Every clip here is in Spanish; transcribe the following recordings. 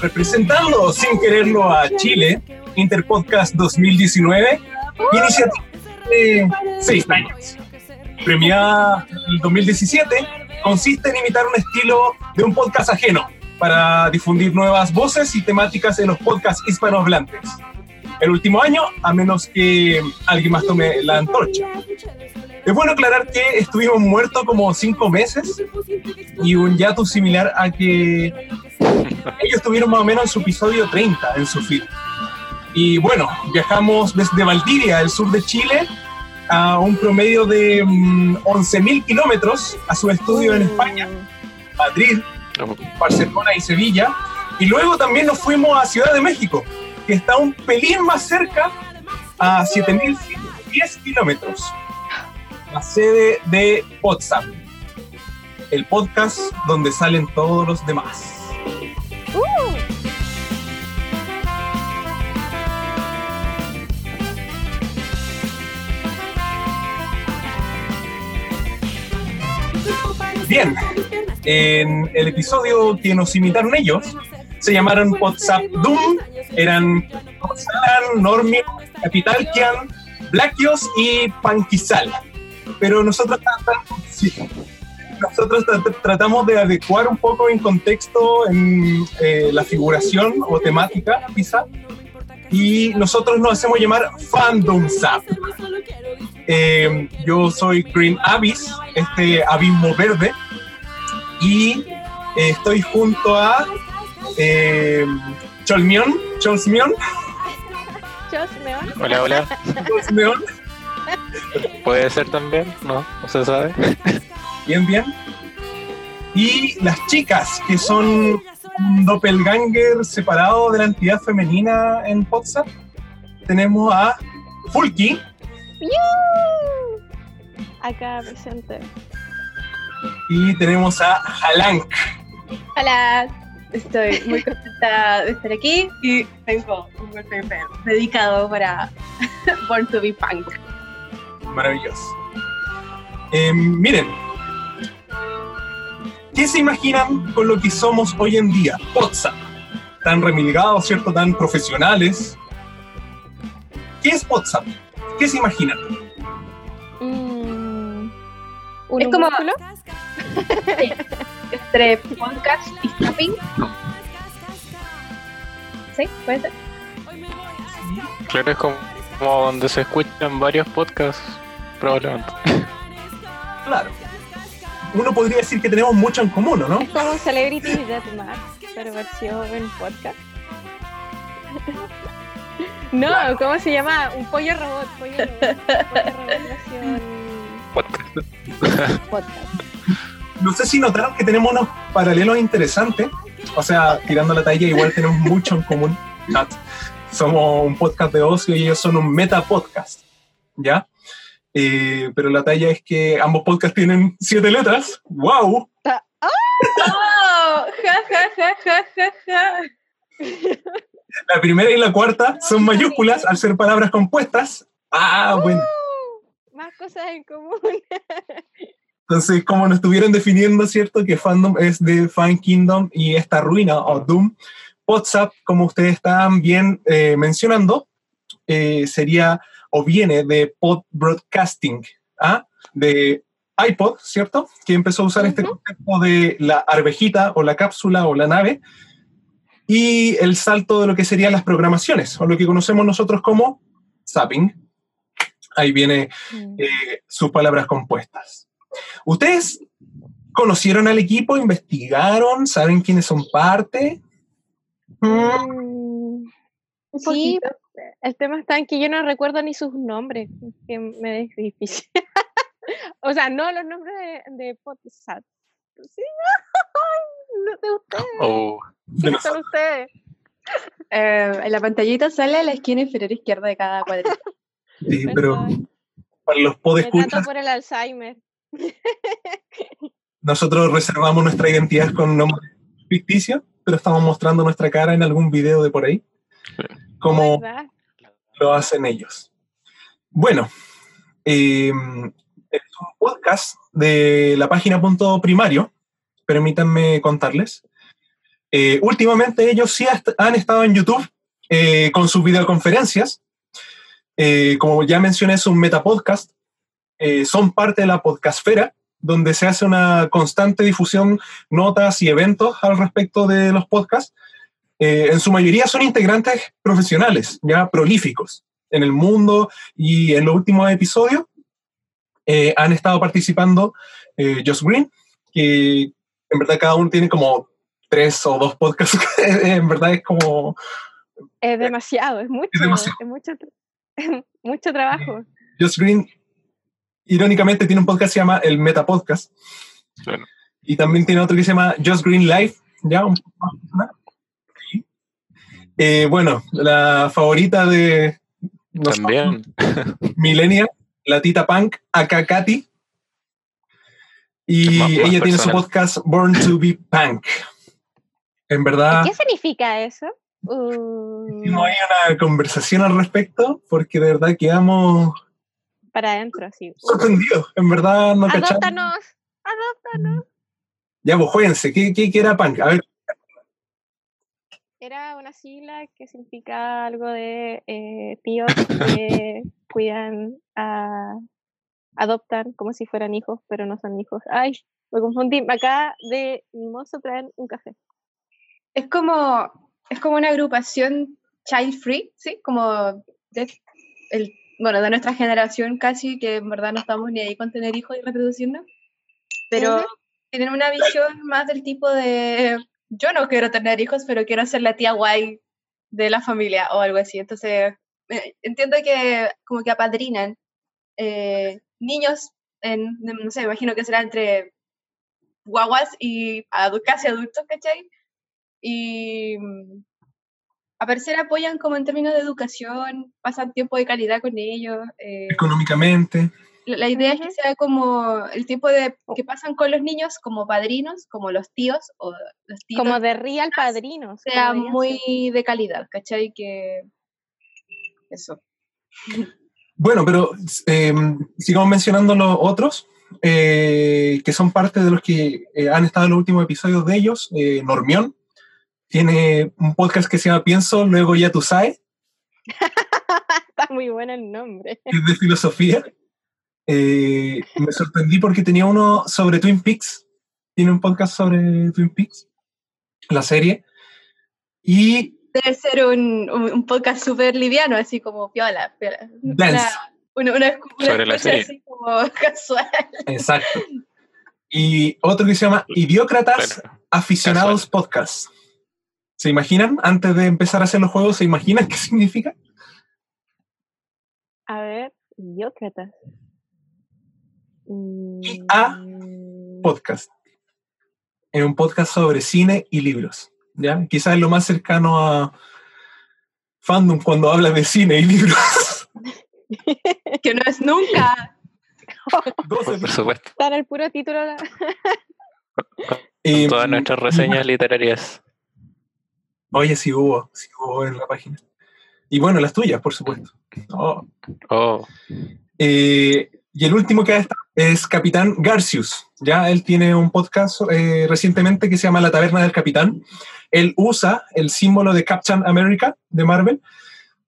representando sin quererlo a Chile, Interpodcast 2019, iniciativa de seis años. Premiada el 2017, consiste en imitar un estilo de un podcast ajeno para difundir nuevas voces y temáticas en los podcasts hispanohablantes. El último año, a menos que alguien más tome la antorcha. Es bueno aclarar que estuvimos muertos como cinco meses y un yato similar a que ellos tuvieron más o menos en su episodio 30 en su feed. Y bueno, viajamos desde Valdivia, el sur de Chile, a un promedio de 11.000 kilómetros a su estudio en España, Madrid, Barcelona y Sevilla. Y luego también nos fuimos a Ciudad de México, que está un pelín más cerca, a 7.110 kilómetros. La sede de WhatsApp, el podcast donde salen todos los demás. Bien, en el episodio que nos imitaron ellos, se llamaron WhatsApp Doom, eran Norman, Normie, Capitalkian, Blackios y Panquisal. Pero nosotros nosotros tratamos de adecuar un poco en contexto en eh, la figuración o temática, quizá, y nosotros nos hacemos llamar Fandom Zap. Eh, yo soy Green Abyss, este abismo verde, y eh, estoy junto a eh, Cholmion, Cholsmion. Hola, hola. Cholsmion. Puede ser también, no, no se sabe. Bien, bien. Y las chicas, que son un doppelganger separado de la entidad femenina en WhatsApp. Tenemos a Fulky. Acá presente. Y tenemos a Halank. Hola, estoy muy contenta de estar aquí y tengo un golpe dedicado para Born to be Punk. Maravilloso. Eh, miren, ¿Qué se imaginan con lo que somos hoy en día? WhatsApp. Tan remilgados, ¿cierto? Tan profesionales. ¿Qué es WhatsApp? ¿Qué se imaginan? Mm, ¿Es como sí. entre podcast y shopping? ¿Sí? ¿Puede ser? Claro, es como, como donde se escuchan varios podcasts, probablemente. Claro uno podría decir que tenemos mucho en común, ¿no? Es como Celebrity Deathmatch, pero versión en podcast. No, ¿cómo se llama? Un pollo robot. Pollo robot. Pollo robot versión Podcast. podcast. No sé si notaron que tenemos unos paralelos interesantes. O sea, tirando la talla, igual tenemos mucho en común. Not. Somos un podcast de ocio y ellos son un meta podcast. ¿Ya? Eh, pero la talla es que ambos podcasts tienen siete letras. ¡Wow! ¡Oh! ¡Ja, ja, ja, ja, ja, ja! La primera y la cuarta son mayúsculas al ser palabras compuestas. Ah, bueno. Uh, más cosas en común. Entonces, como nos estuvieron definiendo, ¿cierto? Que fandom es de Fan Kingdom y esta ruina o Doom. WhatsApp, como ustedes estaban bien eh, mencionando, eh, sería o viene de pod broadcasting, ¿ah? de iPod, ¿cierto? Que empezó a usar este concepto de la arvejita o la cápsula o la nave y el salto de lo que serían las programaciones o lo que conocemos nosotros como zapping. Ahí viene eh, sus palabras compuestas. ¿Ustedes conocieron al equipo, investigaron, saben quiénes son parte? Mm, Mm, Sí. El tema está en que yo no recuerdo ni sus nombres, que me es difícil. o sea, no los nombres de, de podcast. Sí, no, de ustedes. Oh, ¿Quiénes son ustedes? Eh, en la pantallita sale la esquina inferior izquierda de cada cuadrito. Sí, pero para los me podescuchas, por el Alzheimer. nosotros reservamos nuestra identidad con nombre ficticio, pero estamos mostrando nuestra cara en algún video de por ahí, como ¿Verdad? lo hacen ellos. Bueno, eh, es un podcast de la página Punto Primario, permítanme contarles. Eh, últimamente ellos sí han estado en YouTube eh, con sus videoconferencias. Eh, como ya mencioné, es un metapodcast. Son parte de la podcastfera, donde se hace una constante difusión, notas y eventos al respecto de los podcasts. Eh, en su mayoría son integrantes profesionales, ya prolíficos en el mundo y en los últimos episodios eh, han estado participando eh, Josh Green, que en verdad cada uno tiene como tres o dos podcasts, en verdad es como Es demasiado, es mucho. Es, demasiado. mucho, tra- mucho trabajo. Josh Green, irónicamente tiene un podcast que se llama El Meta Podcast Bueno. y también tiene otro que se llama Josh Green Live, ya un poco más personal. Sí. Eh, bueno, la favorita de nosotros, también. Millennial, la Tita Punk, acá Katy. Y Más- más ella tiene su podcast Born to be Punk. En verdad, ¿Qué significa eso? Uh, tuvimos ahí una conversación al respecto porque de verdad quedamos para adentro, sí. sorprendidos. En verdad no cachamos. Adóptanos, adóptanos. Ya, pues jueguense. ¿Qué, qué, qué era punk? A ver, Era una sigla que significa algo de eh, tíos que cuidan a adoptan como si fueran hijos, pero no son hijos. Ay, me confundí. Acá de mozo traen un café. Es como, es como una agrupación child free, ¿sí? Como de, el, bueno, de nuestra generación casi, que en verdad no estamos ni ahí con tener hijos y reproducirnos, pero tienen una visión más del tipo de, yo no quiero tener hijos, pero quiero ser la tía guay de la familia o algo así. Entonces, eh, entiendo que como que apadrinan eh, niños, en, no sé, imagino que será entre guaguas y casi adultos, ¿cachai? Y mm, a parecer apoyan como en términos de educación, pasan tiempo de calidad con ellos. eh, económicamente. La, la idea es que sea como el tiempo de que pasan con los niños como padrinos, como los tíos o los tíos, Como de real padrinos. sea muy ser. de calidad, ¿cachai? Que eso. Bueno, pero eh, sigamos mencionando los otros, eh, que son parte de los que eh, han estado en los últimos episodios de ellos. Eh, Normión tiene un podcast que se llama Pienso, luego ya tú sabes, Está muy bueno el nombre. es de filosofía. Eh, me sorprendí porque tenía uno sobre Twin Peaks. Tiene un podcast sobre Twin Peaks, la serie. Y Debe ser un, un, un podcast súper liviano, así como piola. piola. Dance. Una, una, una, una Sobre la escucha serie. así como casual. Exacto. Y otro que se llama Idiócratas Claro. Aficionados Podcast. ¿Se imaginan? Antes de empezar a hacer los juegos, ¿se imaginan qué significa? A ver, idiócratas. Y a podcast. Es un podcast sobre cine y libros. ¿ya? Quizás es lo más cercano a fandom cuando habla de cine y libros. que no es nunca. Por supuesto. Está en el puro título. Todas nuestras reseñas literarias. Oye, sí hubo, sí hubo en la página. Y bueno, las tuyas, por supuesto. Oh. Oh, Eh, y el último que está es Capitán Garcius. Ya él tiene un podcast eh, recientemente que se llama La Taberna del Capitán. Él usa el símbolo de Captain America de Marvel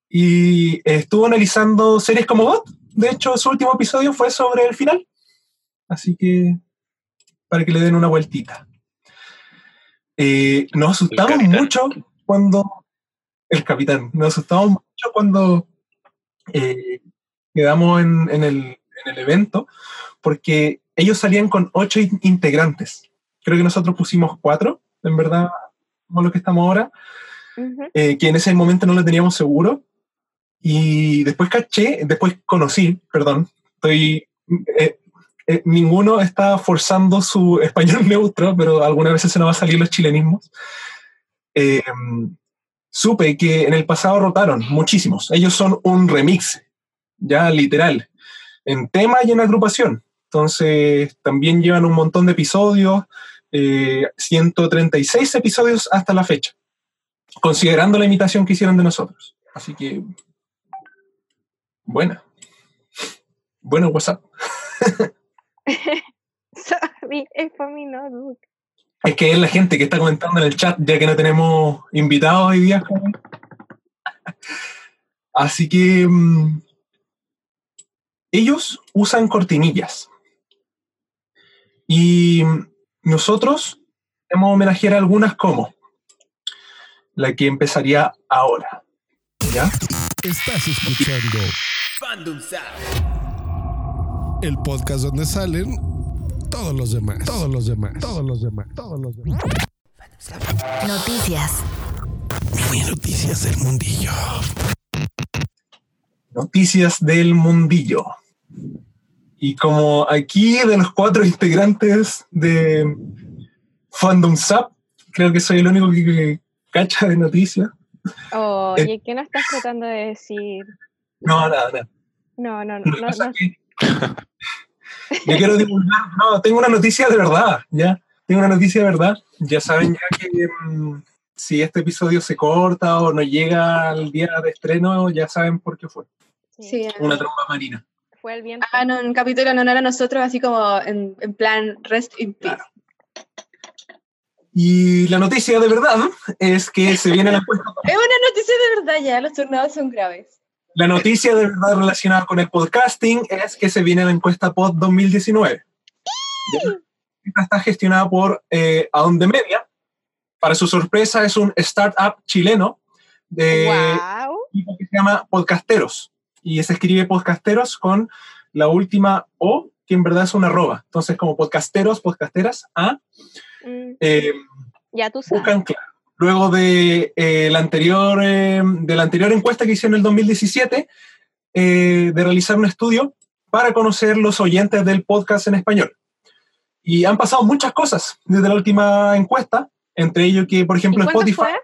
y estuvo analizando series como GOT. De hecho, su último episodio fue sobre el final. Así que para que le den una vueltita. Eh, nos asustamos mucho cuando el capitán, nos asustamos mucho cuando eh, quedamos en, en el, en el evento, porque ellos salían con ocho in- integrantes. Creo que nosotros pusimos cuatro, en verdad, como lo que estamos ahora, Ujú. eh, que en ese momento no lo teníamos seguro. Y después caché, después conocí, perdón, estoy. eh, eh, ninguno está forzando su español neutro, pero algunas veces se nos va a salir los chilenismos. Eh, supe que en el pasado rotaron muchísimos. Ellos son un remix, ya literal, en tema y en agrupación. Entonces, también llevan un montón de episodios, eh, 136 episodios hasta la fecha, considerando la imitación que hicieron de nosotros. Así que, buena. Bueno, WhatsApp. Sorry, es para mi notebook. Es que es la gente que está comentando en el chat, ya que no tenemos invitados hoy día. Así que mm, ellos usan cortinillas. Y nosotros hemos homenajear a algunas como la que empezaría ahora. ¿Ya? Estás escuchando el podcast donde salen todos los demás, todos los demás, todos los demás, todos los demás. Noticias. Mini noticias del mundillo. Noticias del mundillo. Y como aquí de los cuatro integrantes de Fandom Zap, creo que soy el único que, que cacha de noticias. Oye, ¿qué no estás tratando de decir? No, nada, nada. No, no, no. No, que yo quiero divulgar, no, tengo una noticia de verdad, ya. Tengo una noticia de verdad. Ya saben ya que mm, si este episodio se corta o no llega al día de estreno, ya saben por qué fue. Sí. Una tromba marina. Fue el viento. Hagan un capítulo en honor a nosotros, así como en, en plan rest in peace. Y la noticia de verdad es que se viene la encuesta. Es una noticia de verdad ya, los tornados son graves. La noticia de verdad relacionada con el podcasting es que se viene la encuesta Pod 2019. Esta está gestionada por eh, Aonde Media. Para su sorpresa, es un startup chileno de Wow. tipo que se llama Podcasteros. Y se escribe Podcasteros con la última O, que en verdad es una arroba. Entonces, como podcasteros, podcasteras, A, Mm, eh, ya tú sabes. buscan claro. Luego de, eh, la anterior, eh, de la anterior encuesta que hicieron en el 2017, eh, de realizar un estudio para conocer los oyentes del podcast en español. Y han pasado muchas cosas desde la última encuesta, entre ellos que, por ¿Y ejemplo, cuándo Spotify, fue?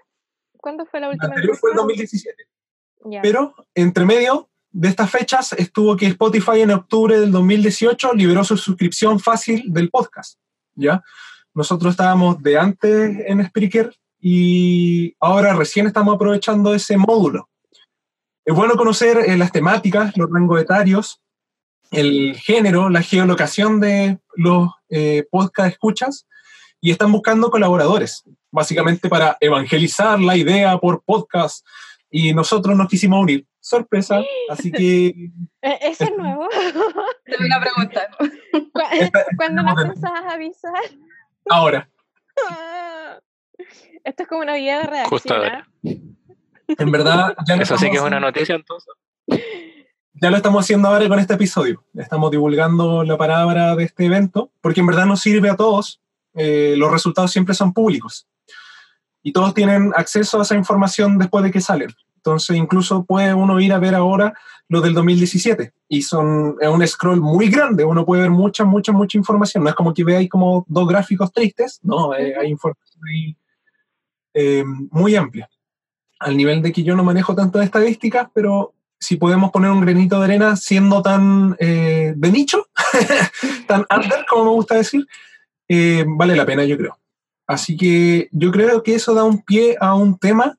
¿Cuándo fue la la última? anterior fue el encuesta? 2017. Ya. Pero entre medio de estas fechas estuvo que Spotify en octubre del 2018 liberó su suscripción fácil del podcast. ¿ya? Nosotros estábamos de antes en Spreaker y ahora recién estamos aprovechando ese módulo. Es bueno conocer eh, las temáticas, los rangos etarios, el género, la geolocación de los eh, podcast escuchas y están buscando colaboradores, básicamente para evangelizar la idea por podcast y nosotros nos quisimos unir. Sorpresa, así que Eh, ¿Ese es nuevo? Te voy a preguntar. ¿Cu- Esta- ¿Cuándo nos pensabas avisar? ahora, Esto es como una guía de redacción. Justo ¿ah? ahora. en verdad, ya lo, Eso sí que es estamos una haciendo- noticia entonces. ya lo estamos haciendo ahora con este episodio. Estamos divulgando la palabra de este evento, porque en verdad nos sirve a todos. eh, los resultados siempre son públicos. y todos tienen acceso a esa información después de que salen. Entonces, incluso puede uno ir a ver ahora lo del 2017 y son es un scroll muy grande, uno puede ver mucha, mucha, mucha información. No es como que veáis como dos gráficos tristes, no, eh, hay información ahí eh, muy amplia. Al nivel de que yo no manejo tantas estadísticas, pero si podemos poner un granito de arena siendo tan eh, de nicho, tan under, como me gusta decir, eh, vale la pena, yo creo. Así que yo creo que eso da un pie a un tema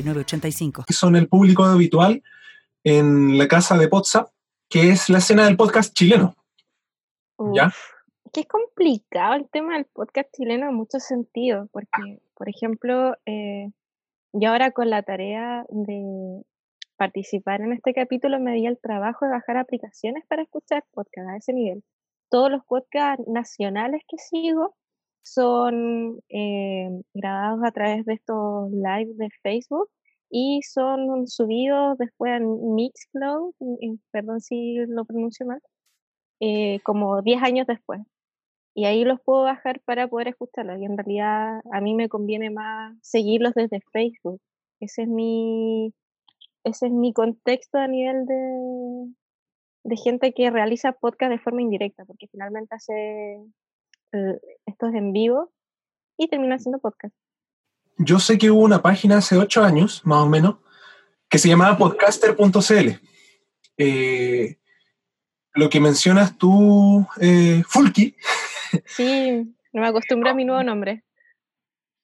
8985. Son el público habitual en la casa de WhatsApp, que es la escena del podcast chileno. ¿Ya? Que es complicado el tema del podcast chileno en muchos sentidos, porque, por ejemplo, eh, yo ahora con la tarea de participar en este capítulo me di el trabajo de bajar aplicaciones para escuchar podcast a ese nivel. Todos los podcasts nacionales que sigo son eh, grabados a través de estos live de Facebook y son subidos después en Mixcloud, en- perdón si lo pronuncio mal, eh, como 10 años después. Y ahí los puedo bajar para poder escucharlos. Y en realidad a mí me conviene más seguirlos desde Facebook. Ese es mi, ese es mi contexto a nivel de, de gente que realiza podcast de forma indirecta, porque finalmente hace eh, estos en vivo y termina haciendo podcast. Yo sé que hubo una página hace ocho años, más o menos, que se llamaba podcaster.cl. Eh, lo que mencionas tú, eh, Fulky, Sí, no me acostumbro a mi nuevo nombre.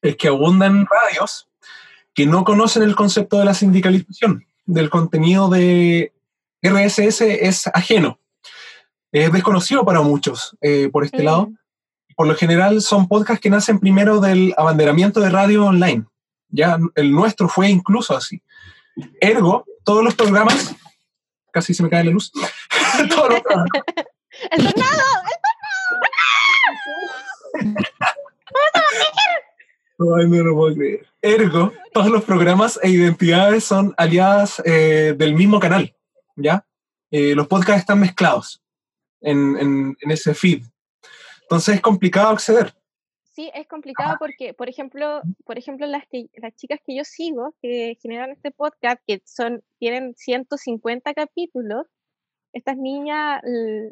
es que abundan radios que no conocen el concepto de la sindicalización, del contenido de RSS es ajeno, es desconocido para muchos eh, por este Mm. lado. Por lo general son podcasts que nacen primero del abanderamiento de radio online. Ya el nuestro fue incluso así. Ergo, todos los programas, casi se me cae la luz, todos los programas ¡El tornado! Ay, no lo puedo creer. Ergo, todos los programas e identidades son aliadas eh, del mismo canal, ¿ya? Eh, los podcasts están mezclados en, en- en ese feed. Entonces es complicado acceder. Sí, es complicado porque, por ejemplo, por ejemplo las, que, las chicas que yo sigo, que generan este podcast, que son, tienen 150 capítulos, estas niñas,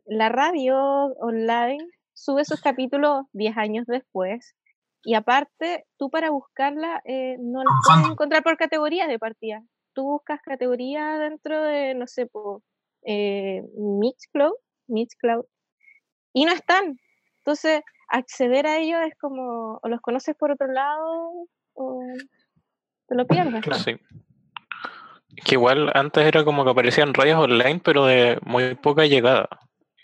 la radio online sube sus capítulos 10 años después. Y aparte, tú para buscarla eh, no la puedes encontrar por categorías de partida. Tú buscas categoría dentro de, no sé, por eh, Mixcloud, Mixcloud, y no están. Entonces, acceder a ellos es como, o los conoces por otro lado, o te lo pierdes. Sí. Que igual antes era como que aparecían radios online, pero de muy poca llegada.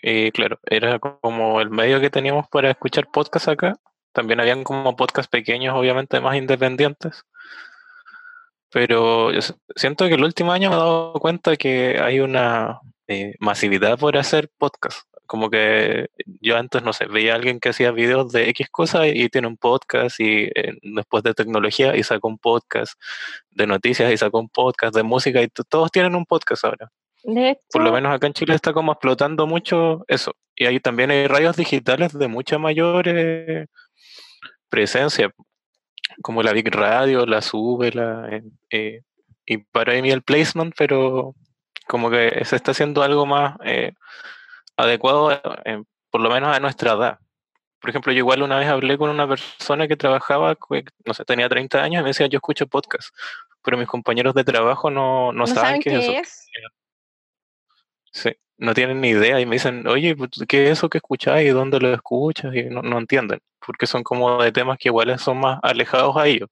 Y claro, era como el medio que teníamos para escuchar podcasts acá. También habían como podcasts pequeños, obviamente más independientes. Pero yo siento que el último año me he dado cuenta que hay una eh, masividad por hacer podcast. Como que yo antes, no sé, veía a alguien que hacía videos de X cosas y, y tiene un podcast y eh, después de tecnología y sacó un podcast de noticias y sacó un podcast de música y todos tienen un podcast ahora. De hecho, Por lo menos acá en Chile está como explotando mucho eso. Y ahí también hay radios digitales de mucha mayor eh, presencia, como la Big Radio, la Sube, la, eh, y para mí el placement, pero como que se está haciendo algo más adecuado, eh, por lo menos a nuestra edad. Por ejemplo, yo igual una vez hablé con una persona que trabajaba, no sé, tenía 30 años y me decía, yo escucho podcast, pero mis compañeros de trabajo no, no, no saben saben qué es eso. es. Sí, no tienen ni idea y me dicen, oye, pues, ¿qué es eso que escuchás y dónde lo escuchas? Y no, no entienden, porque son como de temas que igual son más alejados a ellos.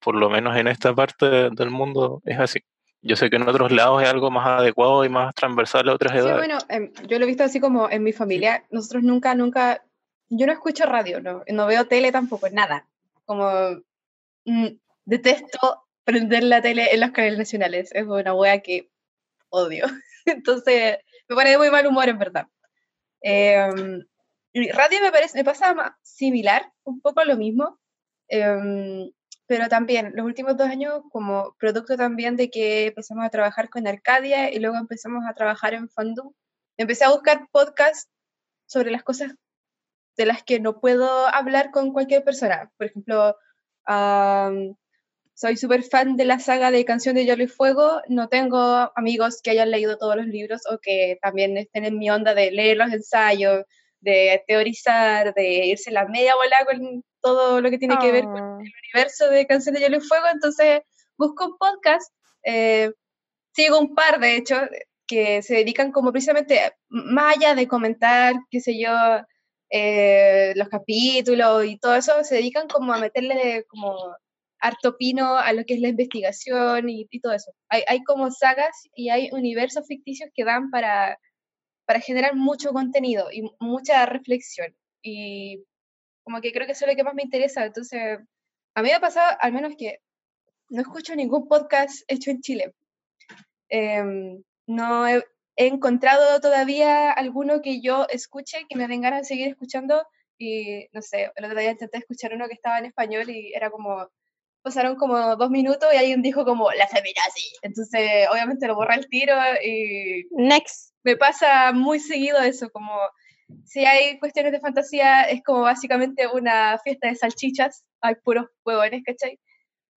Por lo menos en esta parte de- del mundo es así. Yo sé que en otros lados es algo más adecuado y más transversal a otras Sí, edades. bueno, em, yo lo he visto así como en mi familia. Nosotros nunca, nunca, yo no escucho radio, no, no veo tele tampoco, nada. Como mm, detesto prender la tele en los canales nacionales. Es una wea que odio. Entonces, me pone de muy mal humor, en verdad. Y radio me parece, me pasa similar, un poco lo mismo. Em, pero también, los últimos dos años, como producto también de que empezamos a trabajar con Arcadia y luego empezamos a trabajar en Fandom, empecé a buscar podcasts sobre las cosas de las que no puedo hablar con cualquier persona. Por ejemplo, soy súper fan de la saga de Canción de Hielo y Fuego. No tengo amigos que hayan leído todos los libros o que también estén en mi onda de leer los ensayos, de teorizar, de irse la media bola con todo lo que tiene que ver con Ah, el universo de Canción de Hielo y Fuego. Entonces, busco un podcast. eh, sigo un par, de hecho, que se dedican como precisamente, más allá de comentar, qué sé yo, eh, los capítulos y todo eso, se dedican como a meterle como harto pino a lo que es la investigación y, y todo eso. Hay, hay como sagas y hay universos ficticios que dan para, para generar mucho contenido y mucha reflexión. Y como que creo que eso es lo que más me interesa. Entonces, a mí me ha pasado al menos que no escucho ningún podcast hecho en Chile. Em, no he, he encontrado todavía alguno que yo escuche, que me den ganas de seguir escuchando. Y no sé, el otro día intenté escuchar uno que estaba en español y era como, pasaron como dos minutos y alguien dijo como, la feminazi. Entonces, obviamente lo borra el tiro y Next. Me pasa muy seguido eso, como si hay cuestiones de fantasía, es como básicamente una fiesta de salchichas, hay puros huevones, ¿cachai?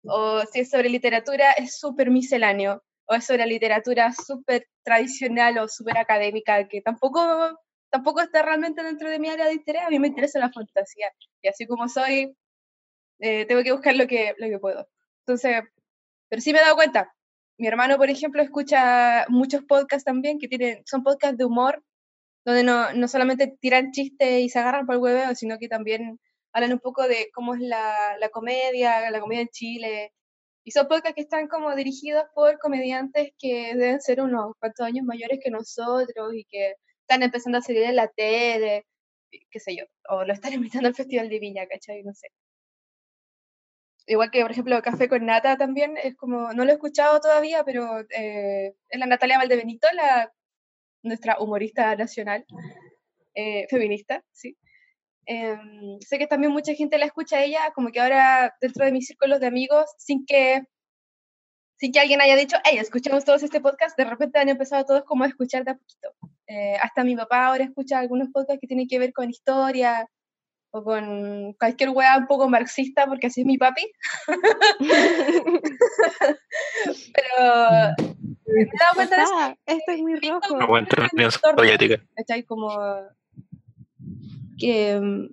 O si es sobre literatura, es súper misceláneo, o es sobre literatura súper tradicional o súper académica, que tampoco, tampoco está realmente dentro de mi área de interés, a mí me interesa la fantasía, y así como soy, eh, tengo que buscar lo que, lo que puedo. Entonces, pero sí me he dado cuenta, mi hermano, por ejemplo, escucha muchos podcasts también que tienen, son podcasts de humor, donde no, no solamente tiran chistes y se agarran por el hueveo, sino que también hablan un poco de cómo es la, la comedia, la comedia en Chile. Y son podcasts que están como dirigidos por comediantes que deben ser unos cuantos años mayores que nosotros y que están empezando a salir en la tele, qué sé yo, o lo están invitando al Festival de Viña, ¿cachai? No sé. Igual que, por ejemplo, Café con Nata también, es como, no lo he escuchado todavía, pero eh, es la Natalia Valdebenito, la, nuestra humorista nacional, eh, feminista, sí. Em, sé que también mucha gente la escucha a ella, como que ahora dentro de mis círculos de amigos, sin que, sin que alguien haya dicho, hey, escuchamos todos este podcast, de repente han empezado todos como a escuchar de a poquito. Eh, hasta mi papá ahora escucha algunos podcasts que tienen que ver con historia o con cualquier weá un poco marxista, porque así es mi papi. Pero me he dado cuenta de eso. Esto es muy rojo. Una buena Unión entorno. Soviética. ¿cachai? Como que mm,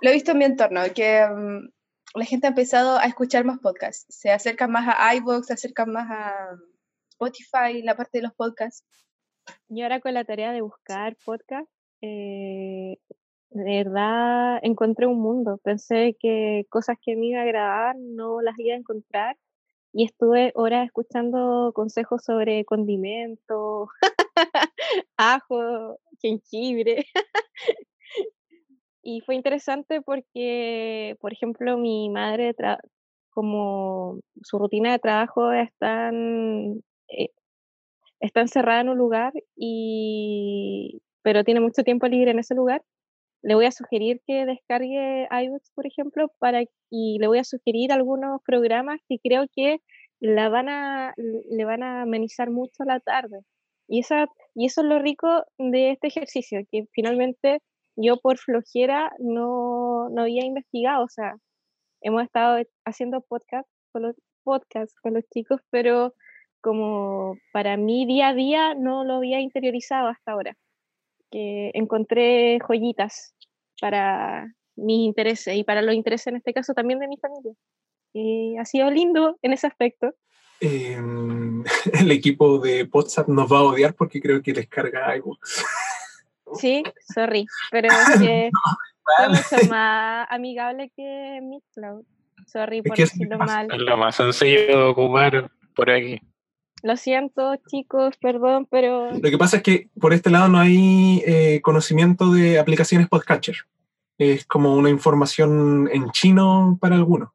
lo he visto en mi entorno, que mm, la gente ha empezado a escuchar más podcasts, se acercan más a iVoox, se acercan más a Spotify, la parte de los podcasts. Y ahora con la tarea de buscar podcast, eh, de verdad encontré un mundo. Pensé que cosas que me iba a agradar no las iba a encontrar. Y estuve horas escuchando consejos sobre condimentos, ajo, jengibre. y fue interesante porque, por ejemplo, mi madre como su rutina de trabajo está, en- eh, está encerrada en un lugar, y, pero tiene mucho tiempo libre en ese lugar, le voy a sugerir que descargue iBooks, por ejemplo, para, y le voy a sugerir algunos programas que creo que la van a, le van a amenizar mucho la tarde. Y, esa, y eso es lo rico de este ejercicio, que finalmente yo por flojera no, no había investigado, o sea, hemos estado haciendo podcast con los, podcast con los chicos, pero como para mí día a día no lo había interiorizado hasta ahora, que encontré joyitas para mis intereses y para los intereses en este caso también de mi familia. Y ha sido lindo en ese aspecto. Eh, el equipo de WhatsApp nos va a odiar porque creo que descarga iBooks. Sí, sorry, pero es que fue mucho más amigable que Mixcloud. Sorry por es decirlo más- mal. Es lo más sencillo de ocupar por aquí. Lo siento, chicos, perdón, pero Lo que pasa es que por este lado no hay eh, conocimiento de aplicaciones podcatcher. Es como una información en chino para algunos.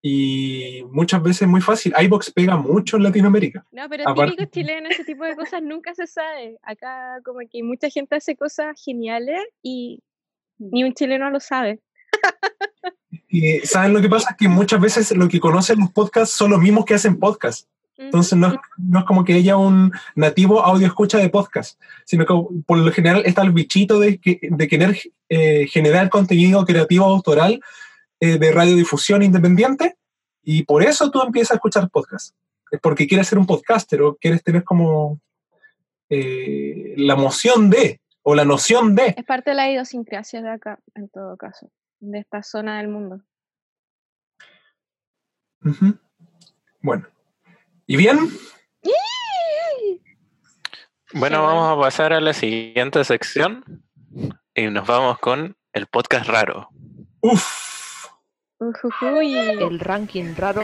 Y muchas veces es muy fácil. iBox pega mucho en Latinoamérica. no, pero Aparte- típico chileno, ese tipo de cosas nunca se sabe. Acá como que mucha gente hace cosas geniales y ni un chileno lo sabe. Y ¿saben lo que pasa? Es que muchas veces lo que conocen los podcasts son los mismos que hacen podcasts. Entonces no es, no es como que haya un nativo audio escucha de podcast, sino que por lo general está el bichito de, de querer eh, generar contenido creativo autoral eh, de radiodifusión independiente y por eso tú empiezas a escuchar podcast. Es porque quieres ser un podcaster o quieres tener como eh, la emoción de o la noción de. Es parte de la idiosincrasia de acá, en todo caso, de esta zona del mundo. Bueno. ¿Y bien? Bueno, vamos a pasar a la siguiente sección y nos vamos con el podcast raro. Uf. Ujujuy. El ranking raro.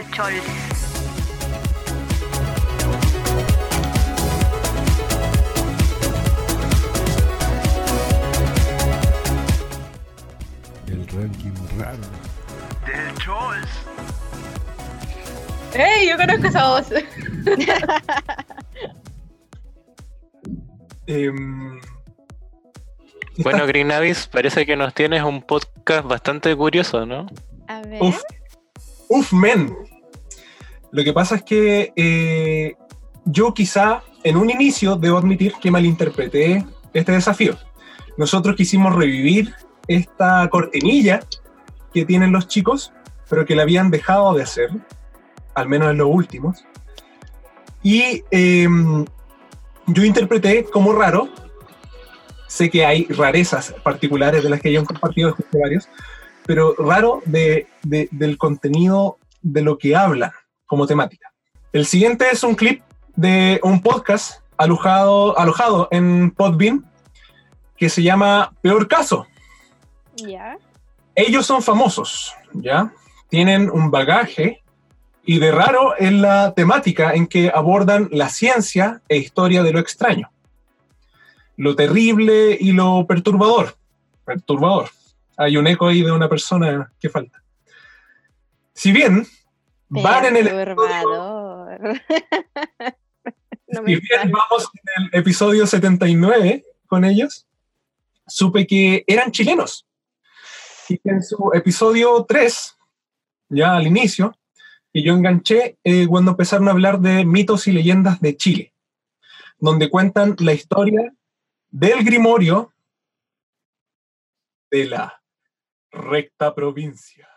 El ranking raro. Del Chols. ¡Ey! Yo conozco esa voz. Em, Bueno, Green Abyss, parece que nos tienes un podcast bastante curioso, ¿no? A ver. Uf, uf, men. Lo que pasa es que eh, yo quizá en un inicio debo admitir que malinterpreté este desafío. Nosotros quisimos revivir esta cortinilla que tienen los chicos, pero que la habían dejado de hacer, al menos en los últimos. Y em, yo interpreté como raro, sé que hay rarezas particulares de las que yo he compartido escuché varios, pero raro de, de- del contenido de lo que hablan como temática. El siguiente es un clip de un podcast alojado, alojado en Podbean que se llama Peor Caso. Ya. Ellos son famosos, ¿ya? Tienen un bagaje y de raro es la temática en que abordan la ciencia e historia de lo extraño. Lo terrible y lo perturbador. Perturbador. Hay un eco ahí de una persona que falta. Si bien van en el Perturbador. no Si bien vamos en el episodio 79 con ellos, supe que eran chilenos. Y que en su episodio 3, ya al inicio, que yo enganché eh, cuando empezaron a hablar de mitos y leyendas de Chile, donde cuentan la historia del Grimorio de la recta provincia.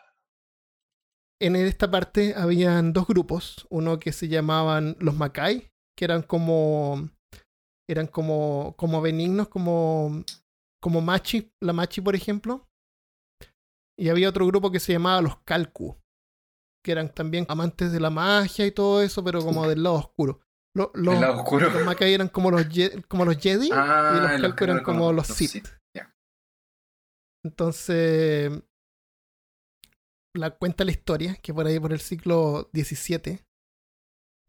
En esta parte habían dos grupos, uno que se llamaban los Macay, que eran como eran como como benignos, como como Machi, la Machi por ejemplo. Y había otro grupo que se llamaba los Calcu, que eran también amantes de la magia y todo eso, pero como del lado oscuro. Lo- los, Del lado oscuro. los Macay eran como los, como los Jedi Ah, y los los Calcu que eran como los los Sith. Entonces, la cuenta la historia, que por ahí por el siglo XVII,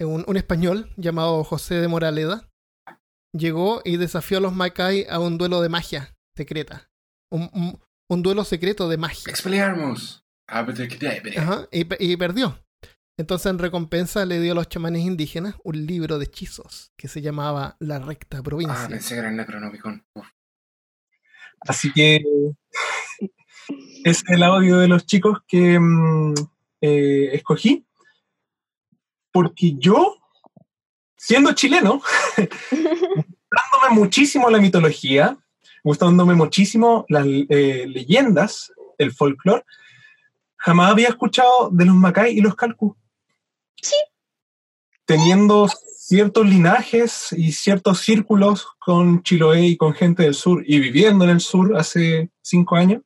un, un español llamado José de Moraleda llegó y desafió a los Macay a un duelo de magia secreta. Un, un- un duelo secreto de magia. Expelliarmus. Ah, que te- Ajá, y, y perdió. Entonces, en recompensa, le dio a los chamanes indígenas un libro de hechizos que se llamaba La Recta Provincia. Ah, pensé que era el Necronomicon. Uf. Así que es el audio de los chicos que mm, eh, escogí. Porque yo, siendo chileno, gustándome muchísimo la mitología, gustándome muchísimo las eh, leyendas, el folclore, jamás había escuchado de los Macay y los Calcu. Sí. Teniendo ciertos linajes y ciertos círculos con Chiloé y con gente del sur y viviendo en el sur hace cinco años,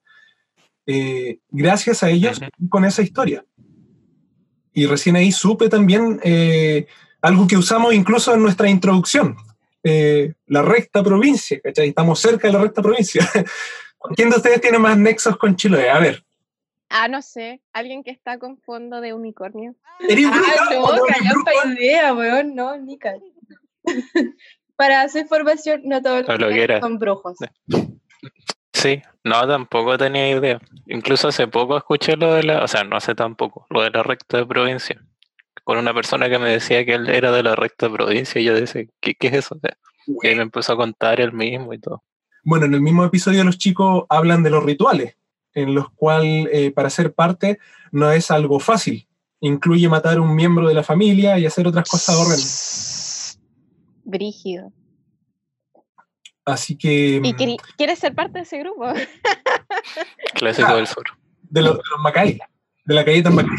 eh, gracias a ellos con esa historia. Y recién ahí supe también eh, algo que usamos incluso en nuestra introducción, eh, la recta provincia, ¿cachai? Estamos cerca de la recta provincia. ¿Quién de ustedes tiene más nexos con Chiloé? A ver. Ah, no sé. Alguien que está con fondo de unicornio. ¿Eres Ah, bruja no, no? callampa idea, weón. No, ni cal. Para su información, no todos No lo los son brujos. Sí, no, tampoco tenía idea. Incluso hace poco escuché lo de la, o sea, no hace tampoco, lo de la recta de provincia. Con una persona que me decía que él era de la recta de provincia y yo decía, ¿qué, qué es eso? O sea, y me empezó a contar él mismo y todo. Bueno, en el mismo episodio los chicos hablan de los rituales, en los cuales eh, para ser parte no es algo fácil. Incluye matar a un miembro de la familia y hacer otras cosas horrendas. Brígido. Así que... ¿Y mm, quieres ser parte de ese grupo? Clásico del sur. De los, de los Macay, de la galleta Macay.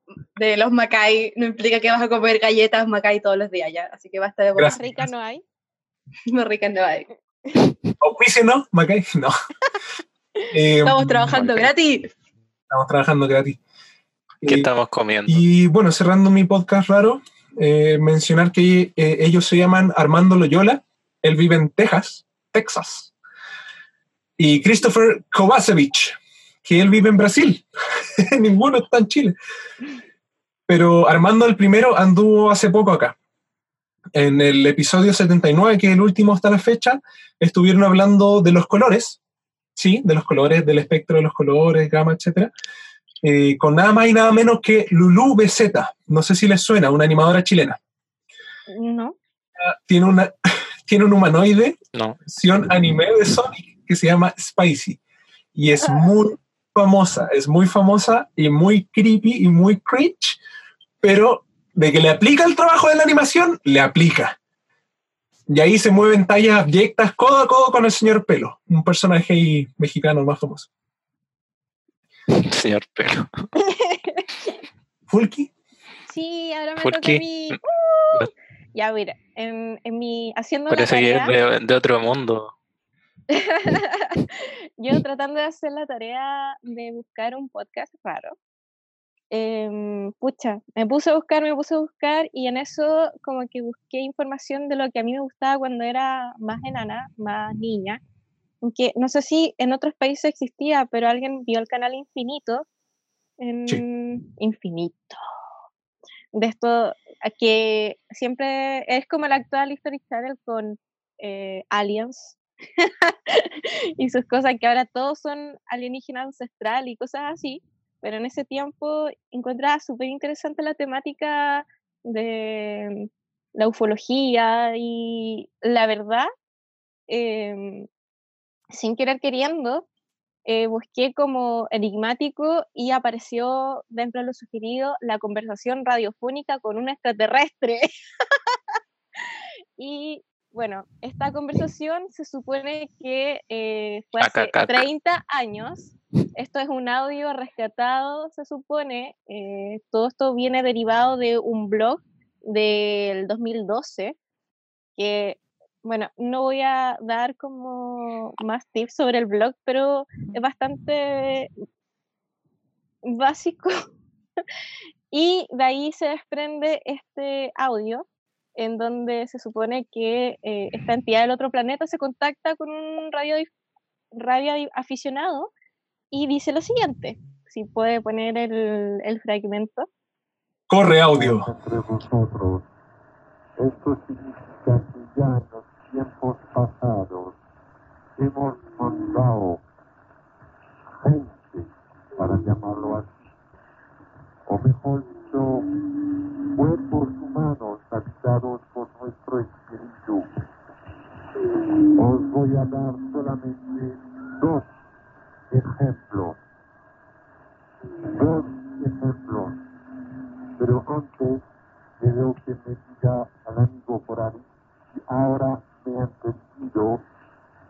de los Macay no implica que vas a comer galletas Macay todos los días ya. Así que basta de Gracias. Rica no hay. Más rica no hay. ¿Auspicio no? ¿Macay? No. Eh, Estamos trabajando gratis. Estamos trabajando gratis. ¿Qué Eh, estamos comiendo? Y bueno, cerrando mi podcast raro, eh, mencionar que eh, ellos se llaman Armando Loyola, él vive en Texas, Texas. Y Christopher Kovacevic, que él vive en Brasil. Ninguno está en Chile. Pero Armando el primero anduvo hace poco acá. En el episodio 79, que es el último hasta la fecha, estuvieron hablando de los colores, sí, de los colores, del espectro de los colores, gama, etcétera eh, con nada más y nada menos que Lulu BZ. No sé si les suena, una animadora chilena. No. Tiene, una, tiene un humanoide, No. versión anime de Sonic, que se llama Spicy. Y es muy famosa, es muy famosa y muy creepy y muy cringe, pero de que le aplica el trabajo de la animación, le aplica. Y ahí se mueven tallas abyectas codo a codo con el señor Pelo, un personaje mexicano más famoso. Señor Pelo. Fulky, Sí, ahora me ¿Por toca a mí. ¡Uh! Ya, mira, en, en mi haciendo Parece que tarea, es de, de otro mundo. yo tratando de hacer la tarea de buscar un podcast raro, em, pucha, me puse a buscar, me puse a buscar y en eso como que busqué información de lo que a mí me gustaba cuando era más enana, más niña. Aunque no sé si en otros países existía, pero alguien vio el canal Infinito. En Infinito. De esto que siempre es como el actual History Channel con eh, aliens y sus cosas que ahora todos son alienígenas ancestral y cosas así, pero en ese tiempo encontraba súper interesante la temática de la ufología y la verdad, em, sin querer queriendo, eh, busqué como enigmático y apareció dentro de lo sugerido la conversación radiofónica con un extraterrestre. y bueno, esta conversación se supone que eh, fue hace 30 años. Esto es un audio rescatado, se supone. Eh, todo esto viene derivado de un blog del 2012 que bueno, no voy a dar como más tips sobre el blog, pero es bastante básico. y de ahí se desprende este audio en donde se supone que eh, esta entidad del otro planeta se contacta con un radio, radio aficionado y dice lo siguiente, si puede poner el, el fragmento. Corre audio. Esto significa que ya en los tiempos pasados hemos mandado gente, para llamarlo así, o mejor dicho, cuerpos humanos habitados por nuestro espíritu. Os voy a dar solamente dos ejemplos. Dos ejemplos. Pero antes deseo que me diga al amigo por ahí si ahora me ha entendido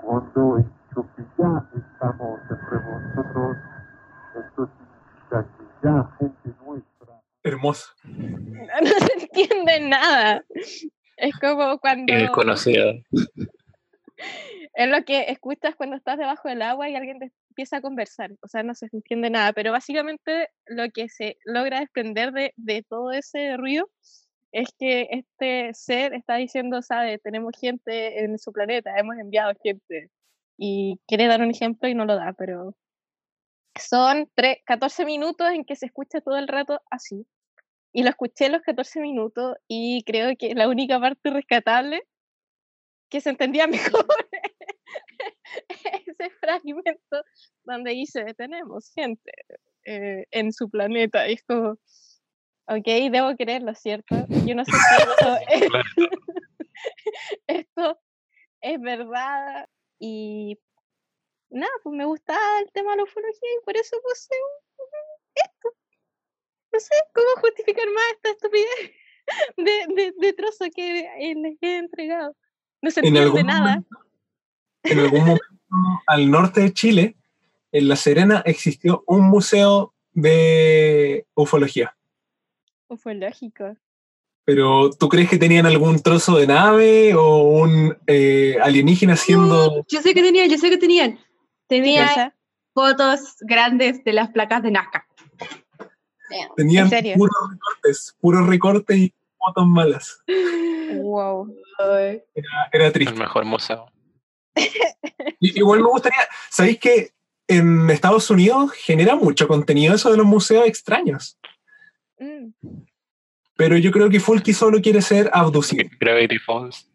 cuando he dicho que ya estamos entre vosotros. Esto significa que ya gente nuestra. Hermoso. No se entiende nada. Es como cuando... Desconocida. Es lo que escuchas cuando estás debajo del agua y alguien te empieza a conversar. O sea, no se entiende nada, pero básicamente lo que se logra desprender de, de todo ese ruido es que este ser está diciendo, sabe, tenemos gente en su planeta, hemos enviado gente. Y quiere dar un ejemplo y no lo da, pero son 3, 14 minutos en que se escucha todo el rato así. Y lo escuché los 14 minutos y creo que la única parte rescatable que se entendía mejor ese fragmento donde dice, tenemos gente eh, en su planeta. Y es como, ok, debo creerlo, ¿cierto? Yo no sé si esto es, esto es verdad. Y nada, pues me gustaba el tema de la ufología y por eso puse esto. No sé cómo justificar más esta estupidez de, de, de trozo que les he entregado. No se En entiende algún nada. momento- En algún momento, al norte de Chile, en La Serena, existió un museo de ufología. Ufológico. Pero, ¿tú crees que tenían algún trozo de nave o un eh, alienígena haciendo... Yo sé que tenían, yo sé que tenían. Tenía Esa. fotos grandes de las placas de Nazca. Tenían puros recortes, puros recortes y fotos malas. Wow. Era, era triste. El mejor museo. Y- Igual me gustaría, ¿sabéis que en Estados Unidos genera mucho contenido eso de los museos extraños? Mm. Pero yo creo que Fulky solo quiere ser abducido. Gravity Falls.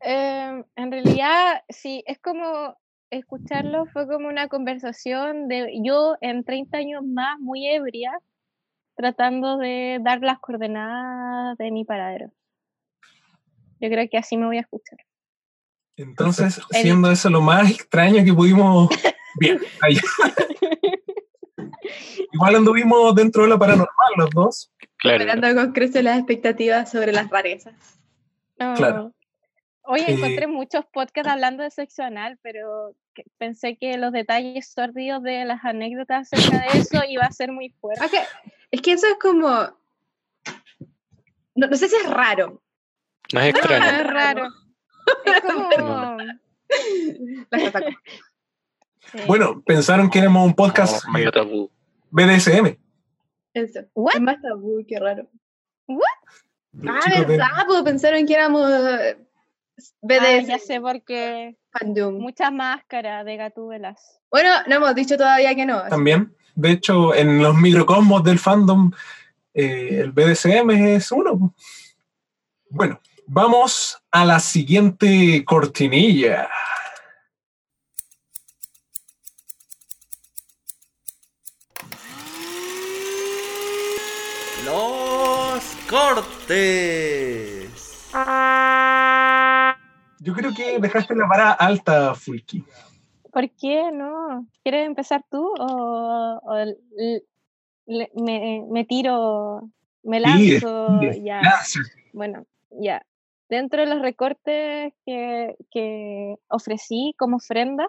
Em, en realidad, sí, es como escucharlo fue como una conversación de yo en 30 años más, muy ebria, tratando de dar las coordenadas de mi paradero. Yo creo que así me voy a escuchar. Entonces, El- siendo eso lo más extraño que pudimos... Bien, ahí. Igual anduvimos dentro de lo paranormal los dos. Esperando con creces las expectativas sobre las rarezas. Claro. Oye, Eh, encontré muchos podcasts hablando de sexo anal, pero que- pensé que los detalles sórdidos de las anécdotas acerca de eso iba a ser muy fuerte. Ok, Es que eso es como. No, no sé si es raro. No es No, extraño. es raro. Es como... Sí. Bueno, pensaron que éramos un podcast medio tabú. BDSM. Eso. ¿What? Es más tabú, qué raro. ¿What? Ah, verdad, pues pensaron que éramos Ah, BDS. ya sé por qué. fandom. Muchas máscaras de gatúbelas. Bueno, no hemos dicho todavía que no. También. De hecho, en los microcosmos del fandom, eh, el BDSM es uno. Bueno, vamos a la siguiente cortinilla. Los cortes. Yo creo que dejaste la vara alta, Fulky. ¿Por qué no? ¿Quieres empezar tú o, o l- le- me, me tiro, me lanzo? tire, ya. lánzate. Bueno, ya. Dentro de los recortes que, que ofrecí como ofrenda,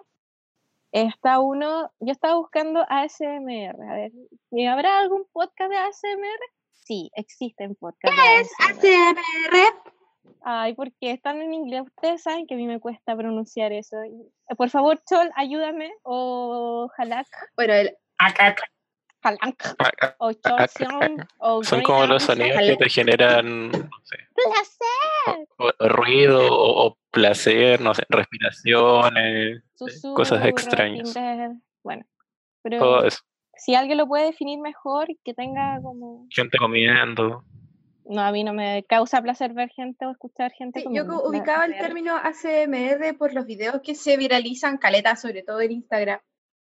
está uno, yo estaba buscando ASMR. A ver, ¿y ¿habrá algún podcast de ASMR? Sí, existen podcasts. ¿Qué de es ASMR? Ay, porque están en inglés. Ustedes saben que a mí me cuesta pronunciar eso. Eh, Por favor, Chol, ayúdame. O Halak. Bueno, el Halak. O Cholseon. O Son como los sonidos que te generan no sé, ¡Placer! o- ruido o, o placer, no sé, respiraciones, cosas extrañas. Bueno, pero Todo eso. si alguien lo puede definir mejor, que tenga como... Gente comiendo. No, a mí no me causa placer ver gente o escuchar gente Sí, yo ubicaba el término ACMR por los videos que se viralizan caleta, sobre todo en Instagram,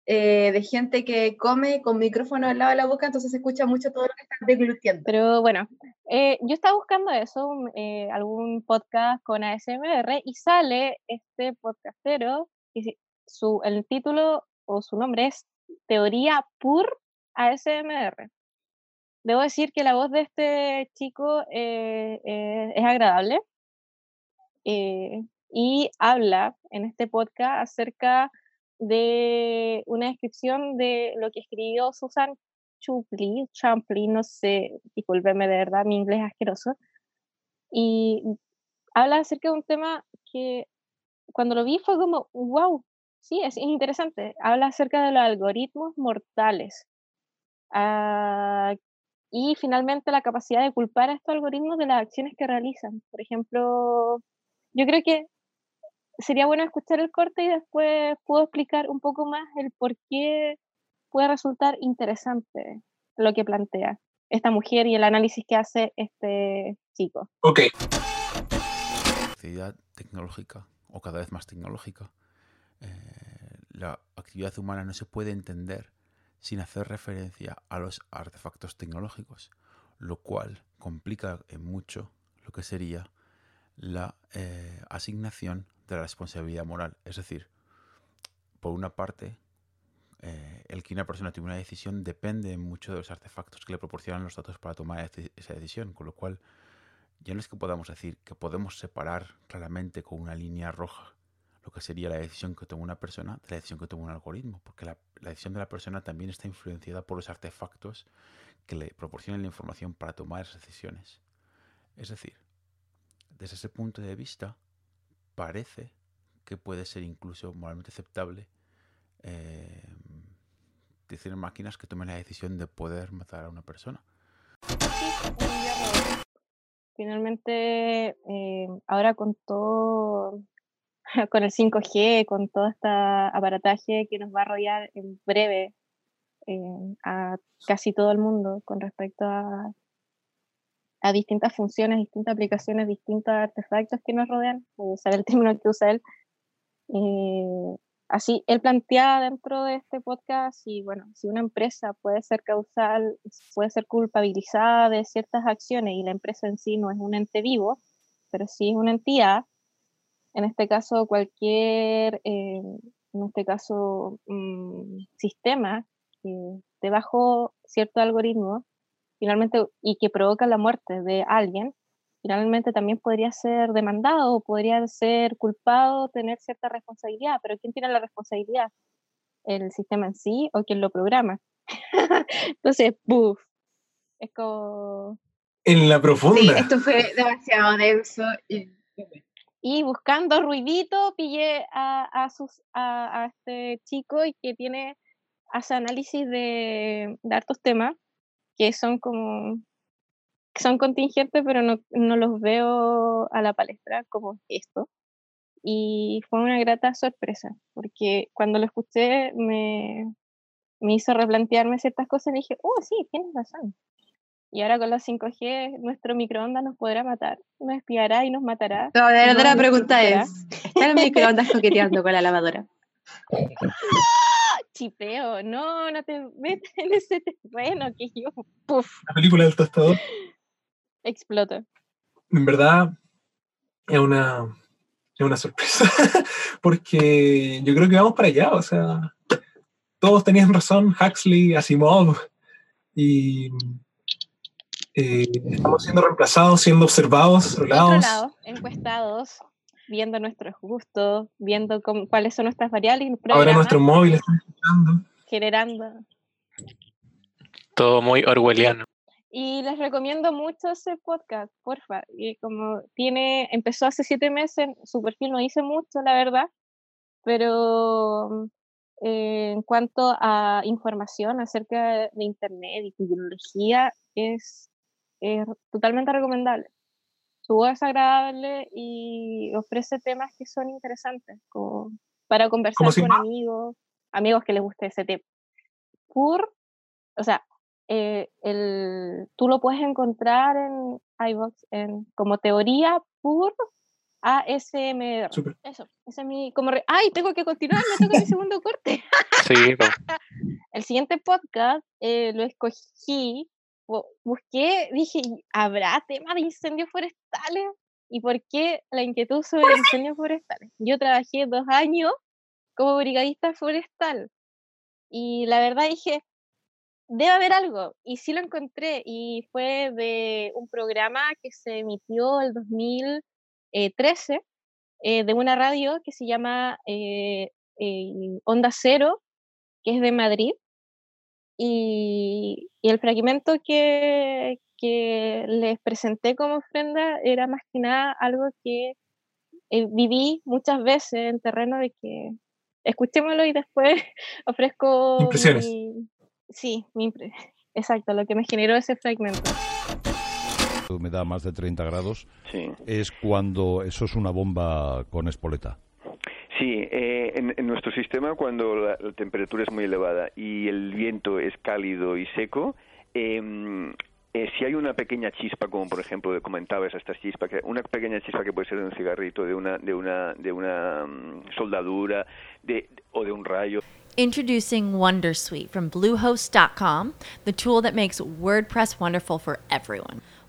eh, de gente que come con micrófono al lado de la boca, entonces se escucha mucho todo lo que están deglutiendo. Pero bueno, eh, yo estaba buscando eso, eh, algún podcast con ASMR, y sale este podcastero, y su, el título o su nombre es Teoría Pur ASMR. Debo decir que la voz de este chico eh, eh, es agradable eh, y habla en este podcast acerca de una descripción de lo que escribió Susan Chupley, Champley, no sé, discúlpeme de verdad, mi inglés es asqueroso, y habla acerca de un tema que cuando lo vi fue como, wow, sí, es interesante, habla acerca de los algoritmos mortales. Ah, y finalmente la capacidad de culpar a estos algoritmos de las acciones que realizan. Por ejemplo, yo creo que sería bueno escuchar el corte y después puedo explicar un poco más el por qué puede resultar interesante lo que plantea esta mujer y el análisis que hace este chico. Ok. actividad tecnológica o cada vez más tecnológica, eh, la actividad humana no se puede entender sin hacer referencia a los artefactos tecnológicos, lo cual complica en mucho lo que sería la eh, asignación de la responsabilidad moral. Es decir, por una parte, eh, el que una persona tome una decisión depende mucho de los artefactos que le proporcionan los datos para tomar esa decisión, con lo cual ya no es que podamos decir que podemos separar claramente con una línea roja lo que sería la decisión que toma una persona de la decisión que toma un algoritmo, porque la, la decisión de la persona también está influenciada por los artefactos que le proporcionan la información para tomar esas decisiones. Es decir, desde ese punto de vista, parece que puede ser incluso moralmente aceptable eh, decir máquinas que tomen la decisión de poder matar a una persona. Finalmente, eh, ahora con todo, con el 5G, con todo este aparataje que nos va a arrollar en breve eh, a casi todo el mundo con respecto a, a distintas funciones, distintas aplicaciones, distintos artefactos que nos rodean, usar el término que usa él. Eh, así, él plantea dentro de este podcast y bueno, si una empresa puede ser causal, puede ser culpabilizada de ciertas acciones y la empresa en sí no es un ente vivo, pero sí es una entidad, en este caso cualquier, eh, en este caso, mm, sistema que esté bajo cierto algoritmo, finalmente, y que provoca la muerte de alguien, finalmente también podría ser demandado, podría ser culpado, tener cierta responsabilidad, pero ¿quién tiene la responsabilidad? ¿El sistema en sí o quien lo programa? Entonces, ¡buf! Es como... En la profunda. Sí, esto fue demasiado denso. Y... Y buscando ruidito, pillé a, a, sus, a, a este chico y que tiene, hace análisis de, de hartos temas, que son como que son contingentes, pero no, no los veo a la palestra como esto. Y fue una grata sorpresa, porque cuando lo escuché me, me hizo replantearme ciertas cosas y dije, oh, sí, tienes razón. Y ahora con los 5G, nuestro microondas nos podrá matar, nos espiará y nos matará. No, la pregunta disfrutará. es, ¿está el microondas coqueteando con la lavadora? ¡Ah! Chipeo, no, no te metas en ese terreno que yo, puf, La película del tostador, exploto. en verdad, es una, es una sorpresa. Porque yo creo que vamos para allá. O sea, todos tenían razón, Huxley, Asimov, y eh, estamos siendo reemplazados, siendo observados, controlados. Encuestados, viendo nuestros gustos, viendo cómo- cuáles son nuestras variables, Ahora nuestros móviles están escuchando. generando. Todo muy orwelliano. Y les recomiendo mucho ese podcast, porfa. Y como tiene, empezó hace siete meses, su perfil no dice mucho, la verdad, pero eh, en cuanto a información acerca de Internet y tecnología, es, es totalmente recomendable. Su voz es agradable y ofrece temas que son interesantes, como para conversar con amigos, amigos que les guste ese tema. Pur, o sea, eh, el, tú lo puedes encontrar en iVoox en, como teoría pur ASMR. Súper. Eso, ese es mi. Como re- ¡Ay! Tengo que continuar, me toca mi segundo corte. Sí. El siguiente podcast eh, lo escogí, busqué, dije, ¿habrá tema de incendios forestales? ¿Y por qué la inquietud sobre incendios forestales? Yo trabajé dos años como brigadista forestal y la verdad dije, debe haber algo. Y sí lo encontré y fue de un programa que se emitió el 2013 eh, de una radio que se llama eh, eh, Onda Cero, que es de Madrid. Y, y el fragmento que, que les presenté como ofrenda era más que nada algo que eh, viví muchas veces en terreno de que escuchémoslo y después ofrezco Impresiones. mi- sí, mi impre- exacto, lo que me generó ese fragmento. humedad más de 30 grados, es cuando eso es una bomba con espoleta. Sí, eh, en, en nuestro sistema cuando la, temperatura es muy elevada y el viento es cálido y seco, em, eh, si hay una pequeña chispa, como por ejemplo comentabas esta chispa, que una pequeña chispa que puede ser de un cigarrito, de una, de una, de una mm, soldadura, de, o de un rayo, Introducing Wondersuite from Bluehost.com, the tool that makes WordPress wonderful for everyone.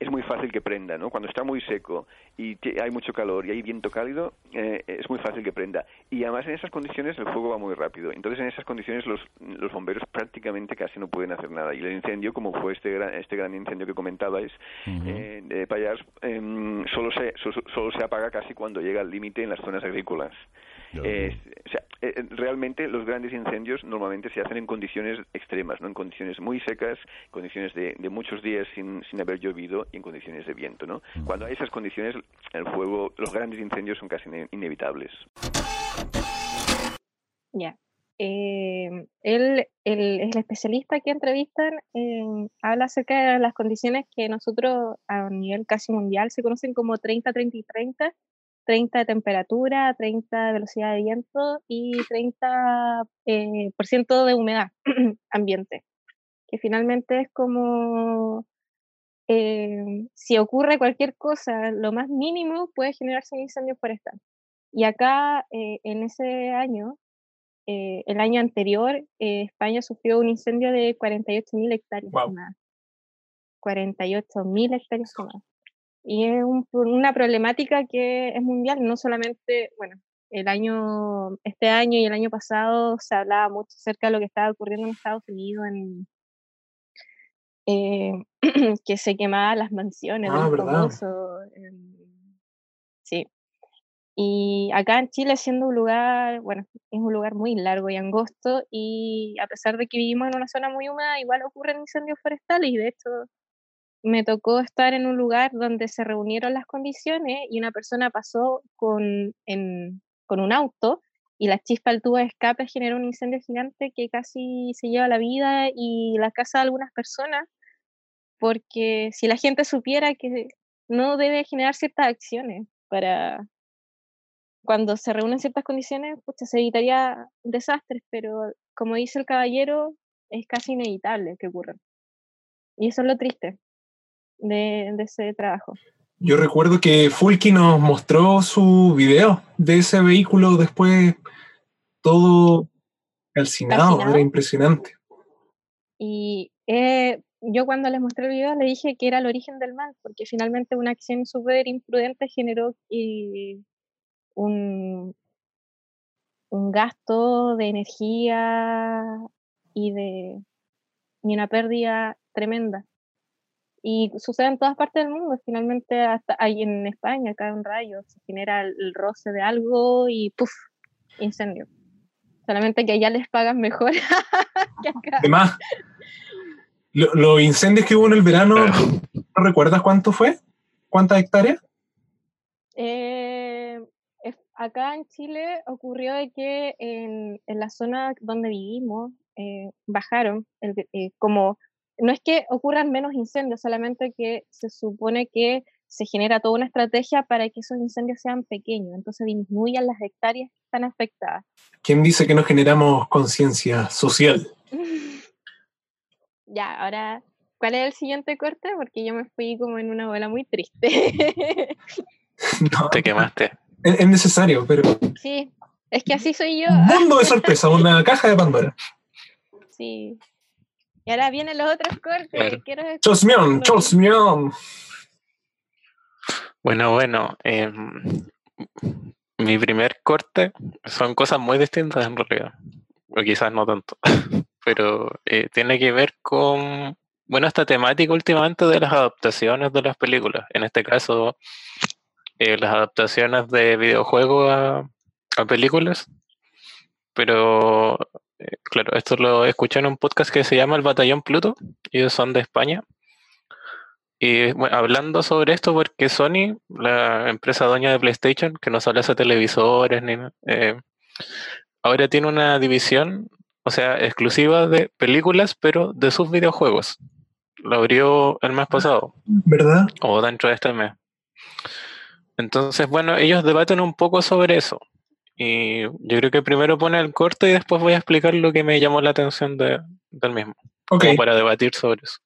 es muy fácil que prenda, ¿no? Cuando está muy seco y hay mucho calor y hay viento cálido, eh, es muy fácil que prenda. Y además en esas condiciones el fuego va muy rápido. Entonces en esas condiciones los, los bomberos prácticamente casi no pueden hacer nada. Y el incendio, como fue este gran, este gran incendio que comentabais eh, de Payars, em, solo, se, so- solo se apaga casi cuando llega al límite en las zonas agrícolas. Eh, o sea, eh, eh, realmente los grandes incendios normalmente se hacen en condiciones extremas, no en condiciones muy secas, condiciones de, de muchos días sin, sin haber llovido y en condiciones de viento. ¿no? Cuando hay esas condiciones, el fuego, los grandes incendios son casi ine- inevitables. Ya. Eh, él, el, el especialista que entrevistan eh, habla acerca de las condiciones que nosotros a nivel casi mundial se conocen como 30, 30 y 30. 30 de temperatura, 30 de velocidad de viento y 30% eh, por ciento de humedad ambiente. que finalmente es como eh, si ocurre cualquier cosa, lo más mínimo puede generarse un incendio forestal. Y acá, eh, en ese año, eh, el año anterior, eh, España sufrió un incendio de 48.000 hectáreas quemadas. 48.000 hectáreas quemadas. Y es un- una problemática que es mundial, no solamente, bueno, el año, este año y el año pasado se hablaba mucho acerca de lo que estaba ocurriendo en Estados Unidos, en, eh, que se quemaban las mansiones Ah, en- Sí. Y acá en Chile, siendo un lugar, bueno, es un lugar muy largo y angosto, y a pesar de que vivimos en una zona muy húmeda, igual ocurren incendios forestales, y de hecho me tocó estar en un lugar donde se reunieron las condiciones y una persona pasó con, con un auto y la chispa del tubo de escape generó un incendio gigante que casi se lleva la vida y la casa de algunas personas, porque si la gente supiera que no debe generar ciertas acciones para cuando se reúnen ciertas condiciones, pucha, se evitaría desastres, pero como dice el caballero, es casi inevitable que ocurran. Y eso es lo triste de, de ese trabajo. Yo recuerdo que Fulky nos mostró su video de ese vehículo después todo calcinado, Calcinado. era impresionante. Y eh, yo cuando les mostré el video le dije que era el origen del mal, porque finalmente una acción súper imprudente generó eh, un, un gasto de energía y de y una pérdida tremenda. Y sucede en todas partes del mundo, finalmente hasta ahí en España cae un rayo, se genera el, roce de algo y ¡puf! incendio. Solamente que allá les pagan mejor que acá. Además, lo- los incendios que hubo en el verano, ¿no recuerdas cuánto fue? ¿Cuántas hectáreas? Eh, acá en Chile ocurrió de que en, en la zona donde vivimos eh, bajaron, el eh, como no es que ocurran menos incendios, solamente que se supone que se genera toda una estrategia para que esos incendios sean pequeños, entonces disminuyan las hectáreas que están afectadas. ¿Quién dice que no generamos conciencia social? Ya, ahora, ¿cuál es el siguiente corte? Porque yo me fui como en una bola muy triste. No, Te quemaste. es, es necesario, pero sí, es que así soy yo. un mundo de sorpresa, una caja de Pandora. Sí. Y ahora vienen los otros cortes. Chosmión, chosmión. Bueno, bueno. em, mi primer corte son cosas muy distintas en realidad. O quizás no tanto. Pero eh, tiene que ver con, bueno, esta temática últimamente de las adaptaciones de las películas. En este caso, eh, las adaptaciones de videojuegos a, a películas. Pero, eh, claro, esto lo escuché en un podcast que se llama El Batallón Pluto. Ellos son de España. Y bueno, hablando sobre esto, porque Sony, la empresa dueña de PlayStation, que no solo hace televisores, ni, eh, ahora tiene una división, o sea, exclusiva de películas, pero de sus videojuegos. Lo abrió el mes pasado, ¿Verdad? o dentro de este mes. Entonces, bueno, ellos debaten un poco sobre eso. Y yo creo que primero pone el corte y después voy a explicar lo que me llamó la atención de- del mismo. Ok. Como para debatir sobre eso.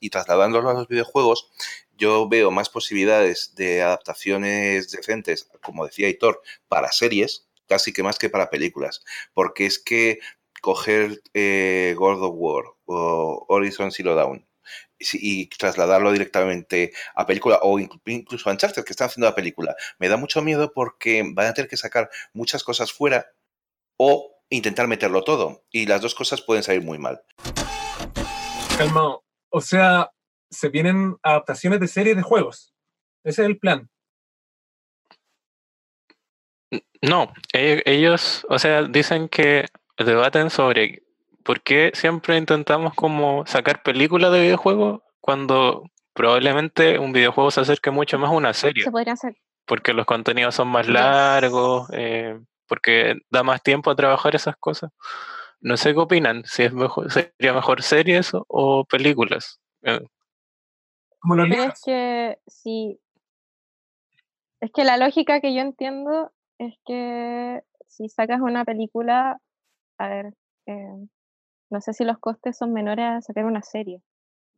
y trasladándolo a los videojuegos, yo veo más posibilidades de adaptaciones decentes, como decía Hitor, para series, casi que más que para películas. Porque es que coger eh, God of War o Horizon Zero Dawn y, trasladarlo directamente a película o inclu- incluso a Uncharted, que están haciendo la película, me da mucho miedo porque van a tener que sacar muchas cosas fuera o intentar meterlo todo. Y las dos cosas pueden salir muy mal. Calmado. O sea, se vienen adaptaciones de series de juegos. Ese es el plan. No, e- ellos, o sea, dicen que debaten sobre por qué siempre intentamos como sacar películas de videojuegos cuando probablemente un videojuego se acerque mucho más a una serie, Se podrían hacer. porque los contenidos son más largos, eh, porque da más tiempo a trabajar esas cosas. No sé qué opinan, si es mejor, sería mejor series o, o películas. Eh, Pero es que sí. Es que la lógica que yo entiendo es que si sacas una película, a ver, eh, No sé si los costes son menores a sacar una serie.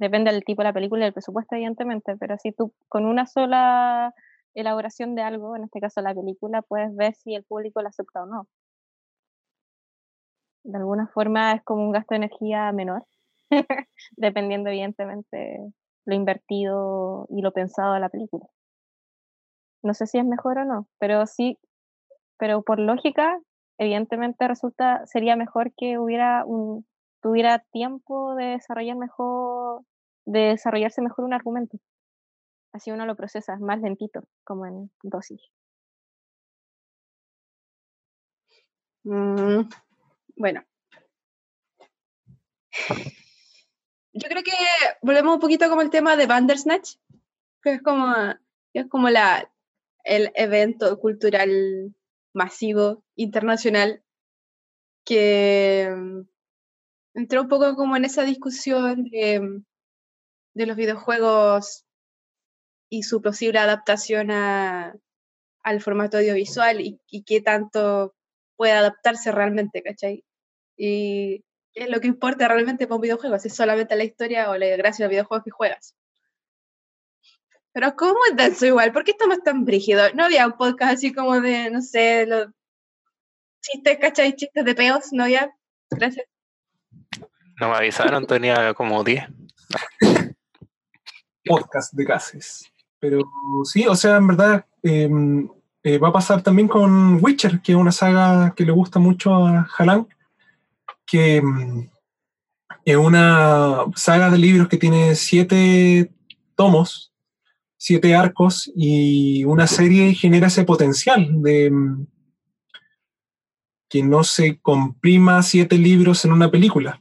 Depende del tipo de la película y del presupuesto, evidentemente, pero si tú con una sola elaboración de algo, en este caso la película, puedes ver si el público la acepta o no. De alguna forma es como un gasto de energía menor, dependiendo evidentemente lo invertido y lo pensado de la película. No sé si es mejor o no, pero sí, pero por lógica, evidentemente resulta, sería mejor que hubiera un, tuviera tiempo de desarrollar mejor, de desarrollarse mejor un argumento. Así uno lo procesa más lentito, como en dosis. Mm, bueno. Yo creo que volvemos un poquito como el tema de Bandersnatch, que es como, es como la, el evento cultural masivo, internacional, que entró un poco como en esa discusión de, mm, de los videojuegos y su posible adaptación a, al formato audiovisual y, qué tanto puede adaptarse realmente, ¿cachai? Y qué es lo que importa realmente para un videojuego, si es solamente la historia o la gracia del videojuego que juegas. Pero ¿cómo es denso igual? ¿Por qué estamos tan brígidos? ¿No había un podcast así como de, no sé, los chistes, ¿cachai? Chistes de peos, ¿no había? Gracias. No me avisaron, tenía como 10. podcast de gases. Pero sí, o sea, en verdad eh, eh, va a pasar también con Witcher, que es una saga que le gusta mucho a Halan, que mm, es una saga de libros que tiene siete tomos, siete arcos, y una serie genera ese potencial de mm, que no se comprima siete libros en una película.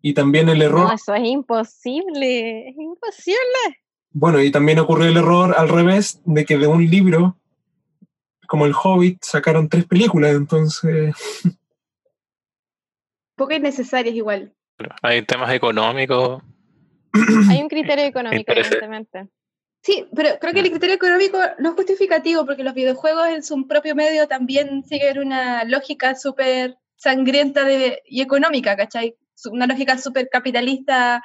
Y también el error... No, eso es imposible, es imposible. Bueno, y también ocurrió el error al revés, de que de un libro, como El Hobbit, sacaron tres películas, entonces... Poco innecesarias igual. Hay temas económicos. Hay un criterio económico, evidentemente. Sí, pero creo que el criterio económico no es justificativo porque los videojuegos en su propio medio también siguen una lógica súper sangrienta de, y económica, ¿cachai? Una lógica súper capitalista.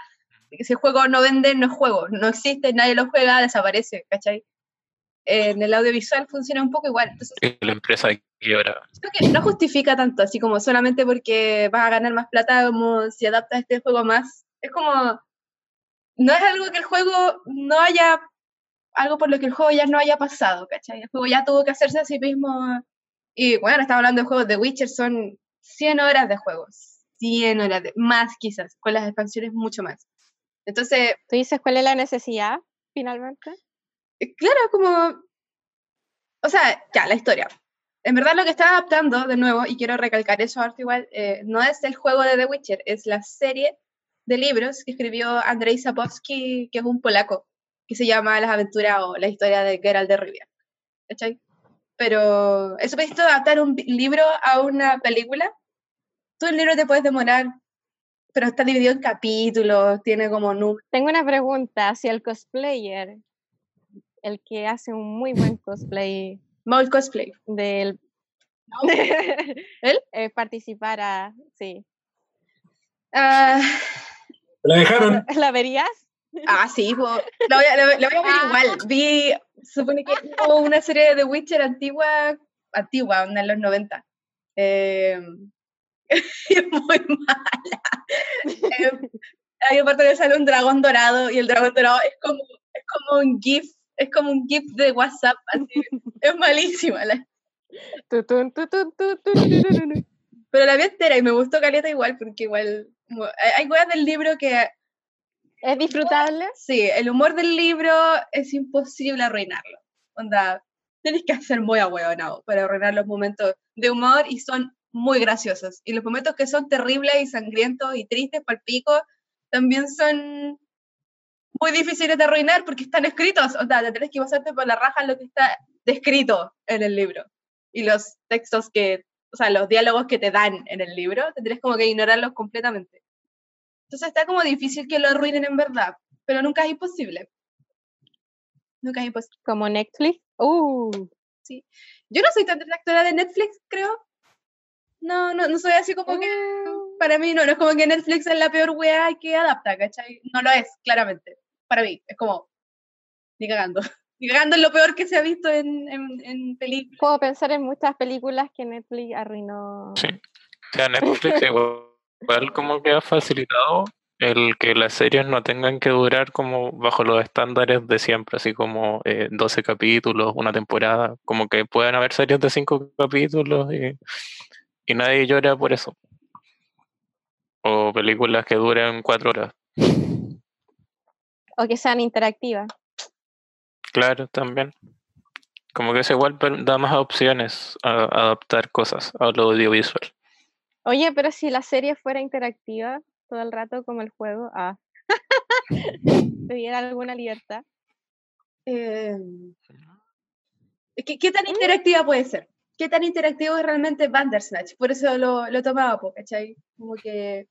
Si el juego no vende, no es juego. No existe, nadie lo juega, desaparece, ¿cachai? En el audiovisual funciona un poco igual. Entonces, la empresa quiebra. creo que no justifica tanto, así como solamente porque vas a ganar más plata, como si adaptas este juego más. Es como, no es algo que el juego no haya, algo por lo que el juego ya no haya pasado, ¿cachai? El juego ya tuvo que hacerse a sí mismo. Y bueno, estamos hablando de juegos de Witcher, son 100 horas de juegos, 100 horas, más quizás, con las expansiones mucho más. Entonces, ¿Tú dices cuál es la necesidad, finalmente? eh, claro, como, o sea, ya, la historia. En verdad lo que está adaptando, de nuevo, y quiero recalcar eso ahora igual, eh, no es el juego de The Witcher, es la serie de libros que escribió Andrzej Sapkowski, que es un polaco, que se llama Las aventuras o la historia de Geralt de Rivia. ¿Cachai? Pero eso esto de adaptar un libro a una película, tú el libro te puedes demorar, pero está dividido en capítulos, tiene como números. Tengo una pregunta. Si el cosplayer, el que hace un muy buen cosplay Mole cosplay. del ¿Él? eh, participara, sí. Ah, La dejaron. ¿La verías? Ah, sí, po. lo voy a, voy ver igual. Vi, supone que hubo una serie de The Witcher antigua, antigua, de los 90. Eh, es muy mala. Eh, hay una parte que sale un dragón dorado y el dragón dorado es como, es como un GIF, es como un GIF de WhatsApp, así. es malísima. La, pero la vi entera y me gustó Caleta igual, porque igual hay, cosas del libro que ¿Es disfrutable? Sí, el humor del libro es imposible arruinarlo. Onda, tienes que hacer muy ahueonado para arruinar los momentos de humor y son muy graciosos. Y los momentos que son terribles y sangrientos y tristes pico también son muy difíciles de arruinar porque están escritos. O sea, te tienes que pasarte por la raja lo que está descrito en el libro. Y los textos que, o sea, los diálogos que te dan en el libro, tendrías como que ignorarlos completamente. Entonces está como difícil que lo arruinen en verdad, pero nunca es imposible. Nunca es imposible. Como Netflix. Uh, Sí. Yo no soy tan detractora de Netflix, creo. No, no, no soy así como que para mí no, no es como que Netflix es la peor weá que adapta, ¿cachai? No lo es, claramente. Para mí, es como, ni cagando. Ni cagando es lo peor que se ha visto en, en, en películas. Puedo pensar en muchas películas que Netflix arruinó. Sí. O sea, Netflix igual, igual como que ha facilitado el que las series no tengan que durar como bajo los estándares de siempre, así como eh, 12 capítulos, una temporada, como que pueden haber series de 5 capítulos y, y nadie llora por eso. O películas que duran 4 horas. O que sean interactivas. Claro, también. Como que eso igual da más opciones a, a adaptar cosas a lo audiovisual. Oye, pero si la serie fuera interactiva todo el rato como el juego, ah, tuviera alguna libertad. Eh, ¿qué, qué tan interactiva puede ser? ¿Qué tan interactivo es realmente Bandersnatch? Por eso lo, lo tomaba, ¿cachai? Como que...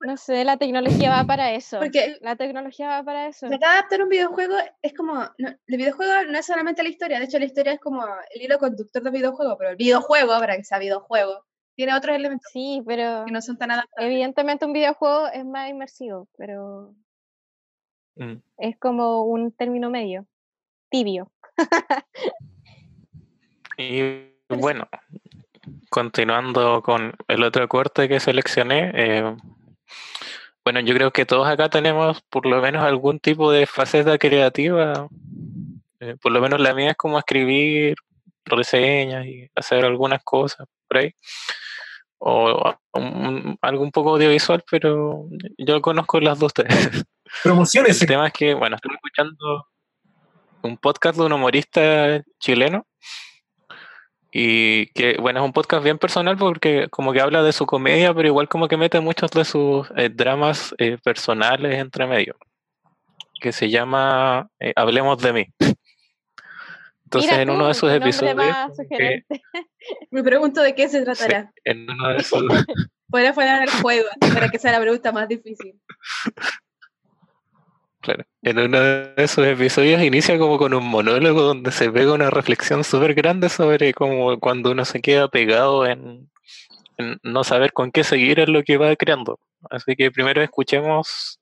No sé, la tecnología va para eso. Porque la tecnología va para eso. Acá adaptar un videojuego es como, no, el videojuego no es solamente la historia, de hecho la historia es como el hilo conductor del videojuego, pero el videojuego, para que sea videojuego, tiene otros elementos Sí, pero que no son tan adaptables. evidentemente un videojuego es más inmersivo, pero Mm. es como un término medio, tibio. Y bueno, continuando con el otro corte que seleccioné, eh, bueno, yo creo que todos acá tenemos por lo menos algún tipo de faceta creativa. eh, por lo menos la mía es como escribir reseñas y hacer algunas cosas por ahí. O un- algo un poco audiovisual, pero yo conozco las dos. Promociones. El tema es que, bueno, estoy escuchando un podcast de un humorista chileno y que, bueno, es un podcast bien personal porque como que habla de su comedia, pero igual como que mete muchos de sus eh, dramas eh, personales entre medio, que se llama eh, Hablemos de mí. Entonces, Mira en uno tú, de sus episodios, que-. Me pregunto de qué se sí, tratará. en uno de esos, Podría poner el juego para que sea la pregunta más difícil. En uno de esos episodios inicia como con un monólogo donde se pega una reflexión súper grande sobre cómo cuando uno se queda pegado en, no saber con qué seguir en lo que va creando. Así que primero escuchemos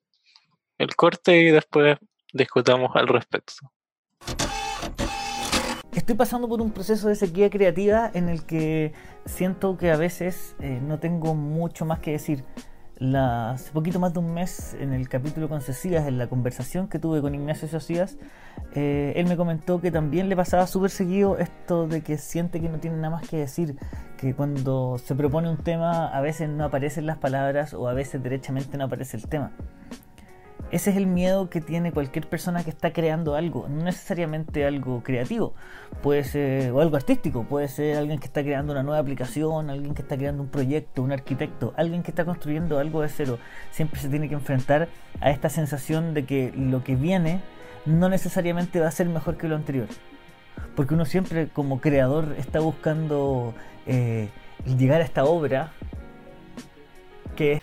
el corte y después discutamos al respecto. Estoy pasando por un proceso de sequía creativa en el que siento que a veces eh, no tengo mucho más que decir. La- hace poquito más de un mes, en el capítulo con Cecías, en la conversación que tuve con Ignacio Socias, eh, él me comentó que también le pasaba súper seguido esto de que siente que no tiene nada más que decir, que cuando se propone un tema a veces no aparecen las palabras o a veces derechamente no aparece el tema. Ese es el miedo que tiene cualquier persona que está creando algo, no necesariamente algo creativo, puede ser o algo artístico, puede ser alguien que está creando una nueva aplicación, alguien que está creando un proyecto, un arquitecto, alguien que está construyendo algo de cero. Siempre se tiene que enfrentar a esta sensación de que lo que viene no necesariamente va a ser mejor que lo anterior, porque uno siempre como creador está buscando eh, llegar a esta obra que es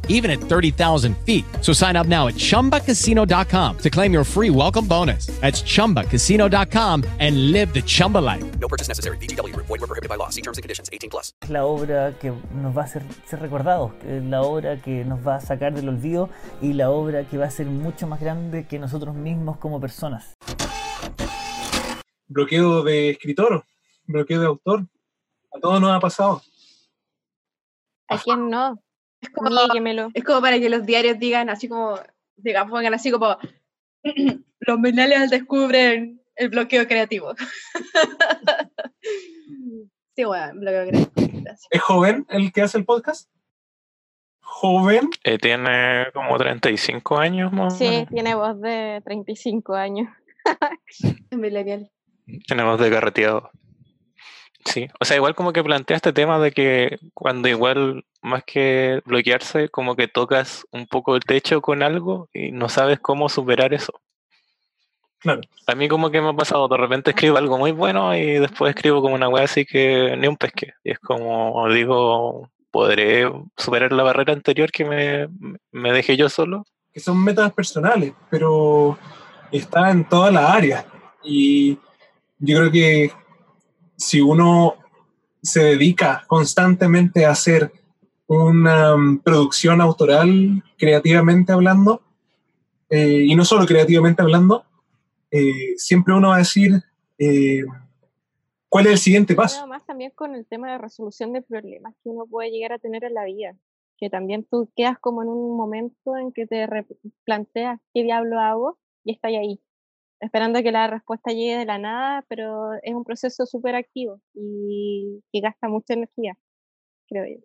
even at 30,000 feet. So sign up now at chumbacasino.com to claim your free welcome bonus. That's chumbacasino.com and live the Chumba life. No purchase necessary. VGW Group. Void were prohibited by law. See terms and conditions. 18 plus. La obra que nos va a hacer ser recordados, la obra que nos va a sacar del olvido y la obra que va a ser mucho más grande que nosotros mismos como personas. Bloqueo de escritor, bloqueo de autor. A todos nos ha pasado. ¿A quién no? Es como, es como para que los diarios digan así como, digan, pongan así como, los millennials descubren el bloqueo creativo. sí, bueno, bloqueo creativo. gracias. ¿Es joven el que hace el podcast? ¿Joven? Eh, tiene como 35 años más Sí, tiene voz de 35 años. Es millennial. Tiene voz de carreteado. Sí, o sea, igual como que plantea este tema de que cuando igual más que bloquearse, como que tocas un poco el techo con algo y no sabes cómo superar eso. Claro. A mí como que me ha pasado, de repente escribo algo muy bueno y después escribo como una wea así que ni un pesque. Y es como digo, ¿podré superar la barrera anterior que me, me dejé yo solo? que son metas personales, pero está en todas las áreas. Y yo creo que si uno se dedica constantemente a hacer una mm, producción autoral, creativamente hablando, eh, y no solo creativamente hablando, eh, siempre uno va a decir eh, cuál es el siguiente paso. Pero más también con el tema de resolución de problemas que uno puede llegar a tener en la vida. Que también tú quedas como en un momento en que te re- planteas qué diablo hago y estás ahí, esperando que la respuesta llegue de la nada, pero es un proceso súper activo y que gasta mucha energía, creo yo.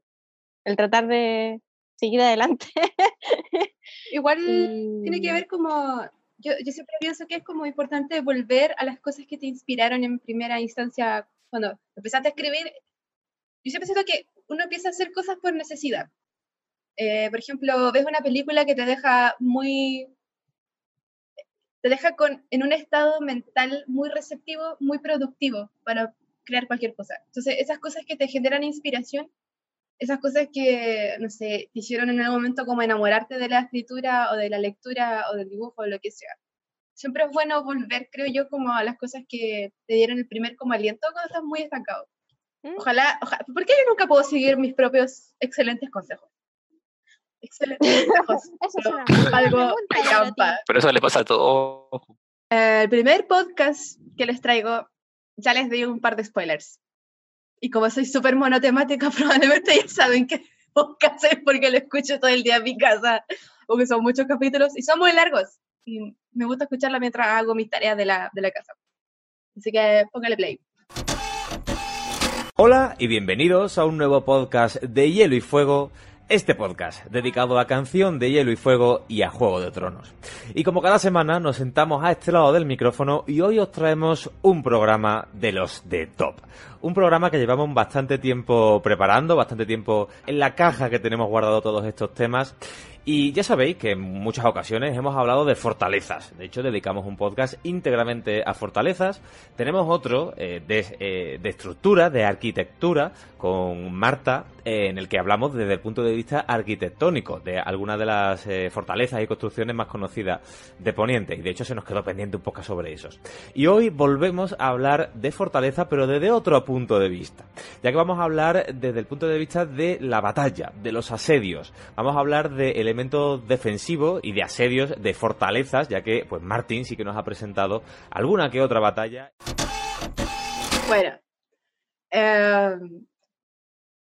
El tratar de seguir adelante. Igual Y- tiene que ver como, yo, yo siempre pienso que es como importante volver a las cosas que te inspiraron en primera instancia cuando empezaste a escribir. Yo siempre siento que uno empieza a hacer cosas por necesidad. Eh, por ejemplo, ves una película que te deja muy, te deja con, en un estado mental muy receptivo, muy productivo para crear cualquier cosa. Entonces, esas cosas que te generan inspiración esas cosas que, no sé, te hicieron en algún momento como enamorarte de la escritura o de la lectura o del dibujo o lo que sea. Siempre es bueno volver, creo yo, como a las cosas que te dieron el primer como aliento cuando estás muy estancado. Ojalá, ojalá, ¿por qué yo nunca puedo seguir mis propios excelentes consejos? Excelentes consejos. Eso es Pero una algo. Pero eso le pasa a todos. Eh, el primer podcast que les traigo, ya les di un par de spoilers. Y como soy súper monotemática, probablemente ya saben que podcast es porque lo escucho todo el día en mi casa, porque son muchos capítulos y son muy largos. Y me gusta escucharla mientras hago mis tareas de la, de la casa. Así que póngale play. Hola y bienvenidos a un nuevo podcast de Hielo y Fuego, este podcast dedicado a canción de Hielo y Fuego y a Juego de Tronos. Y como cada semana nos sentamos a este lado del micrófono y hoy os traemos un programa de los de top. Un programa que llevamos bastante tiempo preparando, bastante tiempo en la caja que tenemos guardado todos estos temas. Y ya sabéis que en muchas ocasiones hemos hablado de fortalezas. De hecho, dedicamos un podcast íntegramente a fortalezas. Tenemos otro eh, eh, de estructura, de arquitectura, con Marta, eh, en el que hablamos desde el punto de vista arquitectónico de algunas de las eh, fortalezas y construcciones más conocidas de Poniente. Y de hecho se nos quedó pendiente un poco sobre esos. Y hoy volvemos a hablar de fortaleza, pero desde otro punto de vista. Ya que vamos a hablar desde el punto de vista de la batalla, de los asedios. Vamos a hablar de elementos defensivos y de asedios de fortalezas, ya que pues Martín sí que nos ha presentado alguna que otra batalla. Bueno, eh,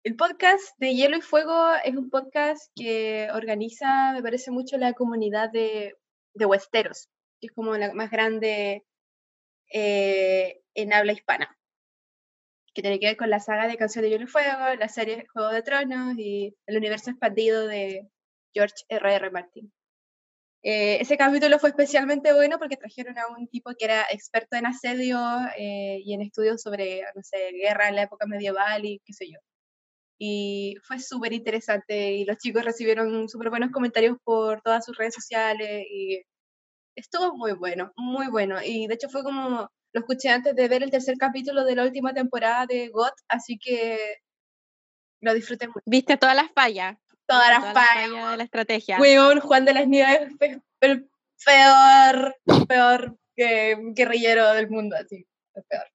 el podcast de Hielo y Fuego es un podcast que organiza, me parece mucho, la comunidad de, de que es como la más grande eh, en habla hispana, que tiene que ver con la saga de Canción de Hielo y Fuego, la serie Juego de Tronos y el universo expandido de George R.R. R. Martin. Eh, ese capítulo fue especialmente bueno porque trajeron a un tipo que era experto en asedio eh, y en estudios sobre, no sé, guerra en la época medieval y qué sé yo. Y fue súper interesante y los chicos recibieron súper buenos comentarios por todas sus redes sociales y estuvo muy bueno, muy bueno. Y de hecho fue como, lo escuché antes de ver el tercer capítulo de la última temporada de GOT, así que lo disfruté mucho. Viste todas las fallas. Todas las Todas fallas. de la estrategia. Weón, Juan de las Nieves fue el peor, peor que guerrillero del mundo, así, el peor.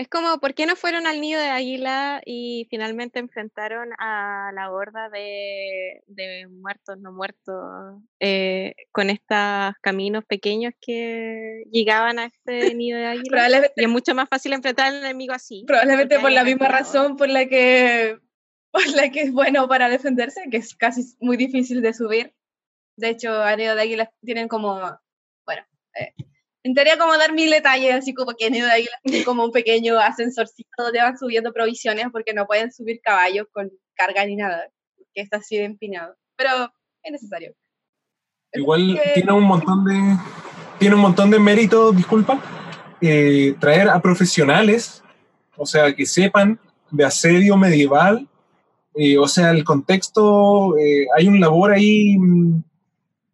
Es como, ¿por qué no fueron al nido de águila y finalmente enfrentaron a la horda de, de muertos, no muertos, eh, con estos caminos pequeños que llegaban a este nido de águila? Probablemente- y es mucho más fácil enfrentar al enemigo así. Probablemente por la misma razón por la que por la que es bueno para defenderse, que es casi muy difícil de subir. De hecho, a Nido de Águila tienen como, bueno, eh, intentaría como dar mil detalles, así como que de tiene como un pequeño ascensorcito donde van subiendo provisiones porque no pueden subir caballos con carga ni nada, que está así de empinado. Pero es necesario. Igual que- tiene un montón de tiene un montón de méritos, disculpa, eh, traer a profesionales, o sea, que sepan de asedio medieval, eh, o sea, el contexto, eh, hay un labor ahí mm,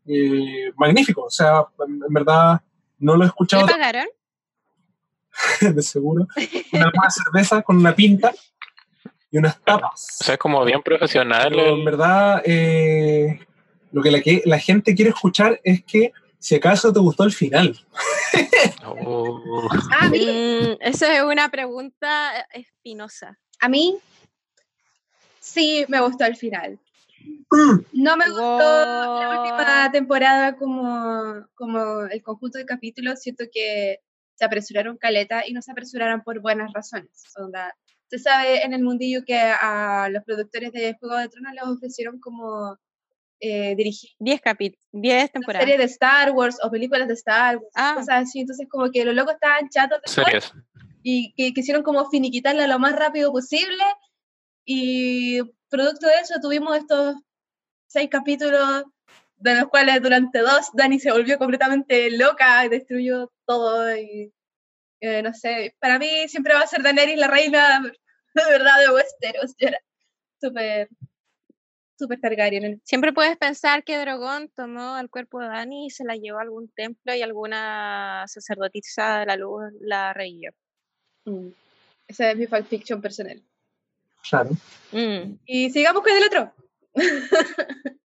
eh, magnífico, o sea, en verdad no lo he ¿Le escuchado pagaron? de seguro, una cerveza con una pinta y unas tapas. O sea, es como bien profesional. Pero en verdad, eh, lo que la, que la gente quiere escuchar es que si acaso te gustó el final. Oh. A mí, Mm, esa es una pregunta eh, espinosa. a mí sí me gustó el final. No me gustó la última temporada como, como el conjunto de capítulos. Siento que se apresuraron caleta y no se apresuraron por buenas razones. Onda, se sabe en el mundillo que a los productores de Juego de Tronos les ofrecieron como eh, dirigir 10 capítulos, 10 temporadas. series de Star Wars o películas de Star Wars, Ah. cosas así. Entonces, como que los locos estaban chatos Series. y que quisieron como finiquitarla lo más rápido posible y producto de eso tuvimos estos seis capítulos de los cuales durante dos Dani se volvió completamente loca y destruyó todo y eh, no sé, para mí siempre va a ser Daenerys la reina de verdad de Westeros, yo era súper súper Targaryen. Siempre puedes pensar que Drogon tomó el cuerpo de Dani y se la llevó a algún templo y alguna sacerdotisa de la luz la reguió. Mm. Esa es mi fanfiction personal. Claro. Mm. Y sigamos con el otro.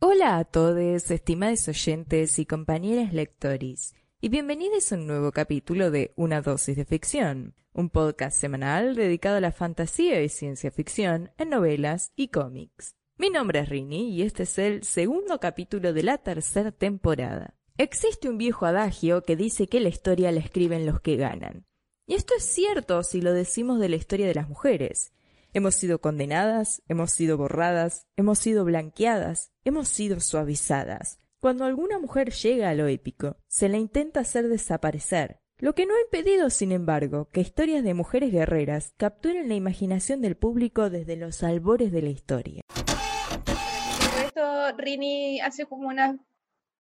Hola a todos, estimados oyentes y compañeras lectores, y bienvenidos a un nuevo capítulo de Una dosis de ficción, un podcast semanal dedicado a la fantasía y ciencia ficción en novelas y cómics. Mi nombre es Rini y este es el segundo capítulo de la tercera temporada. Existe un viejo adagio que dice que la historia la escriben los que ganan. Y esto es cierto si lo decimos de la historia de las mujeres. Hemos sido condenadas, hemos sido borradas, hemos sido blanqueadas, hemos sido suavizadas. Cuando alguna mujer llega a lo épico, se la intenta hacer desaparecer, lo que no ha impedido, sin embargo, que historias de mujeres guerreras capturen la imaginación del público desde los albores de la historia. Por esto Rini hace como una,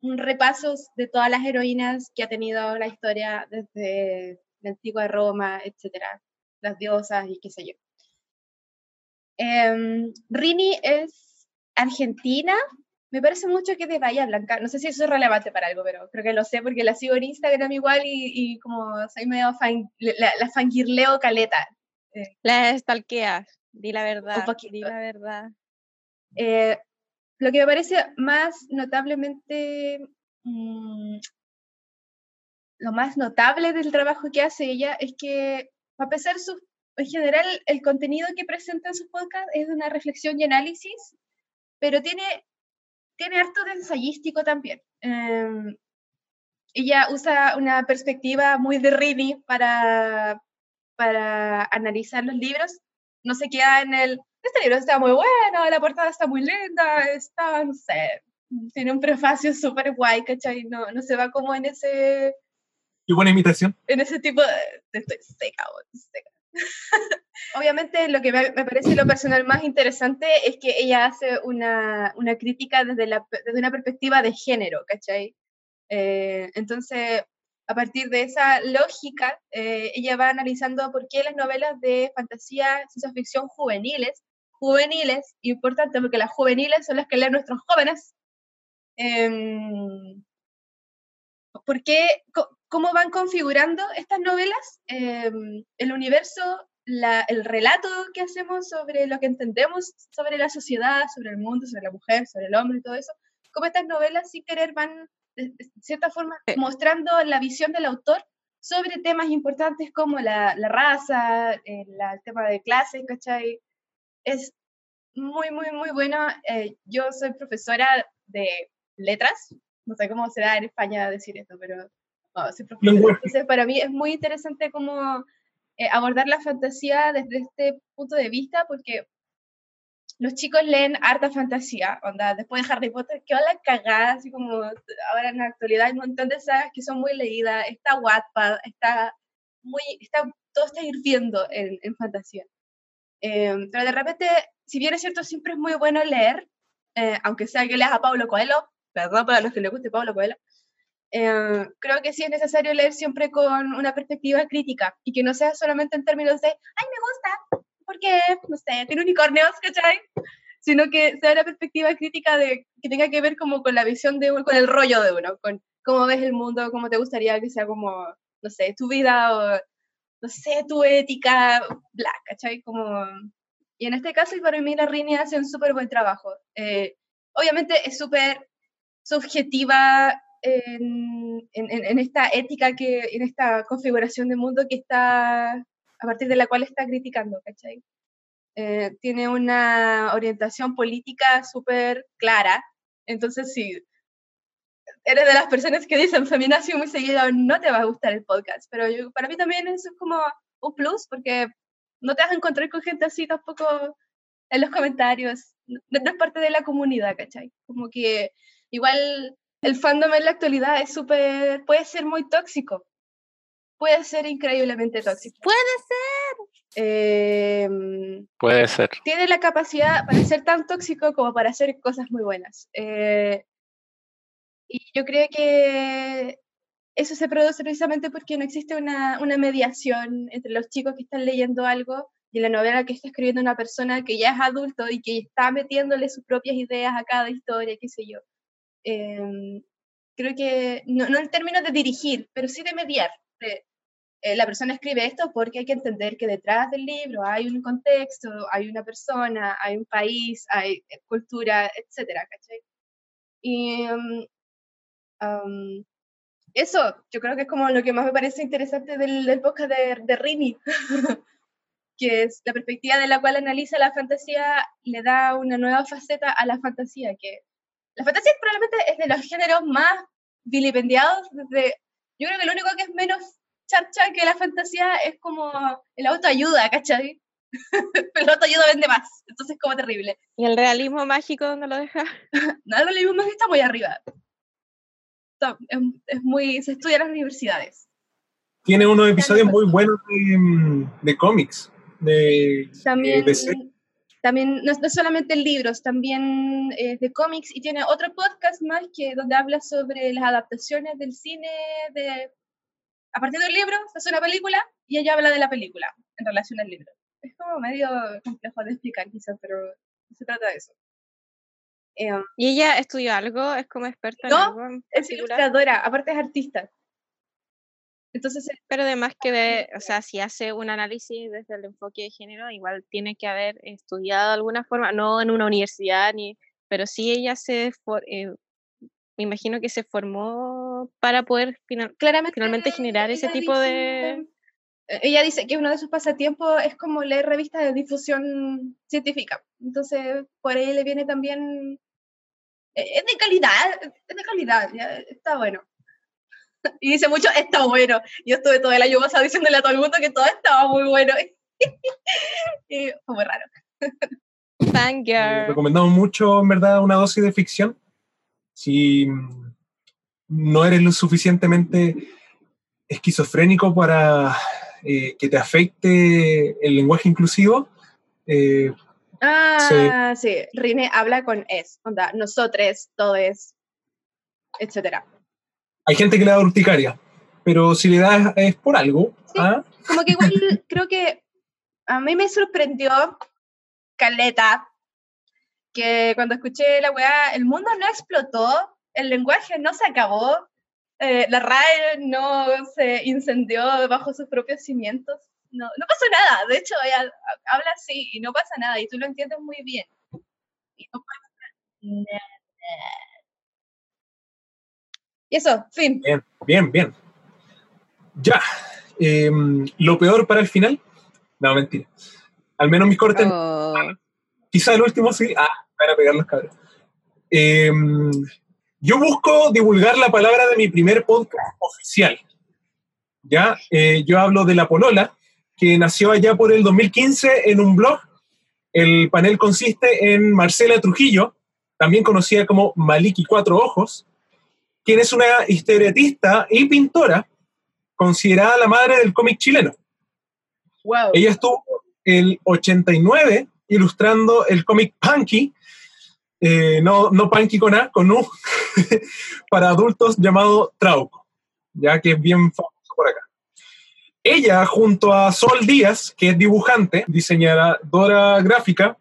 un repaso de todas las heroínas que ha tenido la historia desde la antigua Roma, etcétera, las diosas y qué sé yo. Em, Rini es argentina, me parece mucho que es de Bahía Blanca, no sé si eso es relevante para algo, pero creo que lo sé porque la sigo en Instagram igual y, y como soy medio fan, la, la fangirleo caleta. Eh, La stalkeas, di la verdad, poquito. di la verdad. Eh, lo que me parece más notablemente, mm, lo más notable del trabajo que hace ella es que, a pesar su, en general, el contenido que presenta en sus podcasts es de una reflexión y análisis, pero tiene, tiene harto de ensayístico también. Em, ella usa una perspectiva muy de Rini para, para analizar los libros. No se queda en el, este libro está muy bueno, la portada está muy linda, está, no sé, tiene un prefacio súper guay, ¿cachai? No, no se va como en ese, Qué buena imitación. en ese tipo de, estoy seca, seca. Obviamente lo que me, parece lo personal más interesante es que ella hace una, una crítica desde, la, desde una perspectiva de género, ¿cachai? Eh, entonces, a partir de esa lógica, eh, ella va analizando por qué las novelas de fantasía, ciencia ficción juveniles, juveniles, importante porque las juveniles son las que leen nuestros jóvenes, Em, ¿Por qué, cómo van configurando estas novelas? Em, el universo, la- el relato que hacemos sobre lo que entendemos sobre la sociedad, sobre el mundo, sobre la mujer, sobre el hombre y todo eso, cómo estas novelas sin querer van, de, de cierta forma, mostrando la visión del autor sobre temas importantes como la, la raza, eh, la- el tema de clases, ¿cachai? Es muy, muy, muy bueno. Eh, yo soy profesora de letras, no sé cómo será en España decir esto, pero bueno, soy profesora. Entonces, para mí es muy interesante cómo eh, abordar la fantasía desde este punto de vista, porque los chicos leen harta fantasía, onda, después de Harry Potter, que la cagada, así como ahora en la actualidad hay un montón de sagas que son muy leídas, está Wattpad, está muy, está, todo está hirviendo en, en fantasía. Eh, pero de repente, si bien es cierto, siempre es muy bueno leer, eh, aunque sea que leas a Pablo Coelho, perdón para los que les guste Pablo Coelho, eh, creo que sí es necesario leer siempre con una perspectiva crítica y que no sea solamente en términos de, ay, me gusta, porque, no sé, tiene unicornios, ¿cachai? Sino que sea una perspectiva crítica de, que tenga que ver como con la visión de uno, con el rollo de uno, con cómo ves el mundo, cómo te gustaría que sea como, no sé, tu vida o, no sé, tu ética, bla, ¿cachai? Como... Y en este caso, y para mí, la Rini hace un súper buen trabajo. Eh, obviamente es súper subjetiva en, en, en- esta ética, que, en esta configuración de mundo que está, a partir de la cual está criticando, ¿cachai? Eh, tiene una orientación política súper clara, entonces si eres de las personas que dicen feminazi muy seguido, no te va a gustar el podcast, pero yo- para mí también eso es como un plus, porque no te vas a encontrar con gente así tampoco en los comentarios, no, no es parte de la comunidad, ¿cachai? Como que igual el fandom en la actualidad es súper, puede ser muy tóxico, puede ser increíblemente tóxico. Puede ser. Em, Puede ser. tiene la capacidad para ser tan tóxico como para hacer cosas muy buenas. Eh, y yo creo que eso se produce precisamente porque no existe una, una mediación entre los chicos que están leyendo algo y la novela que está escribiendo una persona que ya es adulto y que está metiéndole sus propias ideas a cada historia, qué sé yo. Em, creo que, no, no en términos de dirigir, pero sí de mediar. de, eh, la persona escribe esto porque hay que entender que detrás del libro hay un contexto, hay una persona, hay un país, hay eh, cultura, etcétera. Y mm, am, eso, yo creo que es como lo que más me parece interesante del, del podcast de, de Rini, que es la perspectiva de la cual analiza la fantasía, le da una nueva faceta a la fantasía, que la fantasía probablemente es de los géneros más vilipendiados desde, yo creo que lo único que es menos charcha que la fantasía es como el autoayuda, ¿cachai? Pero el autoayuda vende más, entonces es como terrible. ¿Y el realismo mágico dónde lo deja? No, el realismo mágico está muy arriba. Está- es, es muy, se estudia en las universidades. Tiene unos episodios muy buenos de, mm, de cómics. De, También, de. También no, no solamente libros, también eh, de cómics y tiene otro podcast más que donde habla sobre las adaptaciones del cine de a partir del libro se hace una película y ella habla de la película en relación al libro. Es como medio complejo de explicar quizás, pero se trata de eso. Eh, ¿Y ella estudió algo? ¿Es como experta en No, algo en es ilustradora, aparte es artista. Entonces, Pero además que ve, o sea, si hace un análisis desde el enfoque de género, igual tiene que haber estudiado de alguna forma, no en una universidad, ni, pero sí ella se, for- eh, me imagino que se formó para poder final- Claramente, finalmente generar ese tipo de... dice- eh, ella dice que uno de sus pasatiempos es como leer revistas de difusión científica. Entonces, por ahí le viene también... eh, Es de calidad, es de calidad, ya, está bueno. Y dice mucho, está bueno. Yo estuve todo el año pasado diciéndole a todo el mundo que todo estaba muy bueno. y fue muy raro. Fangirl. Recomendamos mucho, en verdad, una dosis de ficción. Si mm, no eres lo suficientemente esquizofrénico para eh, que te afecte el lenguaje inclusivo, eh, Ah, sí. Rine habla con es, onda, nosotros, todes, etcétera. Hay gente que le da urticaria, pero si le da es por algo. ¿ah? Como que igual creo que a mí me sorprendió Caleta que cuando escuché la weá, el mundo no explotó el lenguaje no se acabó, eh, la RAE no se incendió bajo sus propios cimientos. No, no pasó nada, de hecho ella habla así y no pasa nada y tú lo entiendes muy bien. Y no pasa nada. Y eso, fin. Bien, bien, bien. Ya. em, lo peor para el final. No, mentira. Al menos mis cortes. Quizá el último sí. Ah, van a pegar los cabros. Em, yo busco divulgar la palabra de mi primer podcast oficial. Ya, Eh, yo hablo de La Polola, que nació allá por el 2015 en un blog. El panel consiste en Marcela Trujillo, también conocida como Maliki Cuatro Ojos, quien es una historietista y pintora considerada la madre del cómic chileno. Ella estuvo el 89 ilustrando el cómic Punky, eh, no, no Punky con A, con U, para adultos llamado Trauco, ya que es bien famoso por acá. Ella, junto a Sol Díaz, que es dibujante, diseñadora gráfica,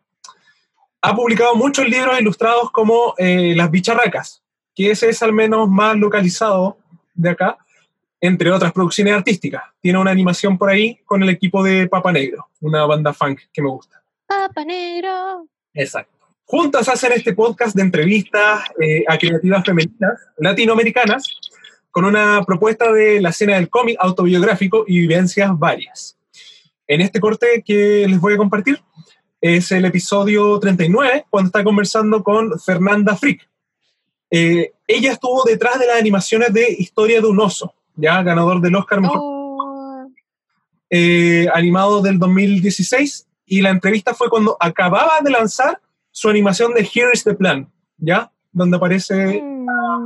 ha publicado muchos libros ilustrados como eh, Las Bicharracas, que ese es al menos más localizado de acá, entre otras producciones artísticas. Tiene una animación por ahí con el equipo de Papa Negro, una banda funk que me gusta. Papa Negro. Exacto. Juntas hacen este podcast de entrevistas eh, a creativas femeninas latinoamericanas con una propuesta de la escena del cómic autobiográfico y vivencias varias. En este corte que les voy a compartir es el episodio 39, cuando está conversando con Fernanda Frick. Eh, ella estuvo detrás de las animaciones de Historia de un oso, ya ganador del Oscar Mejor eh, animado del 2016 y la entrevista fue cuando acababa de lanzar su animación de Here is the Plan, ¿ya? Donde aparece la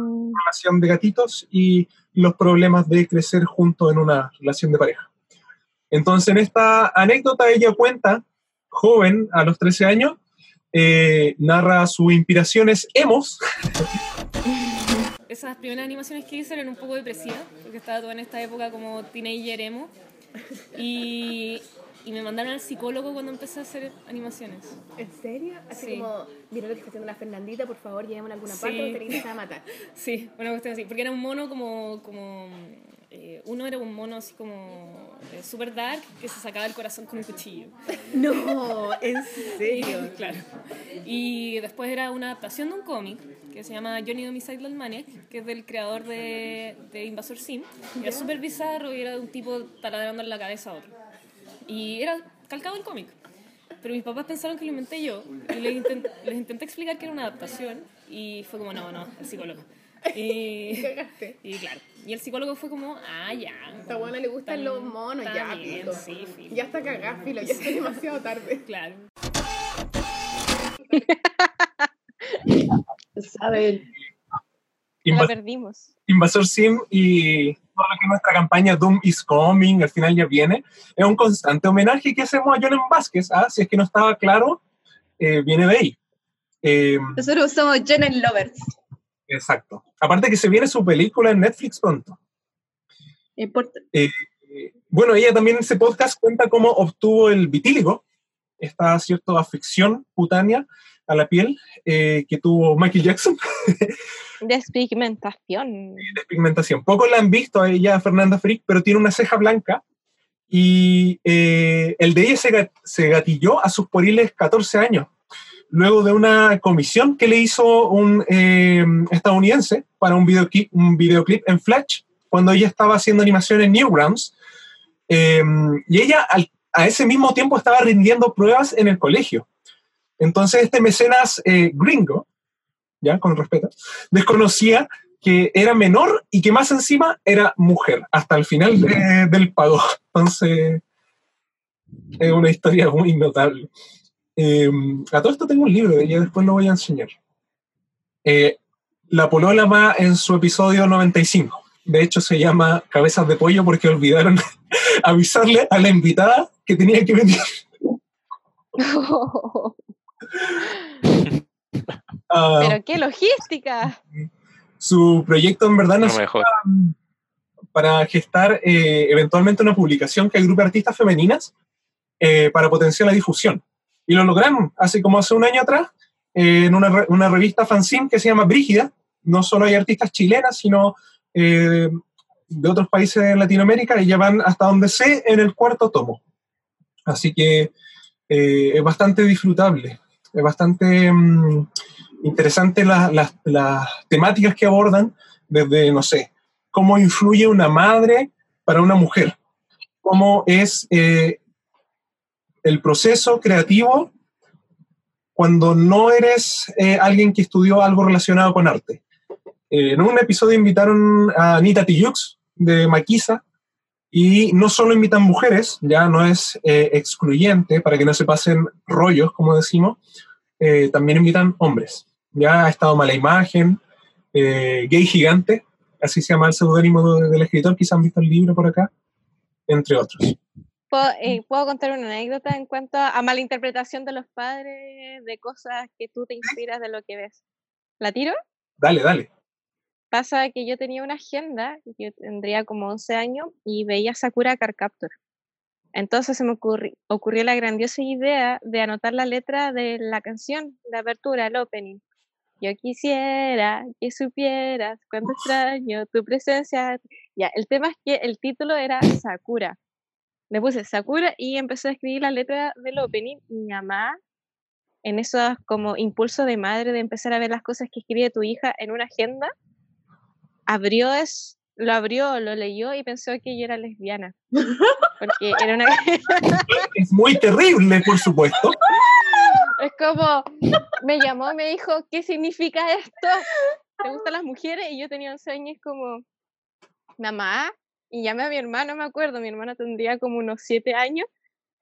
relación de gatitos y los problemas de crecer juntos en una relación de pareja. Entonces, en esta anécdota ella cuenta, joven, a los 13 años, eh, narra sus inspiraciones emos, Esas primeras animaciones que hice eran un poco depresivas, porque estaba toda en esta época como teenager emo. Y, y me mandaron al psicólogo cuando empecé a hacer animaciones. ¿En serio? Así Sí. como, mira lo que está haciendo la Fernandita, por favor, llevémosla a alguna Sí. parte, o te a matar. Sí, una cuestión así. Porque era un mono como. como eh, uno era un mono así como eh, super dark que se sacaba el corazón con un cuchillo. No, en serio. claro. Y después era una adaptación de un cómic que se llama Johnny Homicidal Maniac, que es del creador de, de Invasor Sim. Era súper bizarro y era de un tipo taladrando en la cabeza a otro. Y era calcado el cómic. Pero mis papás pensaron que lo inventé yo y les, intent- les intenté explicar que era una adaptación y fue como, no, no, el psicólogo. Y, Cagaste. y claro, y el psicólogo fue como, ah, ya. Esta buena le gustan Está- los monos, está ya, bien, filo. sí, filo. Ya está cagada, filo, ya es demasiado tarde. Claro. Saben. Inva- La perdimos. Invasor Sim y todo lo que es nuestra campaña Doom is Coming, al final ya viene, es un constante homenaje que hacemos a Jonan Vázquez. ¿ah? Si es que no estaba claro, eh, viene de ahí. Eh, Nosotros somos Jonen Lovers. Exacto. Aparte que se viene su película en Netflix pronto. Importa. Eh, bueno, ella también en ese podcast cuenta cómo obtuvo el vitíligo, esta cierta afección cutánea a la piel eh, que tuvo Michael Jackson, Despigmentación. pigmentación. Pocos la han visto a ella, Fernanda Frick, pero tiene una ceja blanca y eh, el de ella se, gat- se gatilló a sus poriles 14 años, luego de una comisión que le hizo un eh, estadounidense para un videoclip, un videoclip en Flash, cuando ella estaba haciendo animación en Newgrounds. Eh, y ella a ese mismo tiempo estaba rindiendo pruebas en el colegio. Entonces este mecenas eh, gringo, ya con respeto, desconocía que era menor y que más encima era mujer, hasta el final de- del pago. Entonces, es una historia muy notable. Eh, a todo esto tengo un libro de ella, después lo voy a enseñar. Eh, la Polola va en su episodio 95. De hecho, se llama Cabezas de Pollo porque olvidaron avisarle a la invitada que tenía que venir. Ah, Pero qué logística. su proyecto en verdad nació mejor. para, para gestar eh, eventualmente una publicación que agrupe artistas femeninas eh, para potenciar la difusión. Y lo lograron hace como hace un año atrás eh, en una, una revista fanzine que se llama Brígida, no solo hay artistas chilenas, sino eh, de otros países de Latinoamérica y ya van hasta donde sé en el cuarto tomo. Así que eh, es bastante disfrutable, es bastante mm, interesante la- las- las temáticas que abordan desde, no sé, cómo influye una madre para una mujer, cómo es el proceso creativo cuando no eres eh, alguien que estudió algo relacionado con arte. Eh, en un episodio invitaron a Anita Tijoux de Maquisa y no solo invitan mujeres, ya no es eh, excluyente para que no se pasen rollos, como decimos, también invitan hombres. Ya ha estado Mala Imagen, Gay Gigante, así se llama el seudónimo de- del escritor, quizás han visto el libro por acá, entre otros. ¿Puedo, eh, puedo contar una anécdota en cuanto a malinterpretación de los padres de cosas que tú te inspiras de lo que ves? ¿La tiro? Dale, dale. Pasa que yo tenía una agenda, yo tendría como 11 años, y veía Sakura Card Captor. Entonces se me ocurri- ocurrió la grandiosa idea de anotar la letra de la canción, de apertura, el opening. Yo quisiera que supieras cuánto extraño tu presencia. Ya, el tema es que el título era Sakura. Le puse Sakura y empecé a escribir la letra del opening. y Mi mamá, en esos como impulso de madre de empezar a ver las cosas que escribe tu hija en una agenda, abrió es, lo abrió, lo leyó y pensó que yo era lesbiana. Porque era una... Es muy terrible, por supuesto. es como, me llamó me dijo, ¿qué significa esto? ¿Te gustan las mujeres? Y yo tenía 11 años como, mamá, y llamé a mi hermano, me acuerdo, mi hermana tendría como unos 7 años,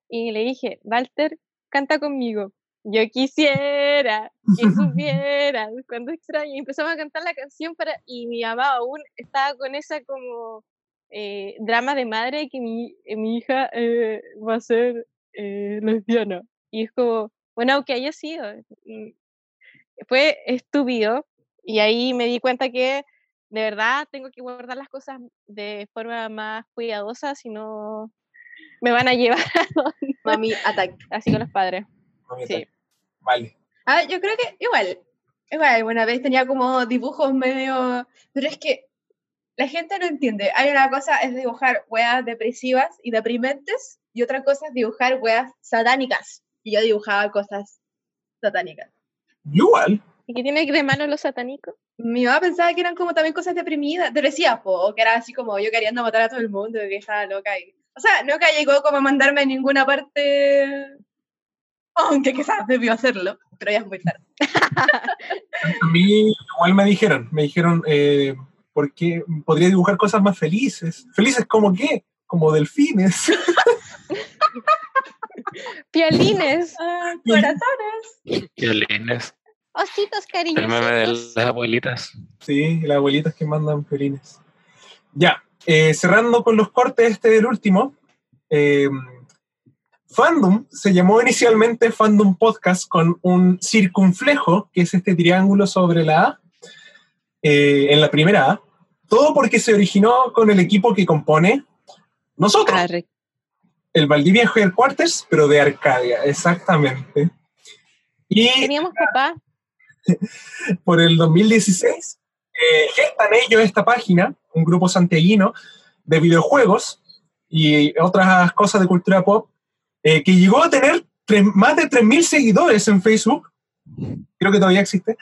y le dije, Walter, canta conmigo. Yo quisiera que supieras cuando extraño. Y empezamos a cantar la canción para, y mi mamá aún estaba con esa como eh, drama de madre que mi, eh, mi hija eh, va a ser eh, lesbiana. Y es como, bueno, aunque haya sido, mm, fue estúpido. Y ahí me di cuenta que de verdad tengo que guardar las cosas de forma más cuidadosa, si no me van a llevar a donde- Mami attack. Así con los padres. Sí. Vale. Ah, yo creo que igual, igual, alguna vez tenía como dibujos medio, pero es que la gente no entiende. Hay una cosa es dibujar weas depresivas y deprimentes y otra cosa es dibujar weas satánicas. Y yo dibujaba cosas satánicas. Igual. ¿Y qué tiene de malo los satánicos? Mi mamá pensaba que eran como también cosas deprimidas, depresivas, po, o que era así como yo queriendo matar a todo el mundo, que estaba loca. Y... O sea, nunca llegó como a mandarme a ninguna parte, aunque quizás debió hacerlo, pero ya es muy tarde. A mí igual me dijeron, me dijeron, eh, porque podría dibujar cosas más felices. ¿Felices como qué? Como delfines. Piolines. corazones. Violines. Ositos El meme de cariñosos. las abuelitas. Sí, las abuelitas que mandan violines. Ya, eh, cerrando con los cortes, este del último. eh, Fandom se llamó inicialmente Fandom Podcast con un circunflejo, que es este triángulo sobre la A, eh, en la primera A. Todo porque se originó con el equipo que compone nosotros. El Valdivia Headquarters, pero de Arcadia, exactamente. Y Teníamos papá. por el 2016, eh, gestan ellos esta página, un grupo santiaguino de videojuegos y otras cosas de cultura pop, eh, que llegó a tener tres- más de 3.000 seguidores en Facebook, creo que todavía existe,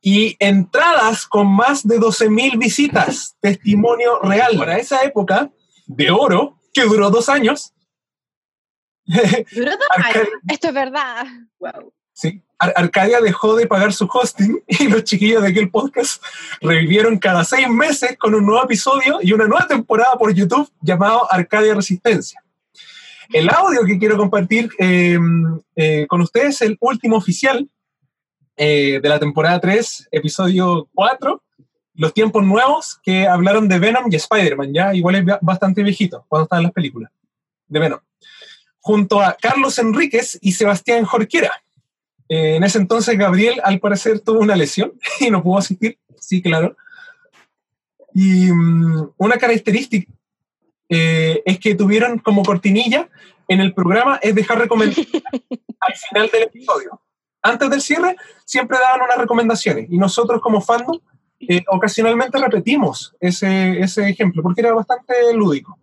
y entradas con más de 12.000 visitas, testimonio real. Para esa época de oro, que duró dos años, ¿Duró dos años? Esto es verdad. Wow. Sí, Ar- Arcadia dejó de pagar su hosting y los chiquillos de aquel podcast revivieron cada seis meses con un nuevo episodio y una nueva temporada por YouTube llamado Arcadia Resistencia. El audio que quiero compartir eh, eh, con ustedes es el último oficial eh, de la temporada 3, episodio 4, Los tiempos nuevos, que hablaron de Venom y Spider-Man, ya igual es ba- bastante viejito cuando estaban las películas de Venom, junto a Carlos Enríquez y Sebastián Jorquera. Eh, en ese entonces Gabriel al parecer tuvo una lesión y no pudo asistir, sí, claro. Y mm, una característica eh, es que tuvieron como cortinilla en el programa es dejar recomendaciones al final del episodio. Antes del cierre siempre daban unas recomendaciones y nosotros como fandom eh, ocasionalmente repetimos ese, ese ejemplo porque era bastante lúdico.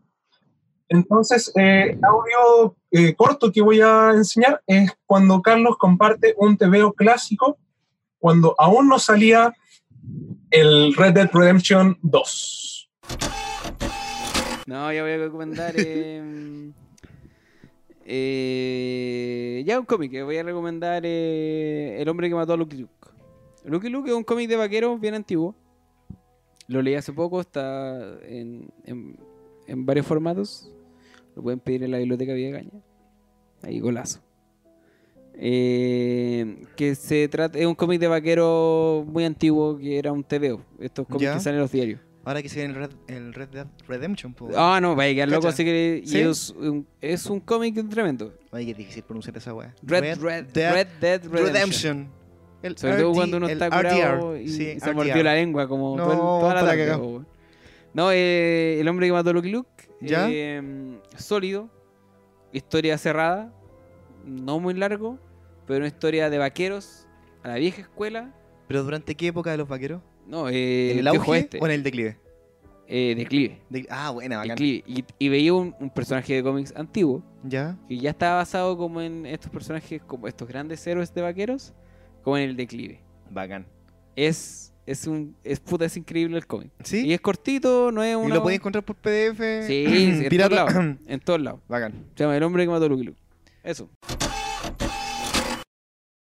Entonces, eh, audio eh, corto que voy a enseñar es cuando Carlos comparte un TVO clásico cuando aún no salía el Red Dead Redemption 2. No, yo voy a recomendar. eh, eh, ya un cómic, que voy a recomendar eh, El hombre que mató a Lucky Luke. Lucky Luke es un cómic de vaqueros bien antiguo. Lo leí hace poco, está en varios formatos. Lo pueden pedir en la biblioteca Villegaña. Ahí, golazo. Eh, que se trata, es un cómic de vaquero muy antiguo que era un TVO. Estos cómics Ya. que salen en los diarios. Ahora que se viene el Red, el Red Dead Redemption. Ah, no, vaya quedar loco, así que ¿Sí? es, un, es un cómic tremendo. Oye, qué difícil pronunciar esa weá. Red, Red, Red Dead Redemption. El Sobre todo RD, cuando uno está curado RDR, y, sí, se RDR. mordió la lengua como No, todo el- toda la tarde. No, eh, El hombre que mató a Lucky Luke. ¿Ya? eh, sólido. Historia cerrada. No muy largo. Pero una historia de vaqueros a la vieja escuela. ¿Pero durante qué época de los vaqueros? No, eh, ¿En el auge oeste. o en el declive? Eh, declive. De- ah, buena, bacán. Declive. Y, y veía un, un personaje de cómics antiguo. ¿Ya? Que ya estaba basado como en estos personajes, como estos grandes héroes de vaqueros. Como en el declive. Bacán. Es, es un, es puta, es increíble el cómic. ¿Sí? Y es cortito, no es ¿Y una... lo podéis encontrar por PDF? Sí, sí, en todos lados. En todos lados. Bacán. Se llama El hombre que mató a Lucky Luke. Eso.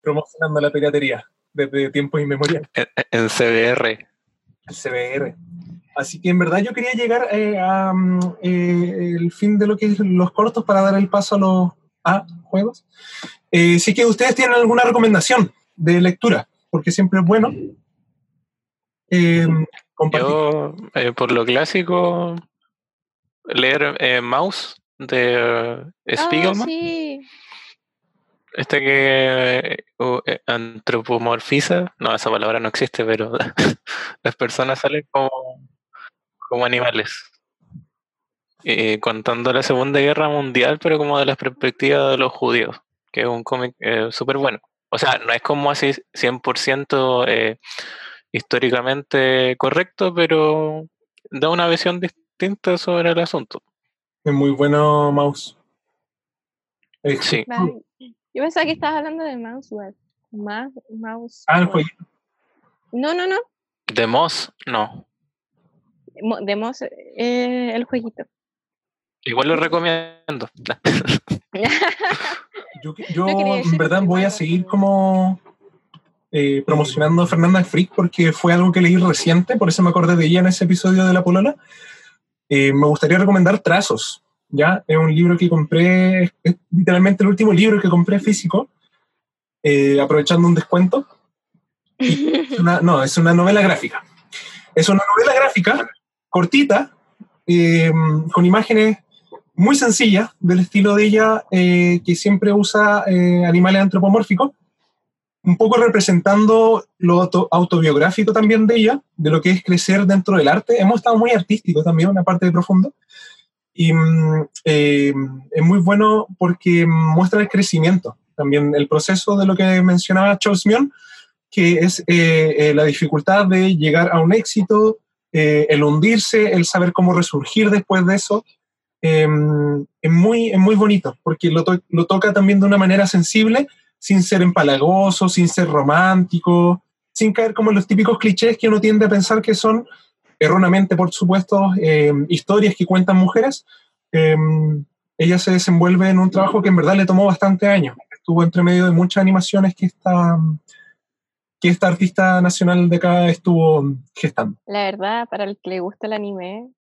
Promocionando la piratería desde tiempos inmemoriales. En, en CBR. el CBR. Así que en verdad yo quería llegar eh, a mm, eh, el fin de lo que es los cortos para dar el paso a los a juegos. Eh, es que ustedes tienen alguna recomendación de lectura, porque siempre es bueno. Eh. Yo, eh, por lo clásico, leer eh, Mouse de Spiegelman. Ah, sí. Este que antropomorfiza, no, esa palabra no existe, pero las personas salen como, como animales. Eh, contando la Segunda Guerra Mundial, pero como de la perspectiva de los judíos, que es un cómic eh, súper bueno. O sea, no es como así 100% eh, históricamente correcto, pero da una visión distinta sobre el asunto. Es muy bueno Mouse. Sí. Vale. Yo pensaba que estabas hablando de Mouseweb. Más, mouse. Ah, el jueguito. No, no, no. De Moss, no. De Moss, eh, el jueguito. Igual lo recomiendo. Yo, Yo en verdad voy a seguir como eh, promocionando a Fernanda Freak porque fue algo que leí reciente, por eso me acordé de ella en ese episodio de La Polola. Eh, me gustaría recomendar Trazos, ¿ya? Es un libro que compré, es- literalmente el último libro que compré físico, eh, aprovechando un descuento. Es una- no, es una novela gráfica. Es una novela gráfica cortita, eh, con imágenes muy sencillas, del estilo de ella, eh, que siempre usa eh, animales antropomórficos, un poco representando lo auto- autobiográfico también de ella, de lo que es crecer dentro del arte. Hemos estado muy artísticos también, una parte de profundo. Y mm, eh, es muy bueno porque muestra el crecimiento, también el proceso de lo que mencionaba Charles Mion, que es eh, eh, la dificultad de llegar a un éxito, el hundirse, el saber cómo resurgir después de eso. Eh, es, muy, es muy bonito, porque lo, lo toca también de una manera sensible, sin ser empalagoso, sin ser romántico, sin caer como en los típicos clichés que uno tiende a pensar que son, erróneamente por supuesto, eh, historias que cuentan mujeres. Eh, ella se desenvuelve en un trabajo que en verdad le tomó bastante años. Estuvo entre medio de muchas animaciones que esta, que esta artista nacional de acá estuvo gestando. La verdad, para el que le gusta el anime,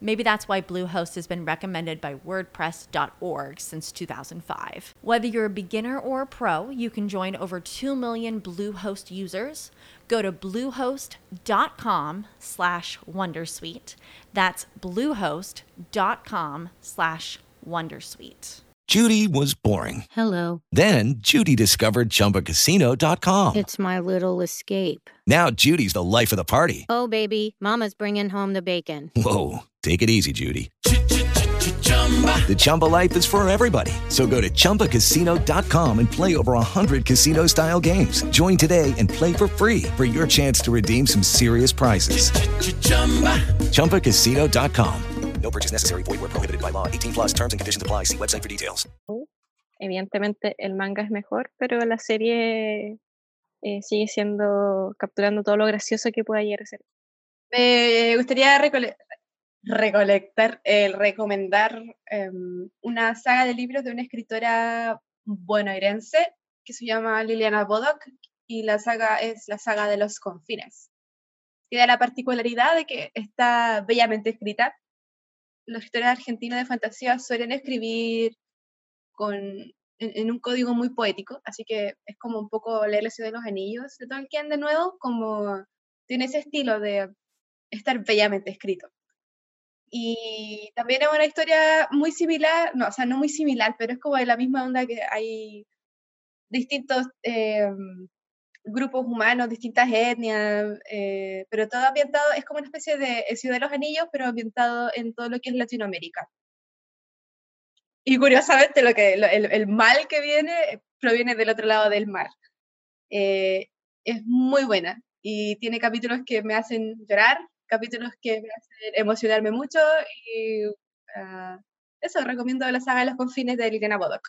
Maybe that's why Bluehost has been recommended by WordPress.org since 2005. Whether you're a beginner or a pro, you can join over 2 million Bluehost users. Go to bluehost.com slash Wondersuite. That's bluehost.com slash Wondersuite. Judy was boring. Hello. Then Judy discovered ChumbaCasino.com. It's my little escape. Now Judy's the life of the party. Oh, baby, Mama's bringing home the bacon. Whoa, take it easy, Judy. The Chumba life is for everybody. So go to ChumbaCasino.com and play over 100 casino-style games. Join today and play for free for your chance to redeem some serious prizes. ChumbaCasino.com. No purchase necessary. Void where prohibited by law. 18 plus terms and conditions apply. See website for details. Evidentemente el manga es mejor, pero la serie eh, sigue siendo, capturando todo lo gracioso que pueda llegar a ser. Me gustaría recole- recolectar, el recomendar em, una saga de libros de una escritora bonaerense que se llama Liliana Bodoc y la saga es la saga de los confines. Tiene la particularidad de que está bellamente escrita. Los escritores argentinos de fantasía suelen escribir con, en, en un código muy poético, así que es como un poco leer El Señor de los Anillos de Tolkien de nuevo, como tiene ese estilo de estar bellamente escrito. Y también es una historia muy similar, no, o sea, no muy similar, pero es como de la misma onda que hay distintos eh, grupos humanos, distintas etnias, eh, pero todo ambientado, es como una especie de El Ciudad de los Anillos, pero ambientado en todo lo que es Latinoamérica. Y curiosamente, lo que, lo- el, el mal que viene proviene del otro lado del mar. Eh, es muy buena y tiene capítulos que me hacen llorar, capítulos que me hacen emocionarme mucho y ah, eso, recomiendo la saga de los confines de Liliana Bodoc.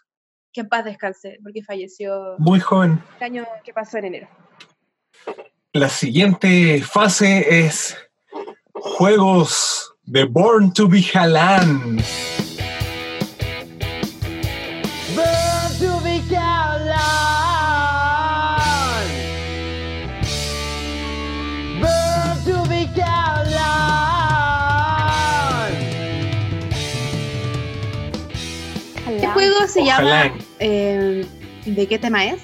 Que en paz descanse, porque falleció Muy joven. el año que pasó en enero. La siguiente fase es juegos de Born to be Halan. Se llama. Ojalá. eh, ¿De qué tema es?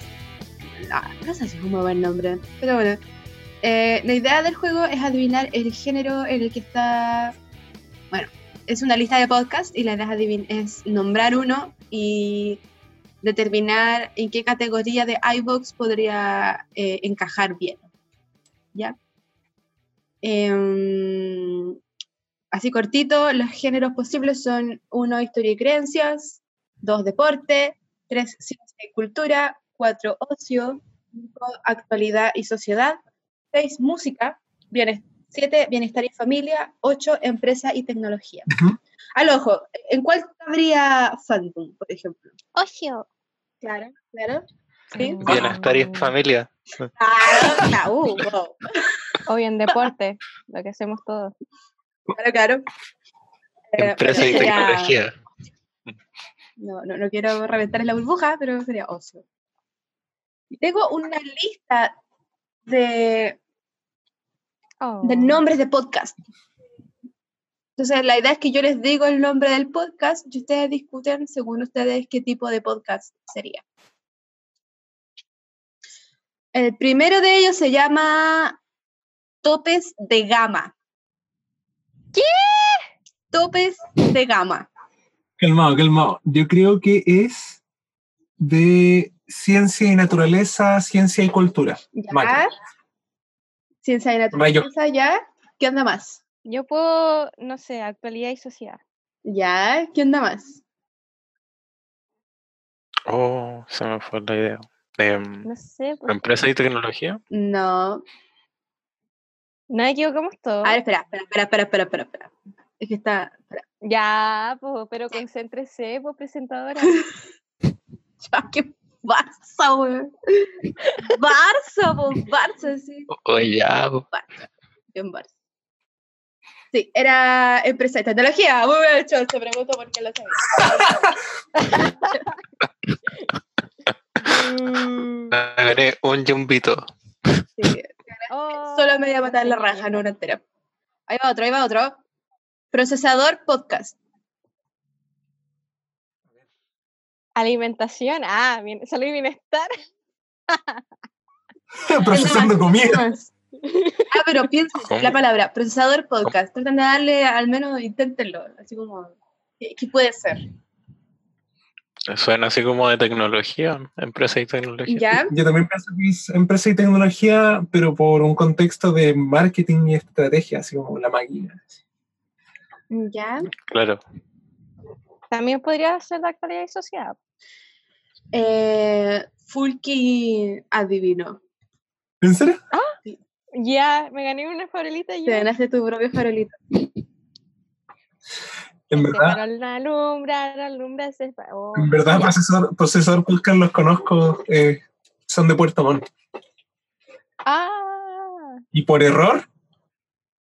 No, no sé si es un muy buen nombre. Pero bueno. Eh, la idea del juego es adivinar el género en el que está. Bueno, es una lista de podcasts y la idea es, nombrar uno y determinar en qué categoría de iVoox podría eh, encajar bien. ¿Ya? Em, así cortito, los géneros posibles son uno, historia y creencias, dos, deporte, tres, ciencia y cultura, cuatro, ocio, cinco, actualidad y sociedad, seis, música, bienes- siete, bienestar y familia, ocho, empresa y tecnología. Al ojo, ¿en cuál cabría Phantom, por ejemplo? Ocio. Claro, claro. ¿Sí? Bienestar y familia. Claro, ah, uh, wow. O bien deporte, lo que hacemos todos. Claro, claro. Empresa y tecnología. No, no, no quiero reventar en la burbuja, pero sería ocio. Y tengo una lista de, de nombres de podcast. Entonces, la idea es que yo les digo el nombre del podcast y ustedes discuten según ustedes qué tipo de podcast sería. El primero de ellos se llama Topes de Gama. ¿Qué? Topes de Gama. Calmado, calmado. Yo creo que es de ciencia y naturaleza, ciencia y cultura. ¿Ya? Ciencia y Rayo. naturaleza, ¿ya? ¿Qué onda más? Yo puedo, no sé, actualidad y sociedad. ¿Ya? ¿Qué onda más? Oh, se me fue la idea. Em, No sé. pues, Empresa y tecnología. No. No equivocamos todo. A ver, espera, espera, espera, espera, espera, espera, espera. Es que está. espera. Ya, pues, pero concéntrese, pues, presentadora. Ya, qué Barça, weón. Barça, pues, Barça, sí. Oye, ya, po. Bien Barça. Sí, era empresa de tecnología. Muy bien hecho, te pregunto por qué lo sabes. Gané un jumbito. Sí. Solo me voy a matar la raja, no una entera. Ahí va otro, ahí va otro. Procesador podcast. Alimentación, ah, bien, salud y bienestar. Procesando comida. Ah, pero piensa ¿Cómo? la palabra procesador podcast. Tratan de darle, al menos inténtenlo. Así como, ¿qué, qué puede ser? Suena así como de tecnología, empresa y tecnología. ¿Ya? Yo también pienso que es empresa y tecnología, pero por un contexto de marketing y estrategia, así como la máquina. ¿Ya? Claro. También podría ser de actualidad y sociedad. Eh, Fulky adivino. ¿En serio? Ya, me gané una farolita Te ganaste tu propio farolito. En Este verdad, no alumbra, alumbra fa- oh, en verdad ya. procesador podcast los conozco, eh, son de Puerto Montt. Ah, Y por error,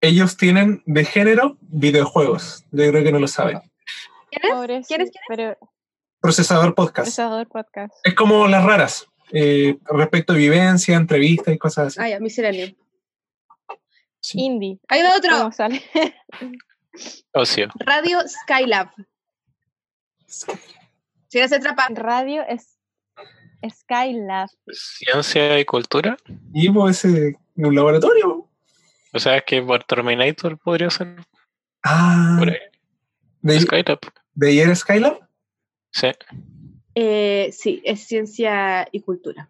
ellos tienen de género videojuegos. Yo creo que no lo saben. ¿Quién es? Pero Procesador podcast. procesador podcast. Es como las raras, eh, respecto a vivencia, entrevistas y cosas así. Ah, ya, misceláneo. Indie. Ahí va otro. ¿Cómo sale? Ocio. Radio Skylab. Si eres atrapa. Radio es Skylab. Ciencia y cultura. Y pues ese, un laboratorio. O sea, es que por Terminator podría ser Ah, por ahí. de, Skylab. de ayer Skylab. Sí. Eh, sí, es ciencia y cultura.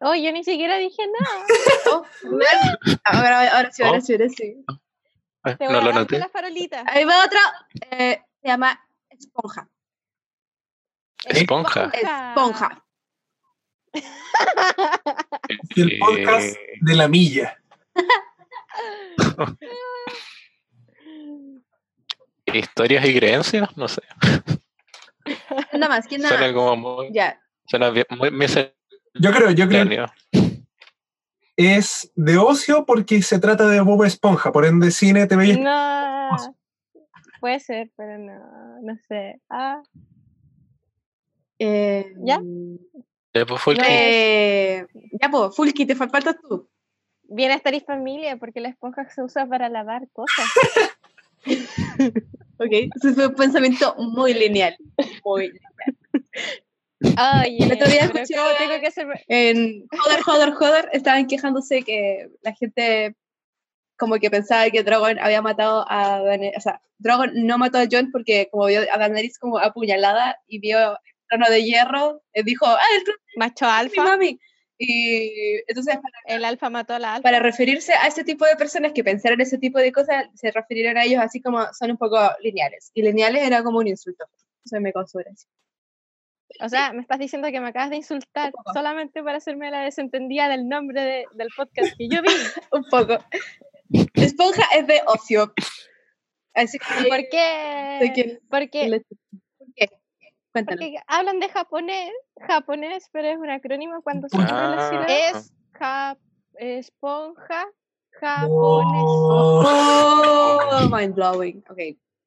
Oh, yo ni siquiera dije nada. Oh, ahora, ahora sí, ahora Oh. sí, ahora sí. Te No a lo noté. la farolita. Ahí va otro. eh, se llama Esponja. Esponja. Esponja. El podcast Eh, de la milla. Historias y creencias, no sé. Nada más, ¿quién Suena nada? como muy. Ya. Suena bien- muy Yo creo, yo creo es de ocio porque se trata de Bob Esponja, por ende cine, TV y No. Puede ser, pero no, no sé. Ah, Eh, ¿Ya? Ya, pues, Fulky. eh, ya, pues, Fulky, te fal- faltas tú. Bienestar y familia, porque la esponja se usa para lavar cosas. Ok, ese fue un pensamiento muy lineal. Muy lineal. Oye, El otro día escuché- ¿cómo tengo que hacer? En Joder, Joder, Joder, estaban quejándose que la gente como que pensaba que Dragon había matado a Daenerys. O sea, Dragon no mató a Jon porque como vio a Daenerys como apuñalada y vio el trono de hierro, eh, dijo, ah, el trono Macho alfa. mami. Y entonces, para, El alfa mató a la alfa. para referirse a ese tipo de personas que pensaron ese tipo de cosas, se refirieron a ellos así como son un poco lineales. Y lineales era como un insulto. Eso me causó gracia. O sea, me estás diciendo que me acabas de insultar solamente para hacerme la desentendida del nombre de- del podcast que yo vi. un poco. Esponja es de ocio. Así que, ¿Por ¿De qué? ¿Por qué? Cuéntanos. porque hablan de japonés, japonés, pero es un acrónimo cuando se Ah. Es ja- esponja japonés. Oh, mind blowing. Ok,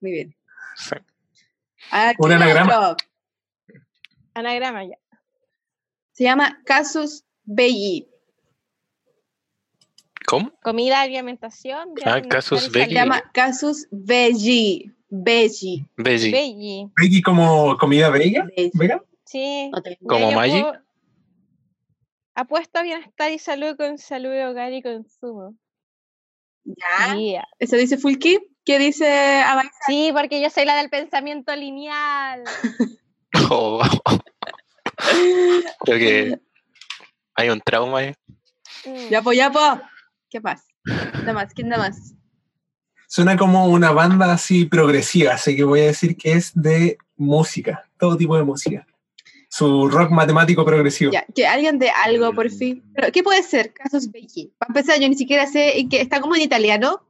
muy bien. Sí. Aquí Un anagrama. otro. Anagrama ya. Se llama Casus Belli. ¿Cómo? Comida, alimentación. Ah, casus Se llama Casus Belli. Belli. Belly. Belli. Veggie como comida. ¿Vega? Sí. ¿Como puedo- Apuesto a bienestar y salud con salud, hogar y consumo. Ya. Yeah. Eso dice Fulky. ¿Qué dice? Sí, porque yo soy la del pensamiento lineal. Oh. Creo que hay un trauma ahí. Mm. Ya, po, ya, po. ¿Qué pasa? Nada más, ¿quién nada más? Suena como una banda así progresiva, así que voy a decir que es de música, todo tipo de música. Su rock matemático progresivo. Ya, que alguien de algo, por fin. Pero, ¿Qué puede ser? Casus Belli. Para empezar, yo ni siquiera sé en qué está como en italiano.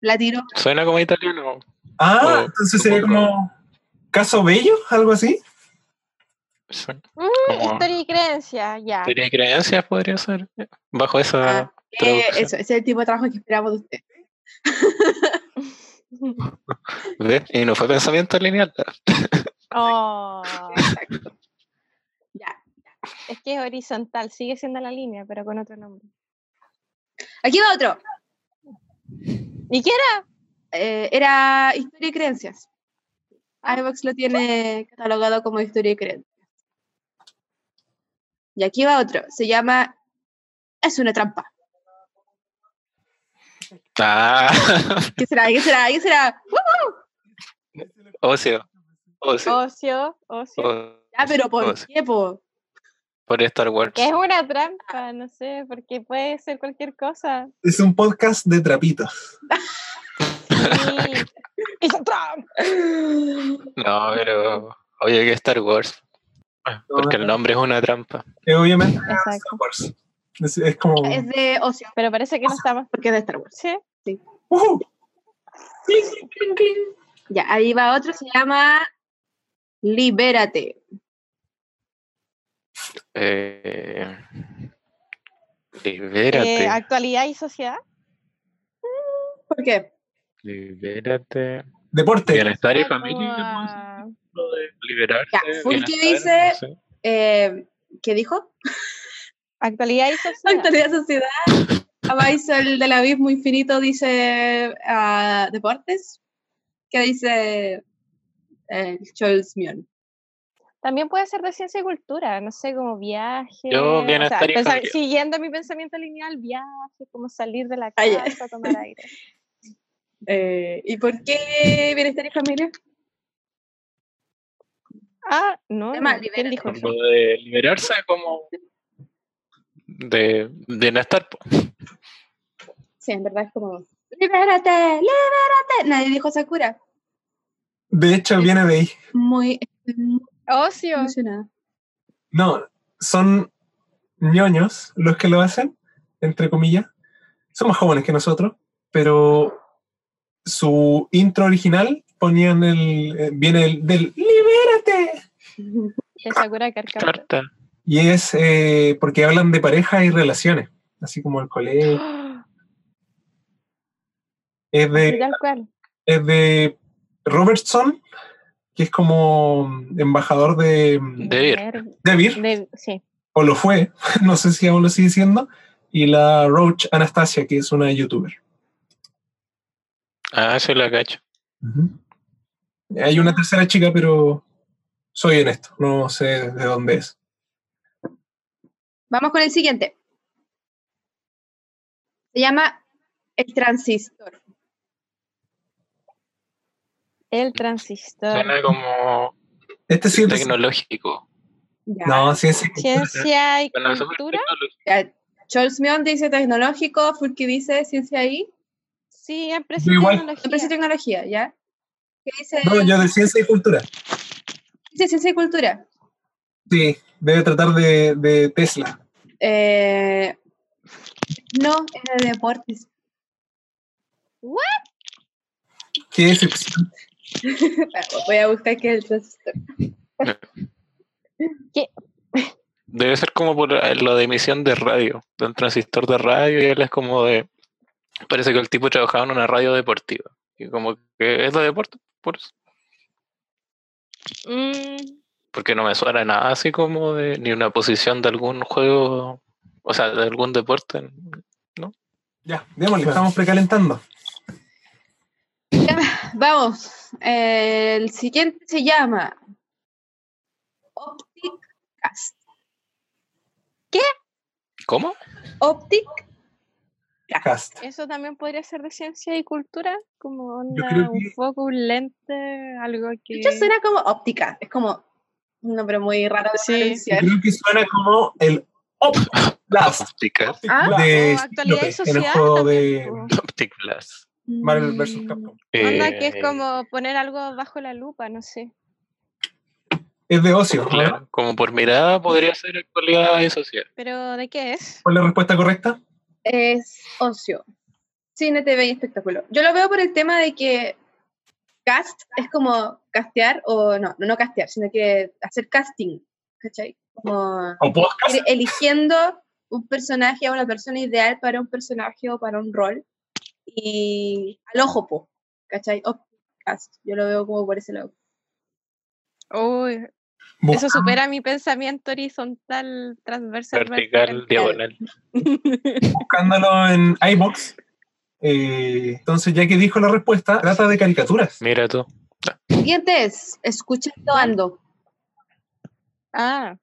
Latino. Suena como italiano. Ah, O- entonces sería como caso bello, algo así. Mm, historia y creencia, ya. ¿Teoría y creencias podría ser? Bajo esa Eh, traducción. eso, ese es el tipo de trabajo que esperamos de usted. ¿Ves? Y no fue pensamiento lineal. Oh. Es que es horizontal, sigue siendo la línea, pero con otro nombre. Aquí va otro. ¿Y qué era? Eh, era historia y creencias. iVox lo tiene catalogado como historia y creencias. Y aquí va otro. Se llama Es una trampa. Ah, ¿Qué será? ¿Qué será? ¿Qué será? ¡Woo! ocio. Ocio. Ocio, ocio. Ah, pero ¿por ocio. qué, po? Por Star Wars. Que es una trampa, no sé, porque puede ser cualquier cosa. Es un podcast de trapitos. ¡Es trampa! No, pero. Oye, que Star Wars. Porque el nombre es una trampa. Que obviamente Exacto. Wars. Es, es como. Es de ocio. Pero parece que no está más. Porque es de Star Wars. Sí. Sí. ¡Ujú! Ya, ahí va otro. Se llama Libérate. Eh, libérate. Eh, actualidad y sociedad. ¿Por qué? Libérate. Deporte. Bienestar y Ah, familia. a- Lo de liberarse. Ya, Fulky bienestar, dice- no sé. Eh, ¿Qué dijo? Actualidad y sociedad. Actualidad sociedad. Abajo el del abismo infinito dice ah, deportes. ¿Qué dice el Charles Mion? También puede ser de ciencia y cultura, no sé, como viaje. Yo, o sea, bienestar y pensar- familia. siguiendo mi pensamiento lineal, viaje, como salir de la Ah, casa, tomar aire. Eh, ¿Y por qué bienestar y familia? Ah, no, Tema, no, ¿quién dijo eso? De liberarse como de bienestar. Sí, en verdad es como. ¡Libérate! ¡Libérate! Nadie dijo Sakura. De hecho, viene de ahí. Muy Ocio. emocionada. No, son ñoños los que lo hacen, entre comillas. Son más jóvenes que nosotros, pero su intro original ponían el. eh, viene el, del ¡Libérate! De Sakura Carcaptor. Y es eh, porque hablan de pareja y relaciones, así como el colegio. Es de, es Robertson, que es como embajador de, De ir. de Vir, De- sí. o lo fue, no sé si aún lo sigue siendo, y la Roach Anastasia, que es una youtuber. Ah, se la cacho. Hay una tercera chica, pero soy honesto, no sé de dónde es. Vamos con el siguiente. Se llama El Transistor. El transistor. Suena como Este sí es tecnológico. Ya. No, ciencia. Ciencia y cultura. Charles Mion dice tecnológico, Fulky dice ciencia ahí. Siempre Yo igual. Siempre dice tecnología, ¿ya? ¿Qué dice? No, yo de ciencia y cultura. Dice ciencia y cultura. Sí, debe tratar de, de Tesla. Eh, no, es de deportes. ¿What? Qué decepción. Voy a buscar qué es el transistor. ¿Qué? Debe ser como por eh, lo de emisión de radio, de un transistor de radio, y él es como de. Parece que el tipo trabajaba en una radio deportiva. Y como que es de deporte, por eso. Mm, Porque no me suena nada así como de ni una posición de algún juego, o sea, de algún deporte. Ya, démosle, estamos precalentando. Vamos. El siguiente se llama Optic Cast. ¿Qué? ¿Cómo? Optic Cast. Eso también podría ser de ciencia y cultura, como onda, un foco, un lente, algo que... De hecho, suena como óptica. Es como un nombre muy raro de Sí. Pronunciar. creo que suena como el Optic Blast Optica. Ah, de actualidad en el juego también, de. Optic Blast. Marvel vs. Capcom. Onda que es Eh, como poner algo bajo la lupa, no sé. Es de ocio, ¿no? Claro, como por mirada podría ser actualidad y sociedad. ¿Pero de qué es? ¿Cuál es la respuesta correcta? Es ocio. Cine, TV y espectáculo. Yo lo veo por el tema de que cast es como castear, o no, no, castear, sino que hacer casting, ¿cachai? Como ¿O podcast? ir eligiendo un personaje o una persona ideal para un personaje o para un rol. Y al ojo, po, ¿cachai? O cast, yo lo veo como por ese lado. Uy, eso supera mi pensamiento horizontal, transversal. Vertical, diagonal. Buscándolo en iBox. Eh, entonces, ya que dijo la respuesta, trata de caricaturas. Mira tú. Siguiente es Escuchando Ando. Ah.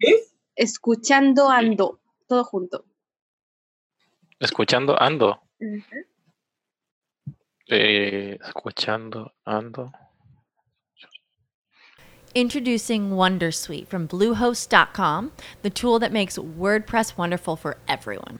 Escuchando Ando. Todo junto. Escuchando, ando. Eh, escuchando, ando. Introducing Wondersuite from Bluehost.com, the tool that makes WordPress wonderful for everyone.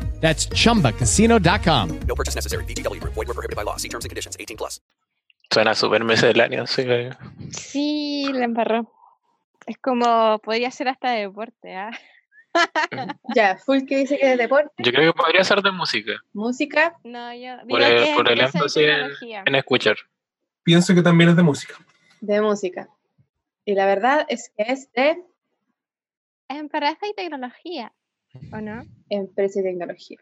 That's chumbacasino.com. No purchase necessary. VGW Group. Void were prohibited by law. See terms and conditions. 18 plus. Suena súper misceláneo, sí. Sí, la embarró. Es como, podría ser hasta de deporte, ¿ah? ya, Full que dice que es deporte, Yo creo que podría ser de música. música. No, yo Por el, por el de énfasis en, en escuchar. Pienso que también es de música. De música. Y la verdad es que es de Es empresa y tecnología, ¿o no? empresa y tecnología.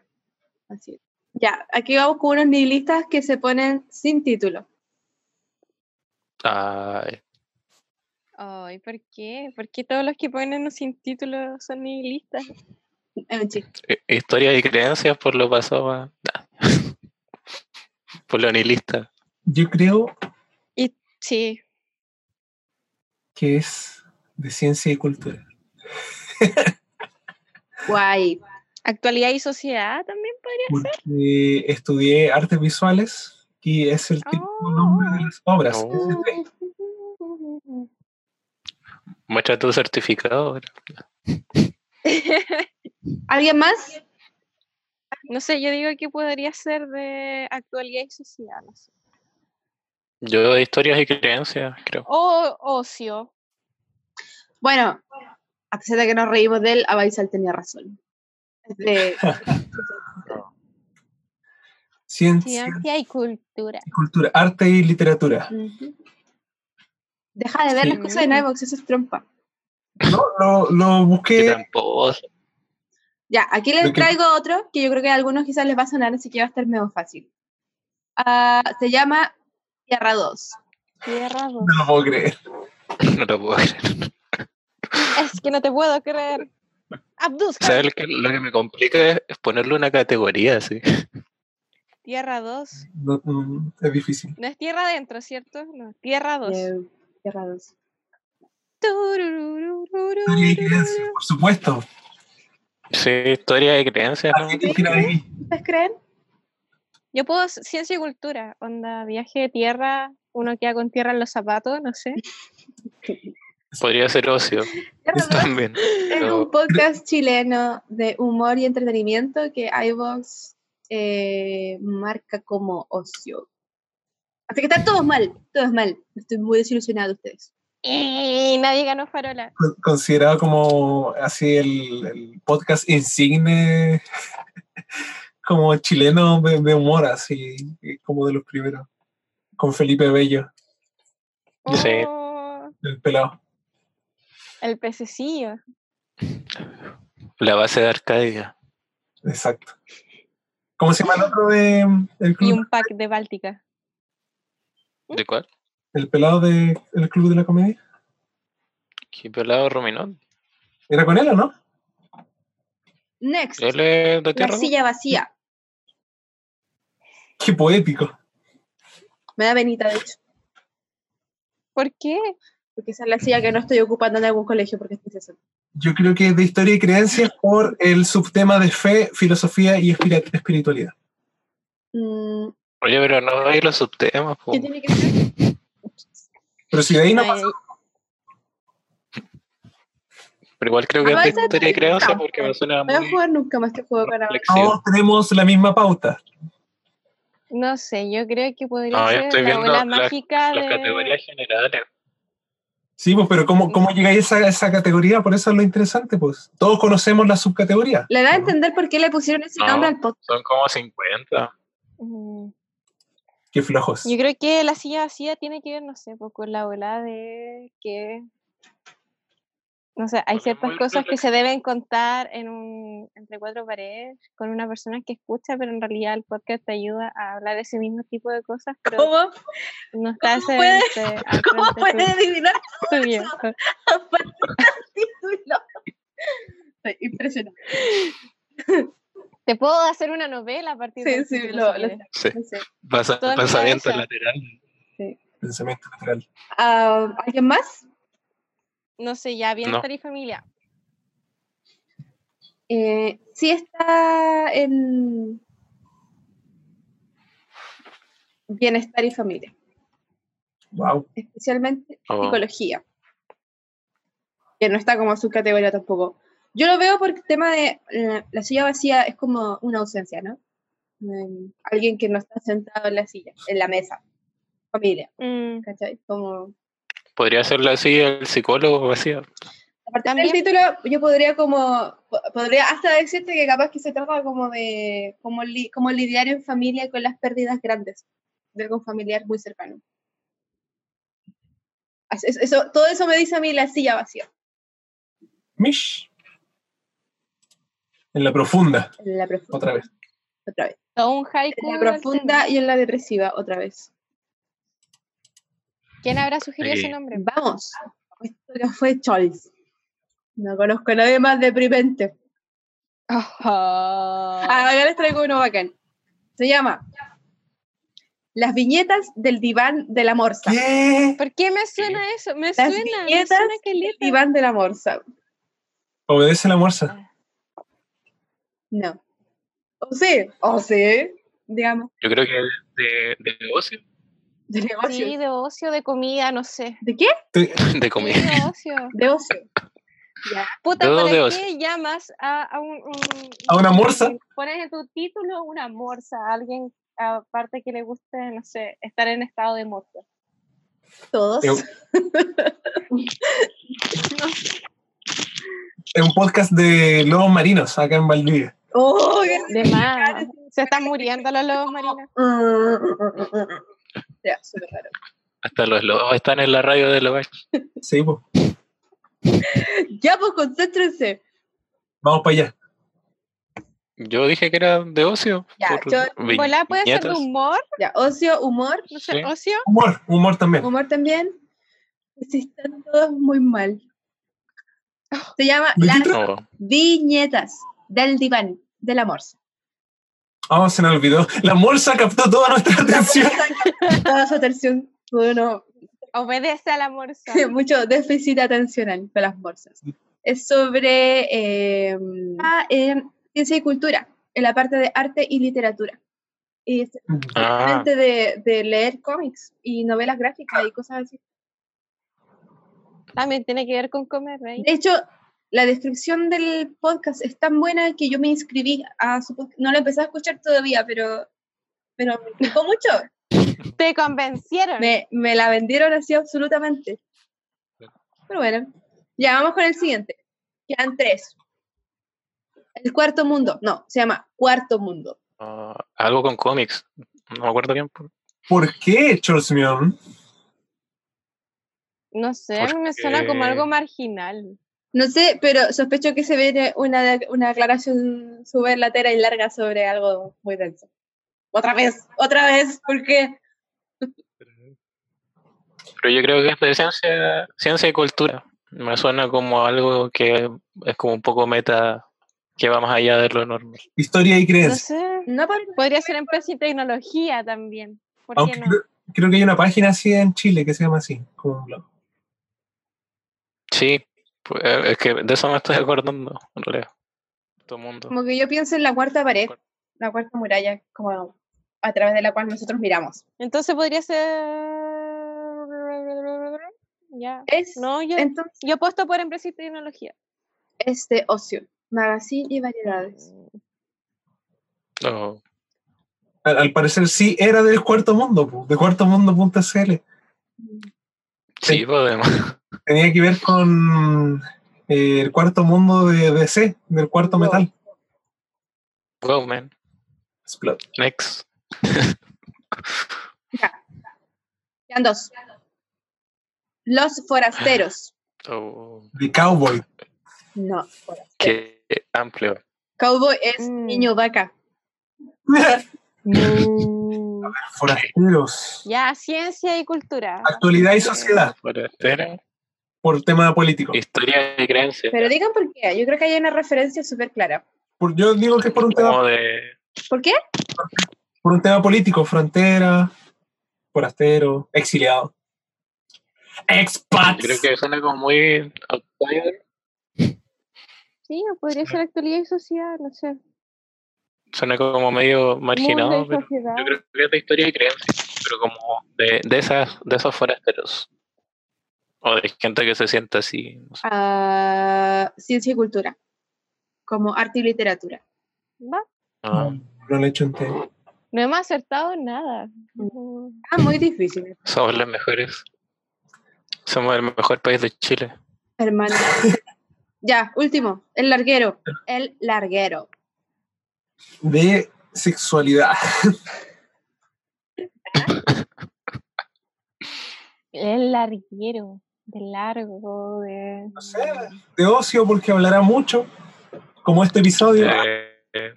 Así es. Ya, aquí vamos con unos nihilistas que se ponen sin título. Ay, Ay, ¿por qué? ¿Por qué todos los que ponen sin título son nihilistas? Es un chiste. hi- historia y creencias por lo pasado. a- nah. por lo nihilista. Yo creo Y sí, que es de ciencia y cultura. Guay. actualidad y sociedad también podría ser. Porque estudié artes visuales y es el típico nombre de las obras. Oh. Muestra tu certificado. ahora. ¿Alguien más? No sé, yo digo que podría ser de actualidad y sociedad, no sé. Yo de historias y creencias, creo. O ocio. Bueno, a pesar de que nos reímos de él, Abaisal tenía razón. De Ciencia Ciencia y cultura. y cultura, arte y literatura. Deja de ver las cosas en iVoox, eso es trompa. No, lo, lo busqué. Ya, aquí les traigo otro que yo creo que a algunos quizás les va a sonar, así que va a estar medio fácil. Ah, se llama Tierra 2. Tierra 2. No lo puedo creer. No lo puedo creer. Es que no te puedo creer. Abduzca. ¿Sabes lo que, lo que me complica es, es ponerle una categoría así? Tierra 2. No, mm, es difícil. No es tierra adentro, ¿cierto? No, tierra 2. Eh, Tierra 2. Historia y creencias, por supuesto. Sí, historia y creencias, ¿no? ¿Ustedes creen? Yo puedo ciencia y cultura. Onda, viaje de tierra, uno queda con tierra en los zapatos, no sé. Podría ser ocio. También. Es un podcast chileno de humor y entretenimiento que iVoox eh, marca como ocio. Así que están todos mal, todos mal. Estoy muy desilusionada de ustedes. Y nadie ganó farola. con- considerado como así el, el podcast insigne como chileno de, de humor, así como de los primeros, con Felipe Bello, Sí. Oh, el pelado. El pececillo. La base de Arcadia. Exacto. ¿Cómo se llama el otro de el Y club? un pack de Báltica. ¿De cuál? El pelado de el club de la comedia. ¿Qué pelado Rominón? ¿Era con él o no? Next. Él es de La tierra. silla vacía. Qué poético. Me da venita, de hecho. ¿Por qué? Porque esa es la silla que no estoy ocupando en algún colegio porque estoy cesante. Yo creo que es de historia y creencias por el subtema de fe, filosofía y espiritualidad. Mm, Oye, pero no hay los subtemas. po. ¿Qué tiene que ver? Pero si de ahí no pasa, Pero igual creo que es de historia y tu creencia campo. porque me suena No voy a muy jugar nunca más este juego con ahora. reflexivo. todos tenemos la misma pauta. No sé, yo creo que podría No, yo ser estoy la viendo bola las- mágica las de... categorías generales. Sí, pues, pero ¿cómo, cómo llegáis a esa, categoría? Por eso es lo interesante, pues. Todos conocemos la subcategoría. Le da a entender por qué le pusieron ese No. nombre al podcast. Son como 50. Mm, Qué flojos. Yo creo que la silla vacía tiene que ver, no sé, pues, con la bola de que... No sé, hay ciertas cosas que se deben contar en un, entre cuatro paredes con una persona que escucha, pero en realidad el podcast te ayuda a hablar de ese mismo tipo de cosas. Pero ¿Cómo? No está ¿Cómo puede- frente- al ¿Cómo frente puedes tuyo. adivinar Tuyo. título? Estoy impresionante. Te puedo hacer una novela a partir Sí, del sí, lo- lo. Sí. Sé. Pasa- Todo en mi pensamiento lateral. Pensamiento lateral. Ah, ¿Alguien más? No sé, ya, bienestar No. y familia. Eh, sí está en bienestar y familia, Wow. especialmente Oh. psicología, que no está como subcategoría tampoco. Yo lo veo por el tema de eh, la silla vacía es como una ausencia, ¿no? Mm, alguien que no está sentado en la silla, en la mesa, familia, Mm, ¿cachai? Como Podría serlo así el psicólogo vacío. A partir del título, yo podría como, po- podría hasta decirte que capaz que se trata como de, como, li- como lidiar en familia con las pérdidas grandes de algún familiar muy cercano. Eso, todo eso me dice a mí la silla vacía, Mish. En la profunda. en la profunda, Otra vez. otra vez. Un haiku. En la profunda y en la depresiva, otra vez. ¿Quién habrá sugerido ese Sí. nombre? Vamos, esto que fue Choice. No conozco a nadie más deprimente. Ah, acá les traigo uno bacán. Se llama Las viñetas del diván de la morsa. ¿Qué? ¿Por qué me suena eso? Me Las suena, me viñetas suena del diván de la morsa. Obedece la morsa. No. O sí, o sí, digamos, Yo creo que de, de negocio, de negocio. Sí, de ocio, de comida, no sé. ¿De qué? de Sí, comida. de ocio. De ocio. Ya. Puta, ¿para de qué ocio. llamas a, a un, un- ¿A una morsa? Pones en tu título una morsa, a alguien aparte que le guste, no sé, estar en estado de morsa. Todos. Es un podcast de lobos marinos acá en Valdivia. Oh, qué De más. Se están muriendo los lobos marinos. Ya, súper raro. Hasta los lobos están en la radio de los Sí, pues. Ya, pues concéntrense. Vamos para allá. Yo dije que era de ocio. Ya, yo- Volá puede ser de humor, Ya, ocio, humor. no sé, Sí. ocio. Humor, humor también. Humor también. Sí, están todos muy mal. Se llama ¿De qué Las? No, viñetas del diván de la morsa. Oh, se nos olvidó. La morsa captó toda nuestra atención. Toda su atención. Bueno, Obedece a la morsa. mucho déficit atencional con las morsas. Es sobre eh, ah, en ciencia y cultura, en la parte de arte y literatura. Y es Ah, de, de leer cómics y novelas gráficas y cosas así. También tiene que ver con comer, ¿right? De hecho, la descripción del podcast es tan buena que yo me inscribí a su podcast. No lo empecé a escuchar todavía, pero, pero me gustó mucho. Te convencieron. Me, me la vendieron así absolutamente. Pero bueno, ya vamos con el siguiente. Quedan tres. El cuarto mundo. No, se llama Cuarto Mundo. Ah, algo con cómics. No me acuerdo bien. por- ¿Por qué, Chosmion? No sé, me suena como algo marginal. No sé, pero sospecho que se viene una, una aclaración súper latera y larga sobre algo muy denso. Otra vez, otra vez, ¿por qué? Pero yo creo que es de ciencia, ciencia y cultura. Me suena como algo que es como un poco meta, que va más allá de lo normal. Historia y No creencia. sé. Podría ser empresa y tecnología también. ¿Por Aunque qué no? creo, creo que hay una página así en Chile que se llama así, como un blog. Sí, pues, es que de eso me estoy acordando, en realidad. Todo el mundo. Como que yo pienso en la cuarta pared, la cuarta muralla, como a través de la cual nosotros miramos. Entonces podría ser. Ya. Es, No, yo, entonces, yo apuesto por empresa y tecnología. este ocio, magazine y variedades. No. Al, al parecer sí era del cuarto mundo, de cuartomundo.cl. Sí, podemos. Tenía que ver con eh, el cuarto mundo de DC, del cuarto metal. Go, man. Explode. Next. Quedan dos. Los forasteros. Oh, The Cowboy. No, qué amplio. cowboy es Mm. niño vaca. Forasteros. Ya, ciencia y cultura. Actualidad y sociedad, Forastero. Por tema político. Historia y creencia. Pero digan por qué, yo creo que hay una referencia súper clara. Por- yo digo que es por un tema, de. ¿Por qué? por un tema político, frontera, forastero, exiliado. Expats. Creo que suena como muy outsider. Sí, o podría ser actualidad y sociedad, no sé. Suena como medio marginado, pero yo creo que es de historia y creencia. Pero como de, de esas, de esos forasteros. O de gente que se sienta así. no sé. Ah, ciencia y cultura. Como arte y literatura. Va. Ah, No le echo entero. No hemos acertado nada. Ah, muy difícil, somos los mejores. Somos el mejor país de Chile. hermano. ya, último. El larguero. El larguero. De sexualidad. El larguero. De largo, de. De ocio, porque hablará mucho, como este episodio. Eh,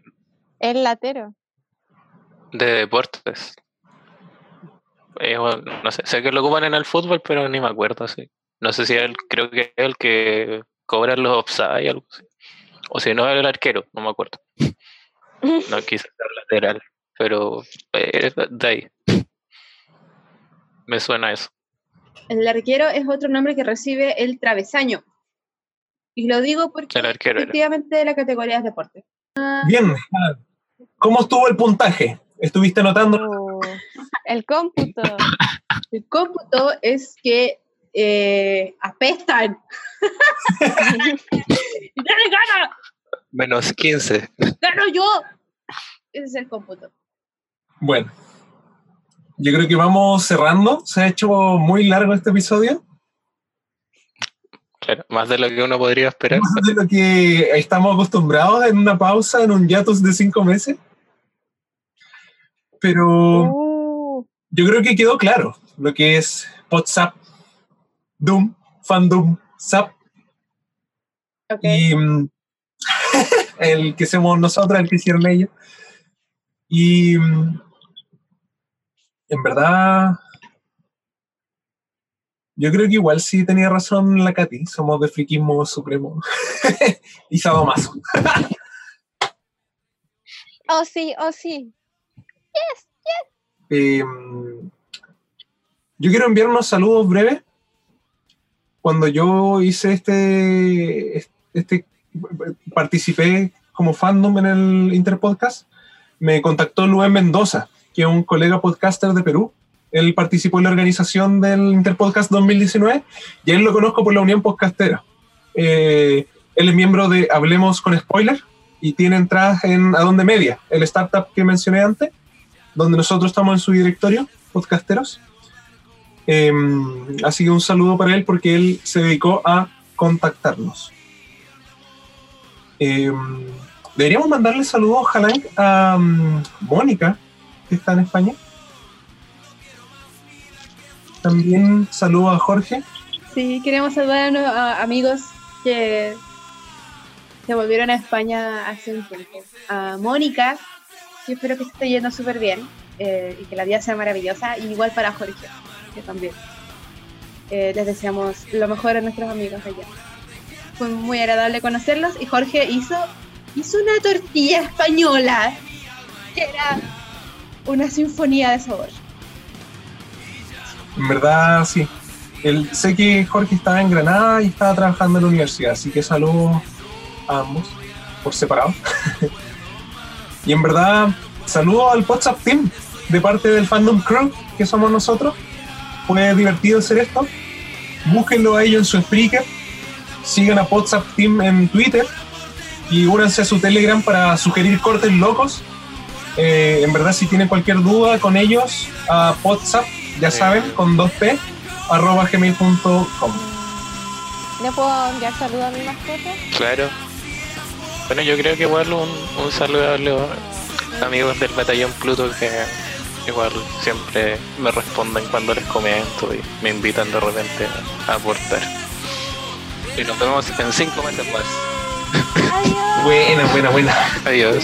El latero. de deportes. Eh, bueno, no sé, sé que lo ocupan en el fútbol, pero ni me acuerdo así. No sé si él, creo que es el que cobra los offside algo así. O si no, el arquero, no me acuerdo. No quise ser lateral, pero eh, de ahí. Me suena eso. El larguero es otro nombre que recibe el travesaño. Y lo digo porque El arquero era. efectivamente la categoría es deporte. Bien. ¿Cómo estuvo el puntaje? ¿Estuviste anotando? Oh, el cómputo. El cómputo es que eh, apestan. ¡Y ¡Dale, gana! Menos 15. ¡Gano yo! Ese es el cómputo. Bueno. Yo creo que vamos cerrando. Se ha hecho muy largo este episodio. Claro, más de lo que uno podría esperar. Más de lo que estamos acostumbrados en una pausa, en un hiatus de cinco meses. Pero yo creo que quedó claro lo que es WhatsApp, Doom, Fandom, Zap. Y mm, el que somos nosotros, el que hicieron ellos. Y mm, en verdad, yo creo que igual sí tenía razón la Katy, somos de friquismo supremo y sadomaso. Oh, sí, oh, sí. Yes, yes. Eh, yo quiero enviar unos saludos breves. Cuando yo hice este, este, participé como fandom en el Interpodcast, me contactó Luis Mendoza, que un colega podcaster de Perú. Él participó en la organización del Interpodcast 2019 y él lo conozco por la Unión Podcastera. Eh, él es miembro de Hablemos con Spoiler y tiene entradas en Adonde Media, el startup que mencioné antes donde nosotros estamos en su directorio, podcasteros. Em, así que un saludo para él porque él se dedicó a contactarnos. Em, deberíamos mandarle saludos, ojalá, a mm, Mónica, está en España. También saludo a Jorge. Sí, queremos saludar a, a amigos que se volvieron a España hace un tiempo. A Mónica, que espero que esté yendo súper bien eh, y que la vida sea maravillosa. Y igual para Jorge, que también. Eh, les deseamos lo mejor a nuestros amigos allá. Fue muy agradable conocerlos y Jorge hizo, hizo una tortilla española que era una sinfonía de sabor. En verdad, sí. El, sé que Jorge estaba en Granada y estaba trabajando en la universidad, así que saludos a ambos por separado. y en verdad, saludos al WhatsApp Team de parte del Fandom Crew, que somos nosotros. Fue divertido hacer esto. Búsquenlo a ellos en su Spreaker. Sigan a WhatsApp Team en Twitter y únanse a su Telegram para sugerir cortes locos. Eh, en verdad, si tienen cualquier duda con ellos, a WhatsApp, ya saben, con 2p, arroba gmail.com. ¿Le puedo enviar saludos a mi mascota? Claro. Bueno, yo creo que igual un, un saludo a los amigos del batallón Pluto que igual siempre me responden cuando les comento y me invitan de repente a aportar. Y nos vemos en cinco meses más. Buena, buena, buena. Adiós.